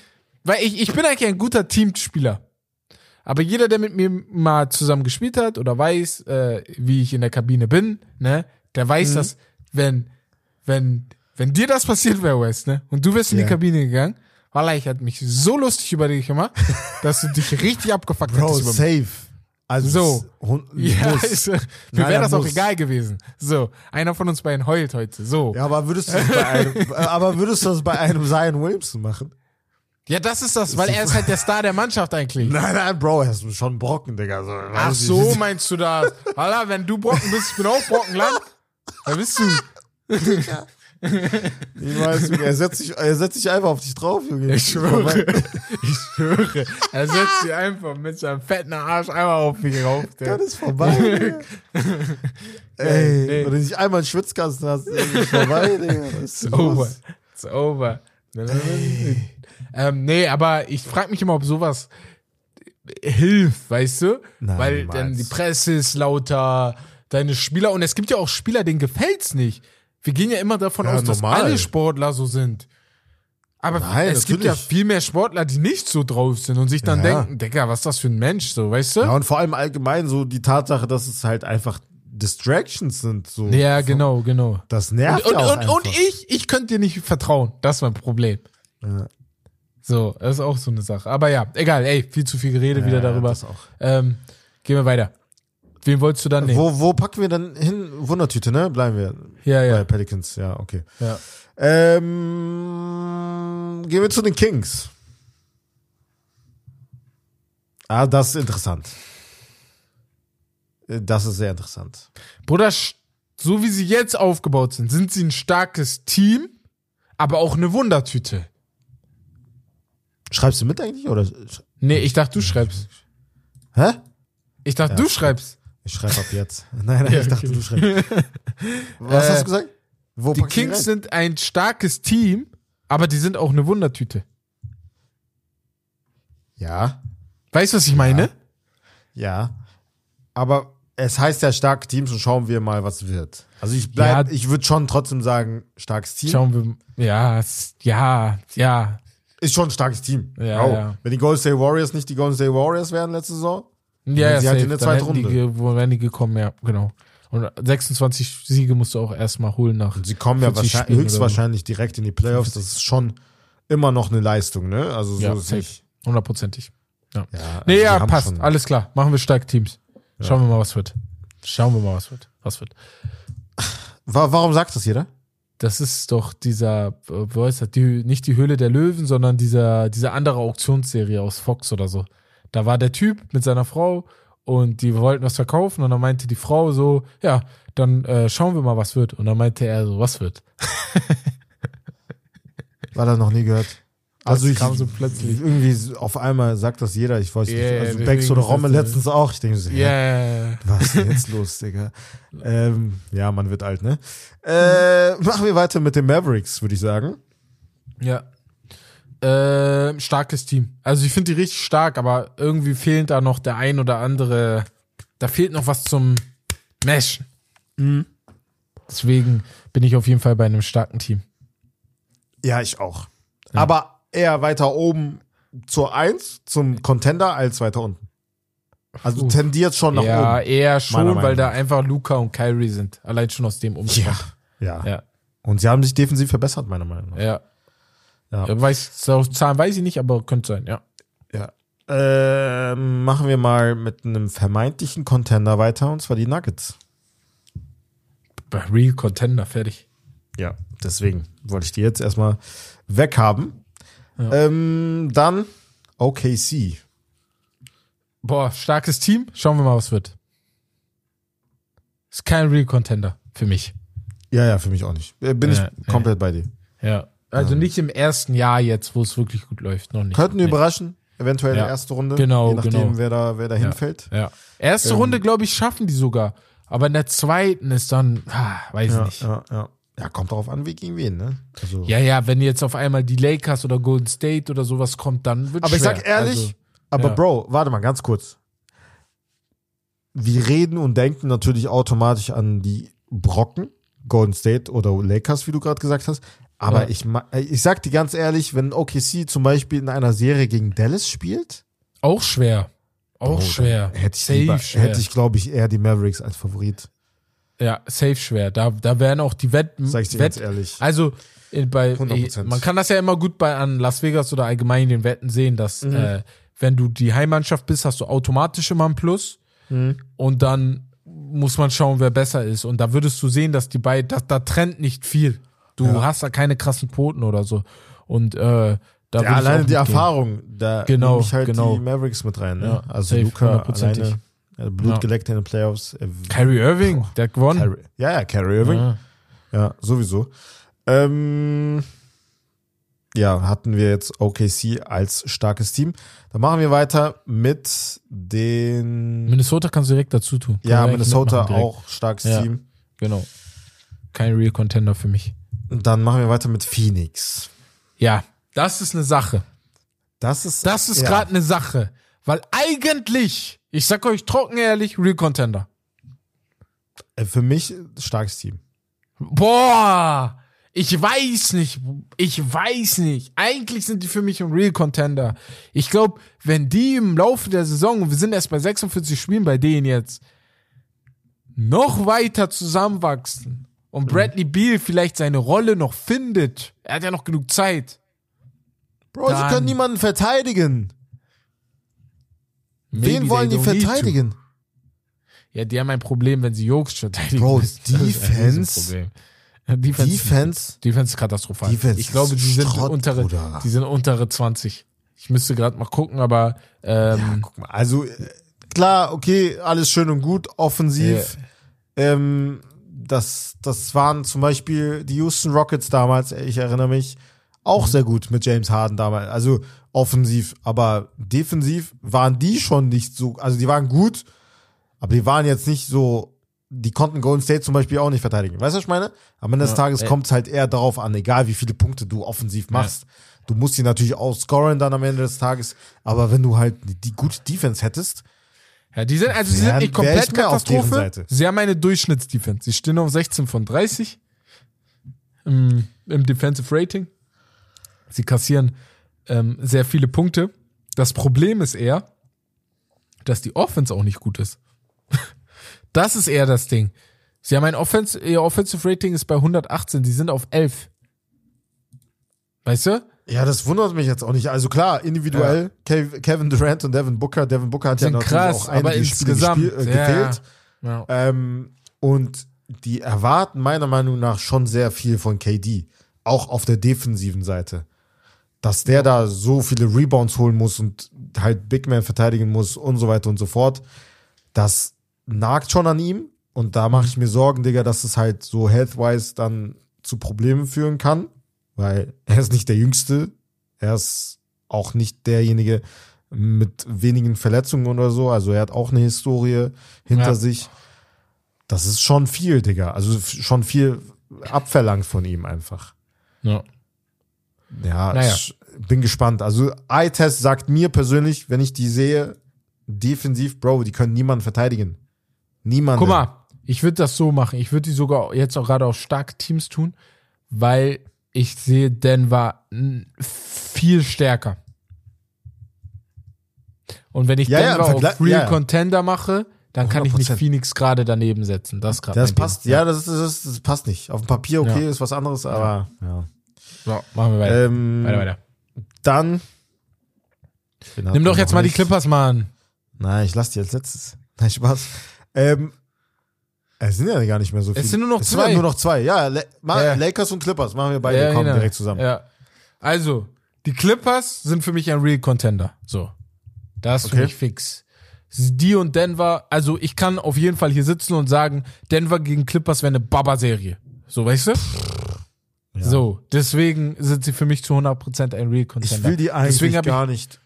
weil ich, ich bin eigentlich ein guter Teamspieler. Aber jeder, der mit mir mal zusammen gespielt hat oder weiß, äh, wie ich in der Kabine bin, ne, der weiß, dass, wenn, wenn, wenn dir das passiert wäre, Wes, ne, und du wärst in Ja. die Kabine gegangen, Wallah, ich hatte mich so lustig über dich gemacht, dass du dich richtig abgefuckt Bro, hättest mich. safe. Also So. Ja, ist, mir wäre das auch muss. egal gewesen. So, einer von uns beiden heult heute. So. Ja, aber würdest du das bei einem, äh, aber würdest du das bei einem Zion Williamson machen? Ja, das ist das, weil er ist halt der Star der Mannschaft eigentlich. Nein, nein, Bro, er ist schon Brocken, Digga. So, Ach so, meinst du das? Alter, wenn du Brocken bist, ich bin auch Brockenland. Da bist du. Junge, er setzt sich, er setzt sich einfach auf dich drauf, Junge. Ich schwöre. Ich schwöre. Er setzt sich einfach mit seinem fetten Arsch einmal auf mich rauf. Der. Das ist vorbei. Ey, nee. wenn du nicht einmal einen Schwitzkasten hast, ist es vorbei, Digga. It's over. It's over. ähm, nee, aber ich frage mich immer, ob sowas hilft, weißt du? Nein, Weil niemals. dann die Presse ist lauter, deine Spieler, und es gibt ja auch Spieler, denen gefällt's nicht. Wir gehen ja immer davon Ja, aus, dass normal. alle Sportler so sind. Aber Nein, es gibt ja natürlich. viel mehr Sportler, die nicht so drauf sind und sich dann Ja. denken, Digga, was ist das für ein Mensch, so, weißt du? Ja, und vor allem allgemein so die Tatsache, dass es halt einfach Distractions sind. So. Ja, genau, genau. Das nervt Und, ja auch und, einfach. und ich, ich könnte dir nicht vertrauen. Das ist mein Problem. Ja. So, das ist auch so eine Sache. Aber ja, egal, ey, viel zu viel geredet wieder Ja, darüber. das auch. Ähm, gehen wir weiter. Wen wolltest du dann nehmen? Wo, wo packen wir dann hin? Wundertüte, ne? Bleiben wir. Ja, Bei ja. Pelicans, ja, okay. ja. Ähm, gehen wir zu den Kings. Ah, das ist interessant. Äh, Das ist sehr interessant. Bruder, so wie sie jetzt aufgebaut sind, sind sie ein starkes Team, aber auch eine Wundertüte. Schreibst du mit eigentlich? Oder? Nee, ich dachte, du schreibst. Hä? Ich dachte, du schreibst. Ich schreibe ab jetzt. Nein, nein, Ja, ich dachte, okay. du schreibst. Was Äh, hast du gesagt? Wo Die Kings sind ein starkes Team, aber die sind auch eine Wundertüte. Ja, Weißt du, was ich meine? ja. Aber es heißt ja starke Teams und schauen wir mal, was wird. Also ich bleib, Ja. ich würde schon trotzdem sagen, starkes Team. Schauen wir. Ja, ja, ja. Ist schon ein starkes Team. Ja, Bro, ja. Wenn die Golden State Warriors nicht die Golden State Warriors wären letzte Saison, Ja, ja, sie safe. in der zweiten die, Runde. ge- wo wären die gekommen, ja, genau. Und 26 Siege musst du auch erstmal holen nach. sie kommen ja 40 wahrscheinlich, höchstwahrscheinlich direkt in die Playoffs. Das ist schon immer noch eine Leistung, ne? Also so Ja, ist nicht. Hundertprozentig. Ja, Nee, also die ja, passt. Alles klar. Machen wir starke Teams. Schauen wir mal, was wird. Schauen wir mal, was wird. Was wird. Wa- Warum sagt das jeder? Das ist doch dieser, äh, wo heißt das? Die, nicht die Höhle der Löwen, sondern dieser, diese andere Auktionsserie aus Fox oder so. Da war der Typ mit seiner Frau und die wollten was verkaufen und dann meinte die Frau so, ja, dann äh, schauen wir mal, was wird. Und dann meinte er so, was wird? War da noch nie gehört. Also ich, kam so plötzlich. irgendwie auf einmal sagt das jeder, ich weiß Ja, nicht. Also Bex oder ist Romme das so. letztens auch. Ich denke so, yeah. was ist denn jetzt los, Digga? Ähm, ja, man wird alt, ne? Äh, machen wir weiter mit den Mavericks, würde ich sagen. ja. Äh, starkes Team. Also ich finde die richtig stark, aber irgendwie fehlt da noch der ein oder andere. Da fehlt noch was zum Meshen. Mhm. Deswegen bin ich auf jeden Fall bei einem starken Team. Ja, ich auch. Aber eher weiter oben zur 1, zum Contender, als weiter unten. Also tendiert schon nach ja, oben. eher Meiner schon, weil da einfach Luca und Kyrie sind. Allein schon aus dem Umstand. Ja. Ja. Und sie haben sich defensiv verbessert, meiner Meinung nach. Ja. Ja. Weiß, so Zahlen weiß ich nicht, aber könnte sein, ja. Ja. Ähm, machen wir mal mit einem vermeintlichen Contender weiter, und zwar die Nuggets. Real Contender, fertig. Ja, deswegen wollte ich die jetzt erstmal weghaben. Ja. Ähm, dann OKC. Boah, starkes Team. Schauen wir mal, was wird. Ist kein Real Contender für mich. Ja, ja, für mich auch nicht. Äh, Bin Ja, ich komplett bei dir. Ja. Also nicht im ersten Jahr jetzt, wo es wirklich gut läuft. Noch nicht. Könnten nee. überraschen, eventuell in Ja. der ersten Runde. Genau, je nachdem, genau. wer da, wer da hinfällt. Ja. Erste Ähm. Runde, glaube ich, schaffen die sogar. Aber in der zweiten ist dann, ah, weiß Ja, nicht. ja, ja. Ja, kommt darauf an, wie gegen wen, ne? Also, Ja, ja, wenn jetzt auf einmal die Lakers oder Golden State oder sowas kommt, dann wird aber ich schwer. sag ehrlich, Also, aber ja. Bro, warte mal ganz kurz. Wir reden und denken natürlich automatisch an die Brocken, Golden State oder Lakers, wie du gerade gesagt hast. Aber Ja. ich, äh, ich sag dir ganz ehrlich, wenn OKC zum Beispiel in einer Serie gegen Dallas spielt, auch schwer. Auch Bro, schwer. hätte ich, lieber, schwer. hätte ich glaube ich, eher die Mavericks als Favorit. ja, safe schwer. Da, da wären auch die Wetten. Sag ich dir Wett, ganz ehrlich. Also äh, bei 100%. äh, man kann das ja immer gut bei an Las Vegas oder allgemein den Wetten sehen, dass Mhm. äh, wenn du die Heimmannschaft bist, hast du automatisch immer ein Plus Mhm. und dann muss man schauen, wer besser ist und da würdest du sehen, dass die beiden da, da trennt nicht viel. Du Ja. hast da keine krassen Quoten oder so und äh, da Ja, alleine die. Erfahrung, da Genau, nehme ich halt genau. die Mavericks mit rein. Ne? Ja, also safe, Luca alleine, äh, Blut geleckt in den Playoffs. äh, Kyrie Irving, der hat gewonnen. Kyrie, ja, ja, Kyrie Irving. Ja, Ja. sowieso. Ähm, ja, hatten wir jetzt OKC als starkes Team. Dann machen wir weiter mit den. Minnesota kannst du direkt dazu tun. Können ja, Minnesota auch starkes Ja. Team. Genau. Kein Real Contender für mich. Dann machen wir weiter mit Phoenix. Ja, das ist eine Sache. Das ist. Das ist ja. gerade eine Sache. Weil eigentlich, ich sag euch trocken ehrlich, Real Contender. äh, für mich starkes Team. Boah, ich weiß nicht. Ich weiß nicht. Eigentlich sind die für mich ein Real Contender. Ich glaube, wenn die im Laufe der Saison, wir sind erst bei 46 Spielen bei denen jetzt, noch weiter zusammenwachsen und Bradley Beal vielleicht seine Rolle noch findet, er hat ja noch genug Zeit. Bro, sie können niemanden verteidigen. Wen wollen die verteidigen? Ja, die haben ein Problem, wenn sie Jokes verteidigen. Bro, Defense-. Ja, Defense, Defense. Defense ist katastrophal. Defense ich glaube, die sind Schrott, untere, Bruder. die sind untere 20. Ich müsste gerade mal gucken, aber Ja, ähm, guck mal. Also äh, klar, okay, alles schön und gut, offensiv. Ähm, das, das waren zum Beispiel die Houston Rockets damals, ich erinnere mich, auch Mhm. sehr gut mit James Harden damals. Also offensiv, aber defensiv waren die schon nicht so, also die waren gut, aber die waren jetzt nicht so, die konnten Golden State zum Beispiel auch nicht verteidigen. Weißt du, was ich meine? Am Ende des Ja, Tages kommt es halt eher darauf an, egal wie viele Punkte du offensiv machst. Du musst sie natürlich auch scoren dann am Ende des Tages, aber wenn du halt die gute Defense hättest, ja, die sind also sie Wär- sind nicht komplett Katastrophe. Sie haben eine Durchschnittsdefense. Sie stehen auf 16 von 30 im, im Defensive Rating. Sie kassieren ähm, sehr viele Punkte. Das Problem ist eher, dass die Offense auch nicht gut ist. Das ist eher das Ding. Sie haben ein Offense, ihr Offensive Rating ist bei 118, sie sind auf 11. Weißt du? Ja, das wundert mich jetzt auch nicht. Also klar, individuell, Kev- Kevin Durant und Devin Booker. Devin Booker hat ja natürlich krass, auch einige insgesamt, gespiel, äh, ja, gefehlt. Ja. Ähm, und die erwarten meiner Meinung nach schon sehr viel von KD. Auch auf der defensiven Seite. Dass der da so viele Rebounds holen muss und halt Big Man verteidigen muss und so weiter und so fort. das nagt schon an ihm. Und da mache ich mir Sorgen, Digga, dass es halt so health-wise dann zu Problemen führen kann. Weil er ist nicht der Jüngste. Er ist auch nicht derjenige mit wenigen Verletzungen oder so. Also er hat auch eine Historie hinter Ja. sich. Das ist schon viel, Digga. Also schon viel abverlangt von ihm einfach. Ja. Ja, Naja. ich bin gespannt. Also Eye-Test sagt mir persönlich, wenn ich die sehe, defensiv, Bro, die können niemanden verteidigen. Niemanden. Guck mal, ich würde das so machen. Ich würde die sogar jetzt auch gerade auf starke Teams tun, weil ich sehe Denver viel stärker. Und wenn ich Ja, ja, Denver Vergleich- auf Real ja, ja. Contender mache, dann kann ich nicht 100%. Phoenix gerade daneben setzen. Das gerade Das passt, Ding. ja, das, das, das passt nicht. Auf dem Papier okay, Ja. ist was anderes, aber ja. So, machen wir weiter. Ähm, weiter, weiter. Dann. Nimm doch jetzt mal die Clippers, Mann. Nein, ich lass die als letztes. Nein, Spaß. Ähm, es sind ja gar nicht mehr so viele. sind nur noch es zwei. Sind ja nur noch zwei. Ja, La Ja. Lakers und Clippers machen wir beide, kommen genau. direkt zusammen. Ja. Also, die Clippers sind für mich ein Real Contender. So. Das ist für Okay. mich fix. Die und Denver, also ich kann auf jeden Fall hier sitzen und sagen, Denver gegen Clippers wäre eine Baba-Serie. So, weißt du? Ja. So, deswegen sind sie für mich zu 100% ein Real Contender. Ich will die eigentlich hab gar nicht.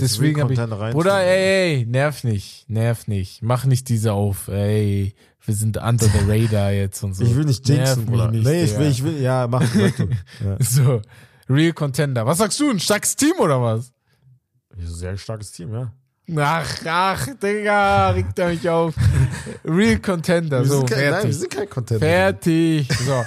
Deswegen habe ich, Bruder, ey, ey, nerv nicht, nerv nicht, mach nicht diese auf, ey, wir sind under the radar jetzt und so. Ich will nicht jinxen, Bruder. nicht, nee, ich will, ich will, ja, mach sag du. ja. So, Real Contender. Was sagst du, ein starkes Team oder was? Sehr starkes Team, ja. Ach, ach, Digga, regt er mich auf. Real Contender, Wir so, sind kein, nein, wir fertig. sind kein Contender. Fertig. So.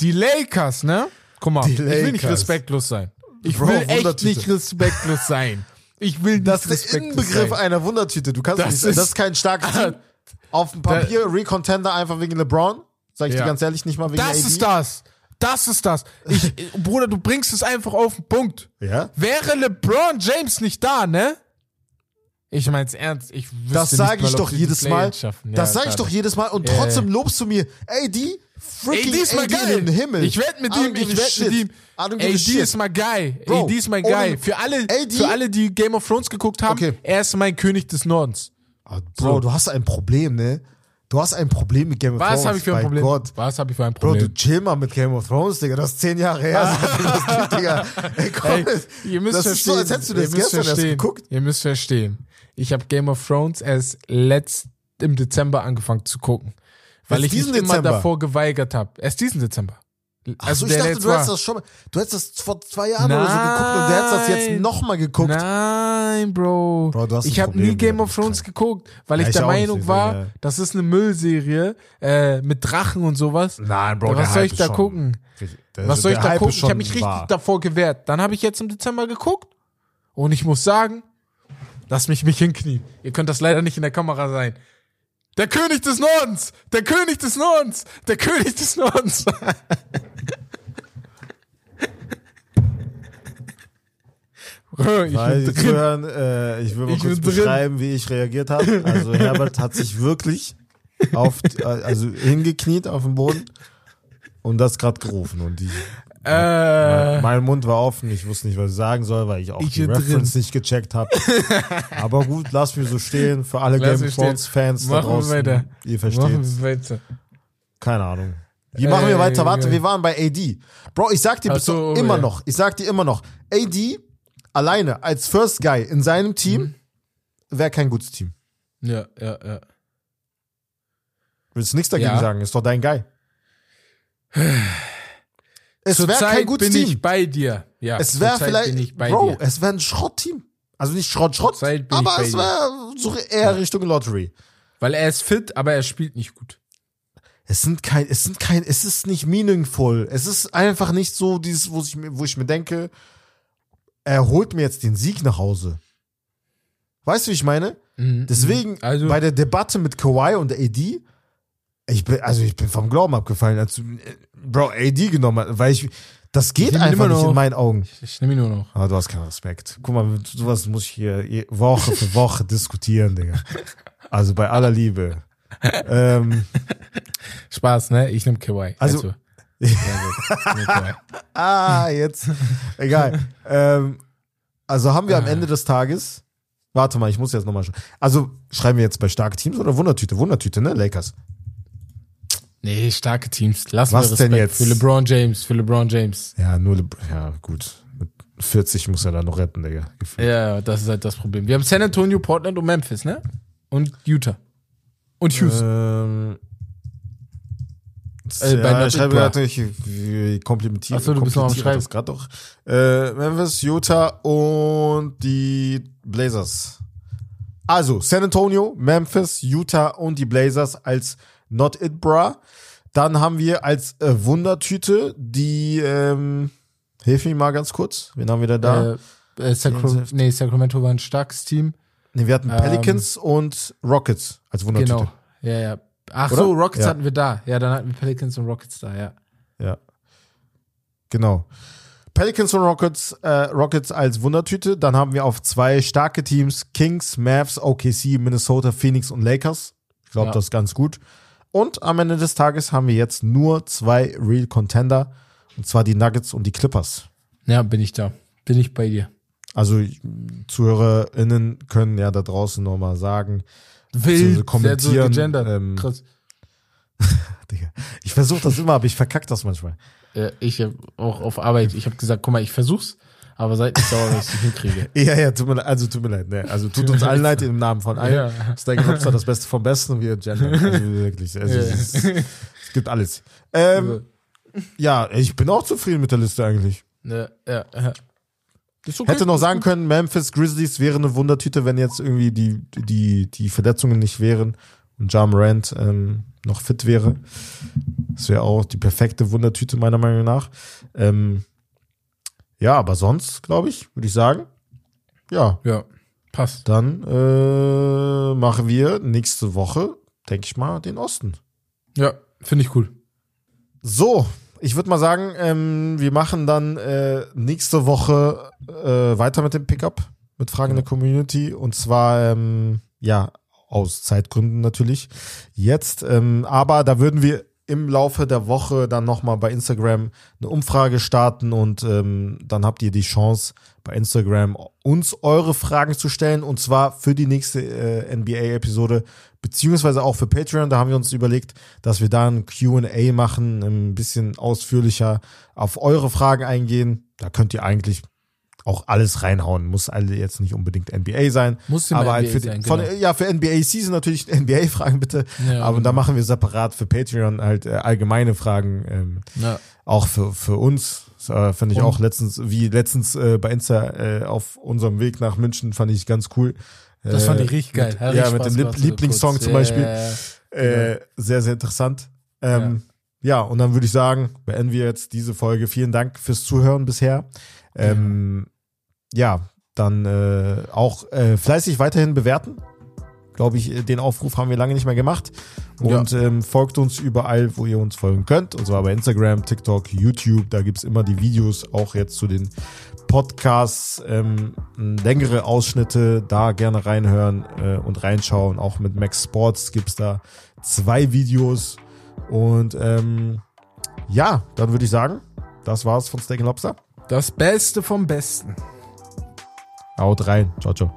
Die Lakers, ne? Guck mal, ich will nicht respektlos sein. Ich Bro, will echt nicht respektlos sein. Ich will nicht Das ist der respektlos Inbegriff sein. einer Wundertüte. Du kannst Das nicht, das ist- ist kein starkes Team. Auf dem Papier Re-Contender einfach wegen LeBron. Sag ich Ja. dir ganz ehrlich, nicht mal wegen Das AD. ist das. Das ist das. Ich, Bruder, du bringst es einfach auf den Punkt. Ja? Wäre LeBron James nicht da, ne? Ich mein's ernst. Ich wüsste Das sage ich doch die jedes Mal. Ja, das sage ich doch jedes Mal. Und Ja, trotzdem lobst du mir, AD, freaking AD ist mal AD geil. in den Himmel. Ich wette mit ihm, ich wette mit ihm. AD ist mal geil. Bro, AD ist mal ohne- geil. Für alle, AD für alle, die Game of Thrones geguckt haben, Okay. er ist mein König des Nordens. Ah, Bro, du hast ein Problem, ne? Du hast ein Problem mit Game of Thrones. Was habe ich für ein Problem? Gott. Was habe ich für ein Bro, Problem? du chill mal mit Game of Thrones, Digga. Das ist zehn Jahre her. seitdem das gibt, Digga. Ey, komm, Ey, ihr müsst das verstehen. ist so, als hättest du das gestern erst geguckt. Ihr müsst verstehen. Ich habe Game of Thrones erst letzt im Dezember angefangen zu gucken. Weil Erst ich mich diesen immer Dezember? davor geweigert habe. Erst diesen Dezember. Also ich dachte, du hättest das schon mal, du hättest das vor zwei Jahren oder so geguckt und du hättest das jetzt Nein. nochmal geguckt. Nein, Bro. Bro, ich habe nie Game of Thrones geguckt, weil Ja, ich ich der Meinung war, ja. das ist eine Müllserie äh, mit Drachen und sowas. Nein, Ja, was soll ich da gucken? Was soll ich da gucken? Ich habe mich richtig davor gewehrt. Dann habe ich jetzt im Dezember geguckt und ich muss sagen, lass mich mich hinknien. Ihr könnt das leider nicht in der Kamera sein. Der König des Nordens! Der König des Nordens! Der König des Nordens! ich Weil bin drin. zuhören, äh, ich will mal Ich kurz drin. beschreiben, wie ich reagiert habe. Also Herbert hat sich wirklich auf, äh, also hingekniet auf dem Boden und das gerade gerufen und die, Äh, mein Mund war offen, ich wusste nicht, was ich sagen soll, weil ich auch Ich die Reference nicht gecheckt habe. Aber gut, lass mich so stehen für alle Lass Game of Thrones Fans da Machen wir draußen. weiter. Ihr weiter. Keine Ahnung. Wie machen wir Ey, weiter? Warte, wir waren bei AD. Bro, ich sag dir Ach bis so, oh, immer ja. noch, ich sag dir immer noch, AD alleine als First Guy in seinem Team Mhm. wäre kein gutes Team. Ja, ja, ja. Willst du nichts dagegen Ja. sagen? Ist doch dein Guy. Es wäre Zurzeit kein gutes bin Team. ich bei dir. Ja, es wäre zurzeit vielleicht, bin ich bei Bro, dir. es wäre ein Schrottteam. Also nicht Schrott, Schrott, Zurzeit bin ich aber bei es dir. wäre so eher Richtung Lottery. Weil er ist fit, aber er spielt nicht gut. Es sind kein, es sind kein, es ist nicht meaningful. Es ist einfach nicht so dieses, wo ich mir, wo ich mir denke, er holt mir jetzt den Sieg nach Hause. Weißt du, wie ich meine? Mhm. Deswegen Also- bei der Debatte mit Kawhi und AD, ich bin, also ich bin vom Glauben abgefallen, als äh, Bro, AD genommen hat, weil ich, das geht einfach nicht noch. in meinen Augen. Ich, ich nehme ihn nur noch. Aber du hast keinen Respekt. Guck mal, sowas muss ich hier je- Woche für Woche diskutieren, Digga. Also bei aller Liebe. ähm, Spaß, ne? Ich nehme Kawhi. Also- Ah, jetzt. Egal. ähm, also haben wir am Ende des Tages Warte mal, ich muss jetzt nochmal. Also schreiben wir jetzt bei starke Teams oder Wundertüte? Wundertüte, ne? Lakers. Nee, starke Teams. Lass Was Respekt denn jetzt? für LeBron James, für LeBron James. Ja, nur, Le ja, gut. Mit 40 muss er da noch retten, Digga. Gefühlt. Ja, das ist halt das Problem. Wir haben San Antonio, Portland und Memphis, ne? Und Utah. Und Houston. Ähm, Äh, bei ja, Not ich schreibe gerade nicht, wie komplimentiert. Ach so, du bist noch am komplettiere das gerade doch. Äh, Memphis, Utah und die Blazers. Also, San Antonio, Memphis, Utah und die Blazers als Not It Bra. Dann haben wir als äh, Wundertüte die, ähm, hilf mir mal ganz kurz. Wen haben wir denn da? Äh, äh, Sacra nee, Sacramento war ein starkes Team. nee, wir hatten Pelicans und Rockets als Wundertüte. Genau. Ja, ja. Ach Oder? so, Rockets Ja. hatten wir da. Ja, dann hatten wir Pelicans und Rockets da, ja. Ja. Genau. Pelicans und Rockets, äh, Rockets als Wundertüte. Dann haben wir auf zwei starke Teams Kings, Mavs, OKC, Minnesota, Phoenix und Lakers. Ich glaube, Ja. das ist ganz gut. Und am Ende des Tages haben wir jetzt nur zwei Real Contender. Und zwar die Nuggets und die Clippers. Ja, bin ich da. Bin ich bei dir. Also ZuhörerInnen können ja da draußen nochmal sagen, Wild, So kommentieren, sehr so ähm, Krass. Digga, ich versuche das immer, aber ich verkack das manchmal. Äh, ich hab auch auf Arbeit, ich habe gesagt, guck mal, ich versuch's, aber seid nicht sauer, dass ich es nicht hinkriege. Ja, ja, tut mir leid, also tut mir leid, ne? Also tut uns allen leid im Namen von allen. Ja. Steak Lobster das Beste vom Besten und wir gendern. Also wirklich. Also es, ist, es gibt alles. Ähm, ja, ich bin auch zufrieden mit der Liste eigentlich. Ja, ja, ja. Okay. Hätte noch sagen können, Memphis Grizzlies wäre eine Wundertüte, wenn jetzt irgendwie die, die, die Verletzungen nicht wären und Ja Morant ähm, noch fit wäre. Das wäre auch die perfekte Wundertüte meiner Meinung nach. Ähm, ja, aber sonst, glaube ich, würde ich sagen, ja, Ja, passt. dann äh, machen wir nächste Woche, denke ich mal, den Osten. Ja, finde ich cool. So, ich würde mal sagen, ähm, wir machen dann äh, nächste Woche äh, weiter mit dem Pickup, mit Fragen der Community. Und zwar, ähm, ja, aus Zeitgründen natürlich. Jetzt, ähm, aber da würden wir im Laufe der Woche dann nochmal bei Instagram eine Umfrage starten und ähm, dann habt ihr die Chance, bei Instagram uns eure Fragen zu stellen und zwar für die nächste äh, NBA-Episode, beziehungsweise auch für Patreon. Da haben wir uns überlegt, dass wir da ein QA machen, ein bisschen ausführlicher auf eure Fragen eingehen. Da könnt ihr eigentlich auch alles reinhauen. Muss alle jetzt nicht unbedingt NBA sein. Muss aber halt NBA für, die, sein, von, genau. ja, für NBA Season natürlich NBA-Fragen bitte. Ja, aber genau. da machen wir separat für Patreon halt äh, allgemeine Fragen. Ähm, Ja. auch für, für uns. Äh, fand ich Und- auch letztens, wie letztens äh, bei Insta äh, auf unserem Weg nach München, fand ich ganz cool. Das Äh, fand ich richtig geil. Mit, ja, mit Spaß dem Lieb Lieblingssong zum Ja, Beispiel. ja, ja. Äh, sehr, sehr interessant. Ähm, ja. und dann würde ich sagen, beenden wir jetzt diese Folge. Vielen Dank fürs Zuhören bisher. Ähm, ja, dann äh, auch äh, fleißig weiterhin bewerten. Glaube ich, äh, den Aufruf haben wir lange nicht mehr gemacht. Und ähm, folgt uns überall, wo ihr uns folgen könnt. Und zwar bei Instagram, TikTok, YouTube. Da gibt's immer die Videos, auch jetzt zu den Podcasts, ähm, längere Ausschnitte, da gerne reinhören äh, und reinschauen. Auch mit Max Sports gibt's da zwei Videos. Und ähm, ja, dann würde ich sagen, das war's von Steak Lobster. Das Beste vom Besten. Haut rein. Ciao, ciao.